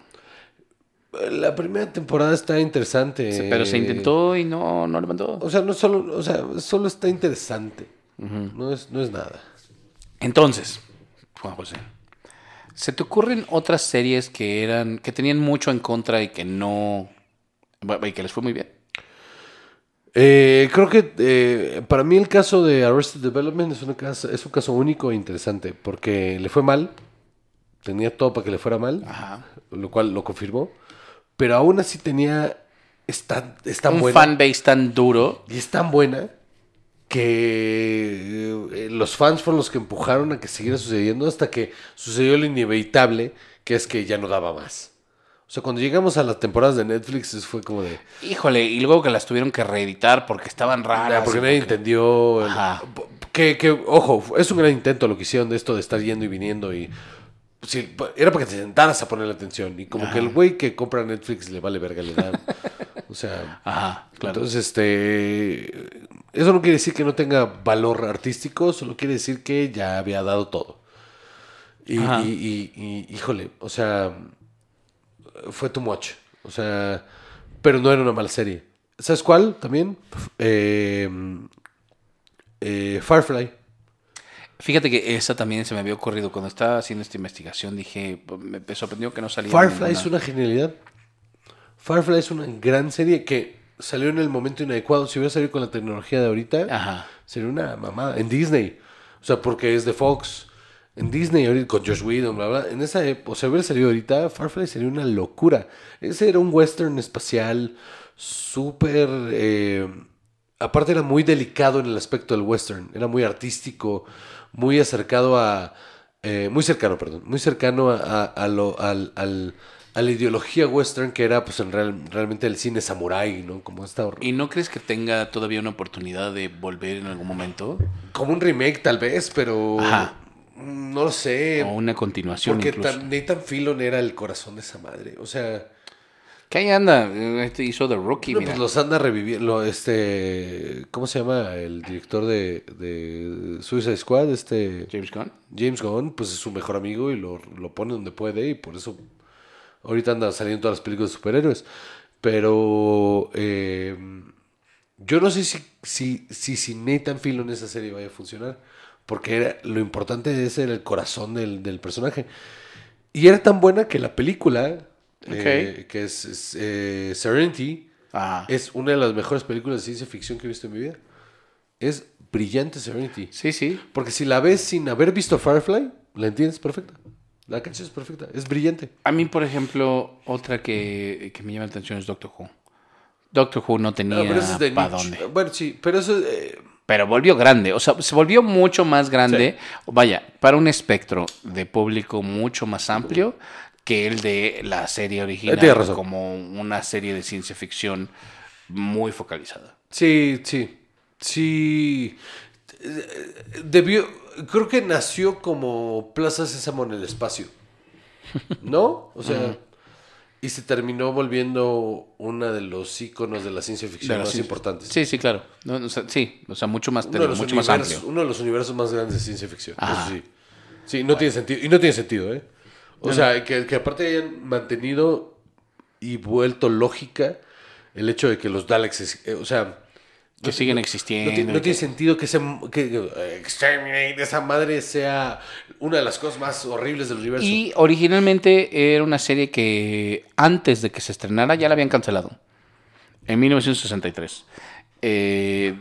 La primera temporada está interesante. Pero se intentó y no, no levantó. O sea, no solo, o sea, solo está interesante. no, es, no es nada. Entonces, Juan José, ¿se te ocurren otras series que eran que tenían mucho en contra y que no y que les fue muy bien? Eh, creo que eh, para mí el caso de Arrested Development es, una casa- es un caso único e interesante porque le fue mal, tenía todo para que le fuera mal, Ajá. lo cual lo confirmó, pero aún así tenía, es tan, es tan Un buena fanbase tan duro. y es tan buena que eh, los fans fueron los que empujaron a que siguiera sucediendo hasta que sucedió lo inevitable, que es que ya no daba más. O sea, cuando llegamos a las temporadas de Netflix fue como de... Híjole, y luego que las tuvieron que reeditar porque estaban raras. Ah, porque y nadie porque- entendió. el- Ajá. que, que, ojo, es un gran intento lo que hicieron de esto de estar yendo y viniendo y. sí, era para que te sentaras a poner la atención. Y como que el güey que compra Netflix le vale verga, le dan. o sea. Ajá, claro. Entonces, este. Eso no quiere decir que no tenga valor artístico, solo quiere decir que ya había dado todo. Y, Ajá. y- y- y, híjole, o sea, fue too much. O sea, pero no era una mala serie. ¿Sabes cuál también? Eh, eh, Firefly. Fíjate que esa también se me había ocurrido cuando estaba haciendo esta investigación. Dije, me me sorprendió que no saliera. Firefly ninguna. es una genialidad. Firefly es una gran serie que salió en el momento inadecuado. Si hubiera salido con la tecnología de ahorita, Ajá. sería una mamada. En Disney. O sea, porque es de Fox. En Disney, ahorita con Josh Whedon, bla, bla. En esa época, o sea, hubiera salido ahorita, Firefly sería una locura. Ese era un western espacial súper... eh, aparte era muy delicado en el aspecto del western. Era muy artístico, muy acercado a... eh, muy cercano, perdón. Muy cercano a, a- a lo, al, al- a la ideología western que era pues en real- realmente el cine samurai, ¿no? Como esta... ¿Y no crees que tenga todavía una oportunidad de volver en algún momento? Como un remake tal vez, pero... Ajá. No lo sé. O una continuación Porque incluso. tan- Nathan Fillon era el corazón de esa madre. O sea, ¿Qué ahí anda? Este hizo The Rookie, no, mira. pues los anda reviviendo. Este, ¿Cómo se llama el director de, de Suicide Squad? Este James Gunn. James Gunn, pues es su mejor amigo y lo, lo pone donde puede y por eso ahorita anda saliendo todas las películas de superhéroes. Pero eh, yo no sé si, si, si sin Nathan Fillon esa serie vaya a funcionar. Porque era, lo importante de ese era el corazón del, del personaje. Y era tan buena que la película, eh, que es, es, eh, Serenity, Ajá. es una de las mejores películas de ciencia ficción que he visto en mi vida. Es brillante Serenity. Sí, sí. Porque si la ves sin haber visto Firefly, la entiendes perfecta. La canción es perfecta, es brillante. A mí, por ejemplo, otra que, que me llama la atención es Doctor Who. Doctor Who no tenía No, de para dónde. Bueno, sí, pero eso eh, Pero volvió grande, o sea, se volvió mucho más grande, vaya, para un espectro de público mucho más amplio que el de la serie original, como una serie de ciencia ficción muy focalizada. sí, sí, sí. Eh, Debió, creo que nació como Plaza Sésamo en el espacio. ¿No? O sea, y se terminó volviendo una de los íconos de la ciencia ficción la más ciencia- importantes. Sí, sí, claro. No, o sea, sí, o sea, mucho más, Uno de, los mucho más amplio. uno de los universos más grandes de ciencia ficción. Eso sí. Sí, no tiene sentido. Y no tiene sentido, ¿eh? O sea, que, que aparte hayan mantenido y vuelto lógica el hecho de que los Daleks, eh, o sea, Que siguen no, existiendo. tiene, no que- tiene sentido que, ese, que, que, eh, Exterminate, esa madre sea una de las cosas más horribles del universo. Y originalmente era una serie que antes de que se estrenara ya la habían cancelado. En 1963. Eh,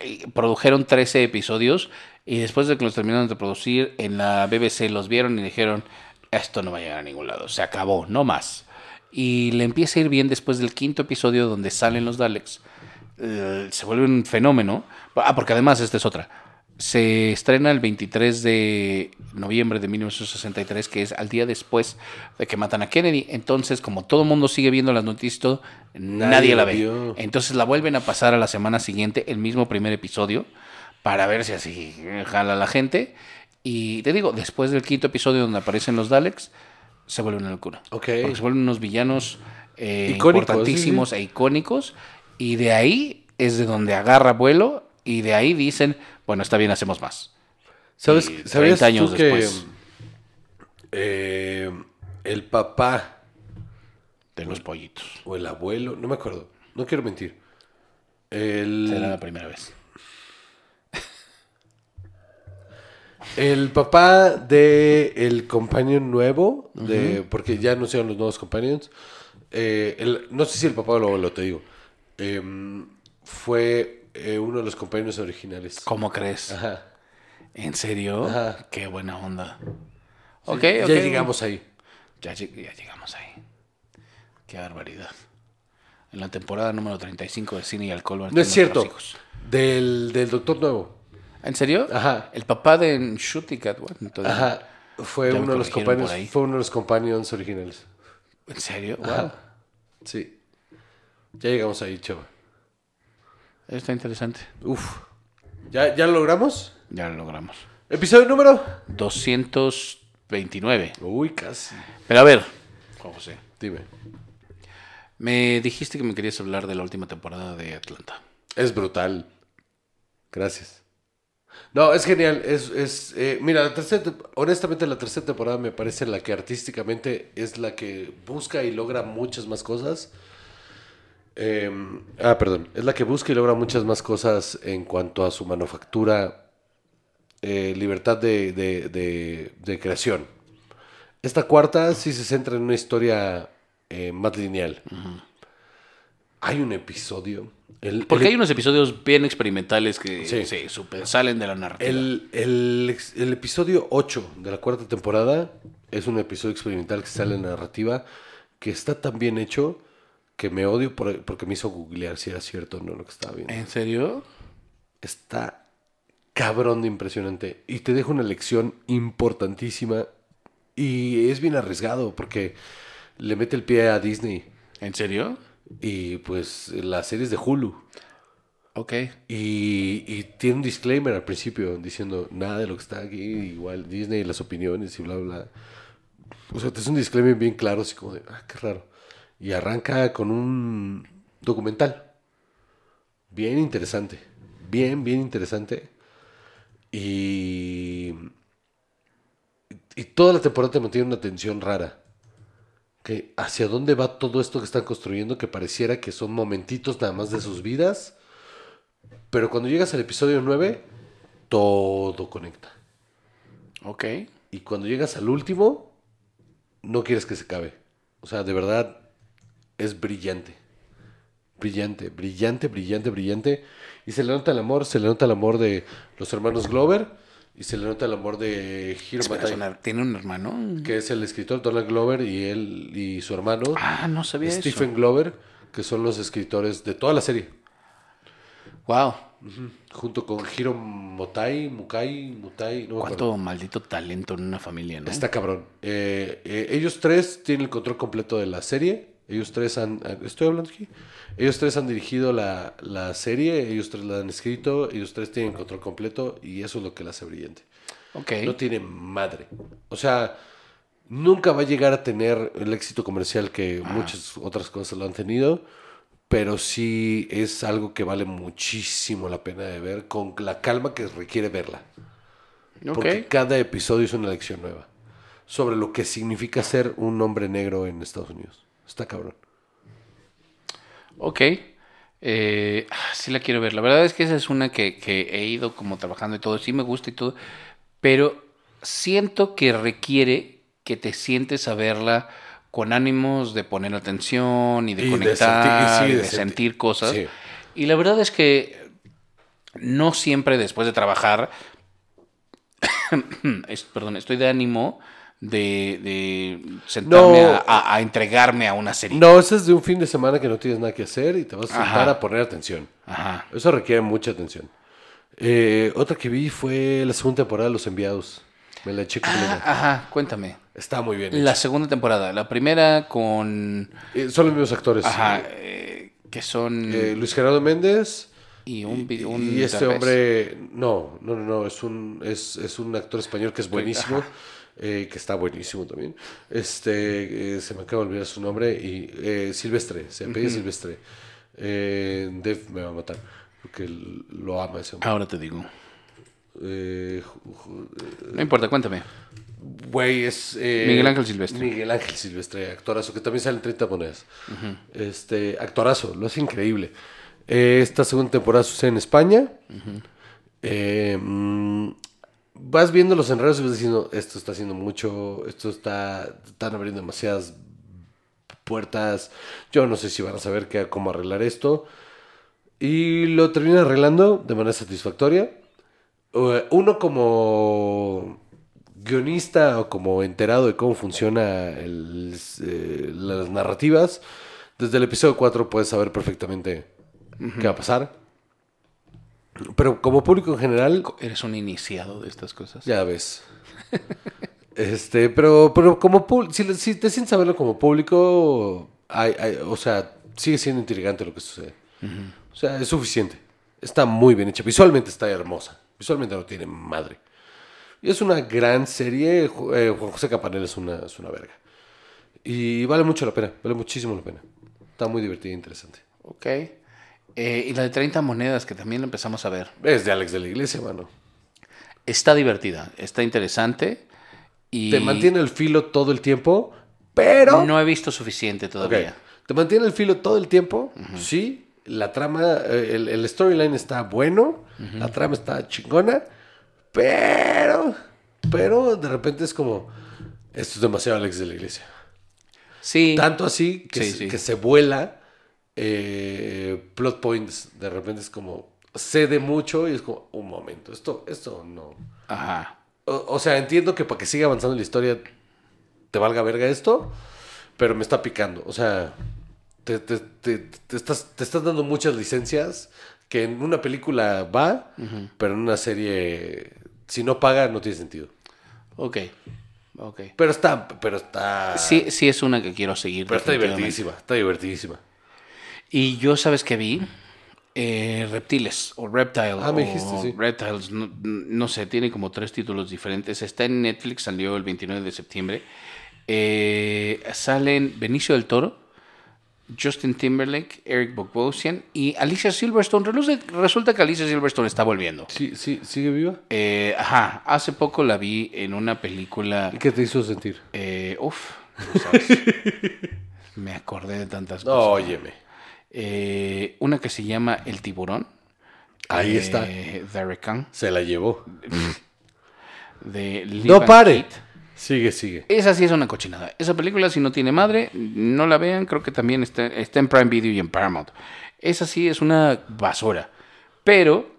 eh, produjeron 13 episodios y después de que los terminaron de producir en la BBC los vieron y dijeron, esto no va a llegar a ningún lado, se acabó, no más. Y le empieza a ir bien después del quinto episodio donde salen los Daleks. Eh, se vuelve un fenómeno. Ah, porque además esta es otra. Se estrena el 23 de noviembre de 1963, que es al día después de que matan a Kennedy. Entonces, como todo el mundo sigue viendo las noticias, todo, nadie, Nadie la ve. vio. Entonces la vuelven a pasar a la semana siguiente, el mismo primer episodio, para ver si así jala la gente. Y te digo, después del quinto episodio donde aparecen los Daleks, se vuelve una locura. Ok. Porque se vuelven unos villanos eh, importantísimos sí, e icónicos. Y de ahí es de donde agarra vuelo. Y de ahí dicen, bueno, está bien, hacemos más. ¿Sabes, y ¿sabías 30 años tú que después. eh, el papá De los pollitos. o el abuelo, no me acuerdo, no quiero mentir. El, Será la primera vez. El papá de el companion nuevo, de, porque ya anunciaron los nuevos companions. eh, el- no sé si el papá o el abuelo, te digo. Em, fue eh, uno de los companions originales. ¿Cómo crees? Ajá. ¿En serio? Ajá. Qué buena onda. Ok, ya ok. llegamos ahí. Ya, lleg- ya llegamos ahí. Qué barbaridad. En la temporada número 35 de Cine y Alcohol. No es cierto. Del, del doctor nuevo. ¿En serio? Ajá. El papá de bueno, entonces- Ajá. Fue uno de los ahí. Fue uno de los companions originales. ¿En serio? Wow. Ajá. Sí. Ya llegamos ahí, chava. Está interesante. Uf. ¿Ya, ¿Ya lo logramos? Ya lo logramos. ¿Episodio número? 229. Uy, casi. Pero a ver, Juan José, Dime. me dijiste que me querías hablar de la última temporada de Atlanta. Es brutal. Gracias. No, es genial. Es, es, eh, mira, la tercera, tem- honestamente la tercera temporada me parece la que artísticamente es la que busca y logra muchas más cosas. Eh, ah, perdón. Es la que busca y logra muchas más cosas en cuanto a su manufactura, eh, libertad de, de- de- de creación. Esta cuarta sí se centra en una historia eh, más lineal. Hay un episodio. el- Porque el- hay unos episodios bien experimentales que Sí. sí, super salen de la narrativa. El, el episodio 8 de la cuarta temporada es un episodio experimental que sale en la narrativa que está tan bien hecho que me odio por- porque me hizo googlear si era cierto o no lo que estaba viendo. ¿En serio? Está cabrón de impresionante y te deja una lección importantísima y es bien arriesgado porque le mete el pie a Disney ¿En serio? y pues las series de Hulu. Ok. Y, y tiene un disclaimer al principio diciendo nada de lo que está aquí, igual Disney, las opiniones y bla, bla. O sea, es un disclaimer bien claro, así como de, ah, qué raro. Y arranca con un documental. Bien interesante. Bien, bien interesante. Y. Y toda la temporada te mantiene una tensión rara. Que hacia dónde va todo esto que están construyendo, que pareciera que son momentitos nada más de sus vidas. Pero cuando llegas al episodio 9, todo conecta. Ok. Y cuando llegas al último, no quieres que se acabe. O sea, de verdad, es brillante. Brillante, brillante, brillante, brillante. Y se le nota el amor, se le nota el amor de los hermanos Glover y se le nota el amor de Hiro Matai, ¿Tiene un hermano? que es el escritor Donald Glover y él y su hermano Ah, no sabía Stephen eso. Glover, que son los escritores de toda la serie. Wow. Junto con Hiro Motai, Mukai, Mutai, no me acuerdo. Cuánto maldito talento en una familia, ¿no? Está cabrón. Eh, eh, ellos tres tienen el control completo de la serie. Ellos tres han. ah, ¿Estoy hablando aquí? Ellos tres han dirigido la, la serie, ellos tres la han escrito, ellos tres tienen control completo y eso es lo que la hace brillante. Ok. No tiene madre. O sea, nunca va a llegar a tener el éxito comercial que muchas otras cosas lo han tenido, pero sí es algo que vale muchísimo la pena de ver con la calma que requiere verla. Porque Ok. cada episodio es una lección nueva. Sobre lo que significa ser un hombre negro en Estados Unidos. Está cabrón. Ok. Eh, ah, sí la quiero ver. La verdad es que esa es una que, que he ido como trabajando y todo. Sí me gusta y todo. Pero siento que requiere que te sientes a verla con ánimos de poner atención y de Y de conectar sentir- sí, de de sentir- sentir cosas. sí. Y la verdad es que no siempre después de trabajar, es- perdón, estoy de ánimo de, de sentarme No. a, a- entregarme a una serie. No, ese es de un fin de semana que no tienes nada que hacer y te vas a sentar Ajá. a poner atención. Ajá. Eso requiere mucha atención. Eh, otra que vi fue la segunda temporada de Los Enviados. Me la eché completa. Ah, ajá, cuéntame. Está muy bien. La hecha. segunda temporada, la primera con... Eh, son los mismos actores. Ajá, eh, que son... Eh, Luis Gerardo Méndez. y un... Y, un y este hombre, no, no, no, no, es un, es, es un actor español que es buenísimo, eh, que está buenísimo también. Este, eh, se me acaba de olvidar su nombre, y eh, Silvestre, se apellida Silvestre. Eh, Def me va a matar, porque lo ama ese hombre. Ahora te digo. No importa, cuéntame. Güey, es. eh, Miguel Ángel Silvestre. Miguel Ángel Silvestre, actorazo, que también sale en 30 monedas. Este, actorazo, lo hace increíble. Eh, esta segunda temporada sucede en España. Eh, mm, vas viendo los enredos y vas diciendo, esto está haciendo mucho, esto está. Están abriendo demasiadas puertas. Yo no sé si van a saber qué, cómo arreglar esto. Y lo terminan arreglando de manera satisfactoria. Uno como guionista o como enterado de cómo funciona eh, las narrativas, desde el episodio 4 puedes saber perfectamente qué va a pasar. Pero como público en general, Eres un iniciado de estas cosas. ya ves. Este, pero, pero como público, si, si te sientes a verlo como público, hay, hay- o sea, sigue siendo intrigante lo que sucede. O sea, es suficiente. Está muy bien hecha. Visualmente está hermosa. Visualmente no tiene madre. Y es una gran serie. Eh, Juan José Campanella es una, es una verga. Y vale mucho la pena. Vale muchísimo la pena. Está muy divertida e interesante. Ok. Eh, y la de 30 monedas, que también la empezamos a ver. Es de Alex de la Iglesia, mano. Está divertida, está interesante. Y Te mantiene el filo todo el tiempo, pero... No he visto suficiente todavía. Te mantiene el filo todo el tiempo. Sí. La trama, eh, el, el storyline está bueno. La trama está chingona. Pero, pero de repente es como, esto es demasiado Alex de la Iglesia. Sí. Tanto así que, Sí, se, sí. que se vuela eh, plot points. De repente es como, cede mucho y es como, un momento, esto, esto no. Ajá. O, o sea, entiendo que para que siga avanzando la historia te valga verga esto, pero me está picando. O sea, te, te- te- te estás, te estás dando muchas licencias que en una película va, pero en una serie, si no paga, no tiene sentido. Ok. Ok. Pero está, pero está... Sí, sí es una que quiero seguir. Pero está divertidísima, está divertidísima. Y yo, ¿sabes qué vi? Eh, reptiles o Reptile. Ah, me o dijiste, sí. Reptiles, no, no sé, tiene como tres títulos diferentes. Está en Netflix, salió el 29 de septiembre. Eh, salen Benicio del Toro, Justin Timberlake, Eric Bogosian y Alicia Silverstone. Resulta, resulta que Alicia Silverstone está volviendo. Sí, sí, ¿sigue viva? Eh, ajá, hace poco la vi en una película. ¿Y qué te hizo sentir? Eh, uf, no sabes. me acordé de tantas No, cosas. óyeme. Eh, una que se llama El Tiburón. Ahí de está. Derek Kang, Se la llevó. de No pare. Sigue, sigue. Esa sí es una cochinada. Esa película, si no tiene madre, no la vean. Creo que también está, está en Prime Video y en Paramount. Esa sí es una basura. Pero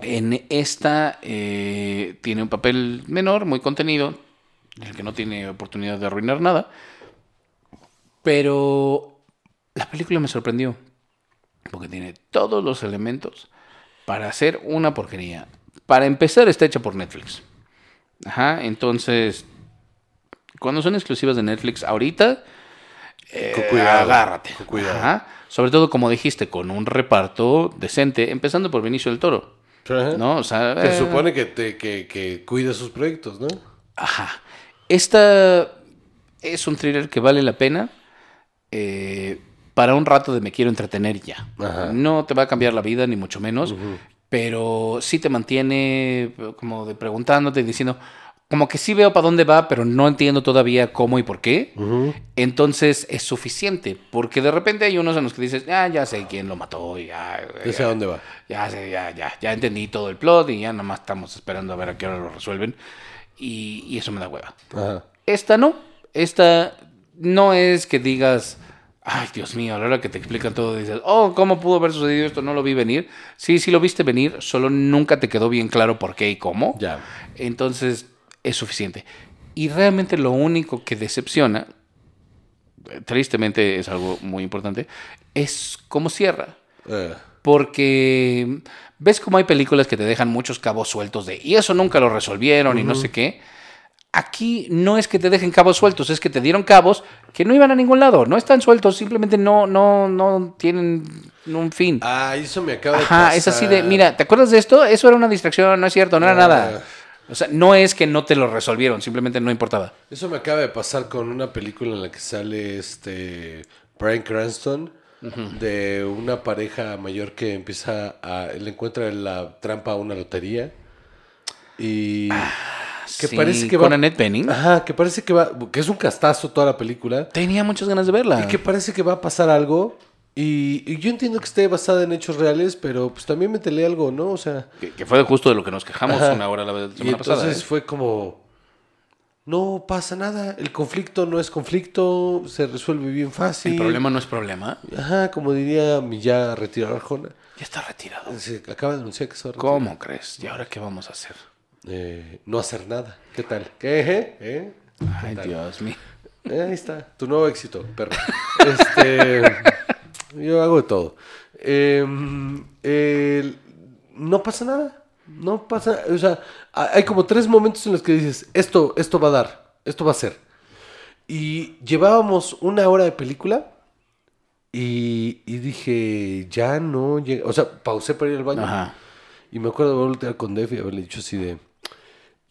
en esta eh, tiene un papel menor, muy contenido, en el que no tiene oportunidad de arruinar nada. Pero la película me sorprendió. Porque tiene todos los elementos para hacer una porquería. Para empezar, está hecha por Netflix. Ajá, entonces, cuando son exclusivas de Netflix ahorita, eh, Con cuidado, agárrate. con cuidado. Ajá. Sobre todo, como dijiste, con un reparto decente, empezando por Benicio del Toro. Ajá. ¿No? O sea, Se eh, supone que, te, que, que cuida sus proyectos, ¿no? Ajá. Esta es un thriller que vale la pena eh, para un rato de me quiero entretener ya. Ajá. No te va a cambiar la vida, ni mucho menos, pero sí te mantiene como de preguntándote y diciendo, como que sí veo para dónde va, pero no entiendo todavía cómo y por qué. Entonces es suficiente, porque de repente hay unos en los que dices, ah, ya sé quién lo mató, ya, Ya sé a dónde va. ya sé, ya, ya, ya entendí todo el plot y ya nada más estamos esperando a ver a qué hora lo resuelven. Y, y eso me da hueva. Ajá. Esta no. Esta no es que digas, ay, Dios mío, a la hora que te explican todo, dices, oh, ¿cómo pudo haber sucedido esto? No lo vi venir. Sí, sí lo viste venir, solo nunca te quedó bien claro por qué y cómo. Ya. Entonces, es suficiente. Y realmente lo único que decepciona, tristemente es algo muy importante, es cómo cierra. Eh, Porque ves como hay películas que te dejan muchos cabos sueltos de, y eso nunca lo resolvieron y no sé qué. Aquí no es que te dejen cabos sueltos, es que te dieron cabos que no iban a ningún lado, no están sueltos, simplemente no, no, no tienen un fin. Ah, eso me acaba de Ajá, es así de, pasar. mira, ¿te acuerdas de esto? Eso era una distracción, no es cierto, no era Ah. nada. O sea, no es que no te lo resolvieron, simplemente no importaba. Eso me acaba de pasar con una película en la que sale este Brian Cranston de una pareja mayor que empieza a le encuentra la trampa a una lotería y que Sí, parece que con va Annette Bening. Ajá, que parece que va que es un castazo toda la película Tenía muchas ganas de verla. y que parece que va a pasar algo y, y yo entiendo que esté basada en hechos reales, pero pues también métele algo, ¿no? O sea, Que, que fue justo de lo que nos quejamos Ajá. una hora la vez- Y semana entonces pasada. ¿eh? fue como, no pasa nada, el conflicto no es conflicto, se resuelve bien fácil. El problema no es problema. Ajá, como diría mi ya retirado Arjona. Ya está retirado. Se acaba de anunciar que a retirar. ¿Cómo crees? ¿Y ahora qué vamos a hacer? Eh, no hacer nada. ¿Qué tal? ¿Qué? eh? ¿Eh? Ay, tal? Dios mío. Eh, ahí está, tu nuevo éxito, perro. Este, yo hago de todo. El- no pasa nada. No pasa, o sea, ha- hay como tres momentos en los que dices, esto, esto va a dar, esto va a ser. Y llevábamos una hora de película y, y dije, ya no llega, o sea, pausé para ir al baño. Ajá. Y me acuerdo de voltear con Def y haberle dicho así de,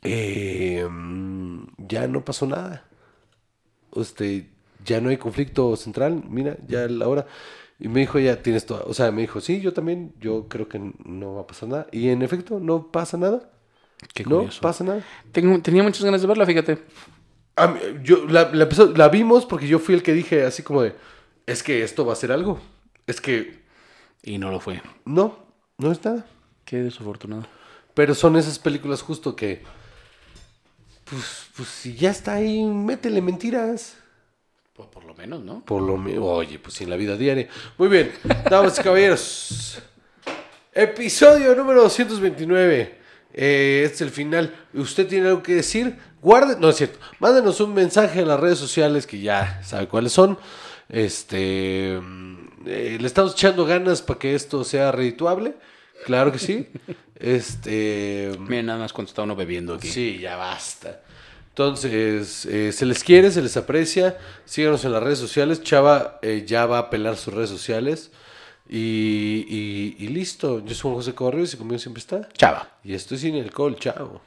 eh, ya no pasó nada. Este, ya no hay conflicto central, mira, ya la hora. Y me dijo, ya tienes todo. O sea, me dijo, sí, yo también, yo creo que no va a pasar nada. Y en efecto, no pasa nada. Qué no pasa nada. Tengo- tenía muchas ganas de verla, fíjate. A mí- yo, la, la empezó- la vimos porque yo fui el que dije así como de, es que esto va a ser algo. Es que Y no lo fue. no, no es nada. Qué desafortunado. Pero son esas películas justo que, pues, pues si ya está ahí, métele mentiras. Pues por lo menos, ¿no? Por lo menos, oye, pues en la vida diaria. Muy bien, damas y caballeros. Episodio número 229. Eh, este es el final. ¿Usted tiene algo que decir? Guarde, no es cierto. Mándenos un mensaje en las redes sociales que ya sabe cuáles son. Este, mm, eh, le estamos echando ganas para que esto sea redituable. Claro que sí. Este, Miren, nada más cuando está uno bebiendo aquí. Sí, ya basta. Entonces, eh, se les quiere, se les aprecia. Síganos en las redes sociales. Chava eh, ya va a apelar sus redes sociales. Y, y- y listo. Yo soy Juan José Correos y conmigo siempre está. Chava. Y esto es sin alcohol. Chao.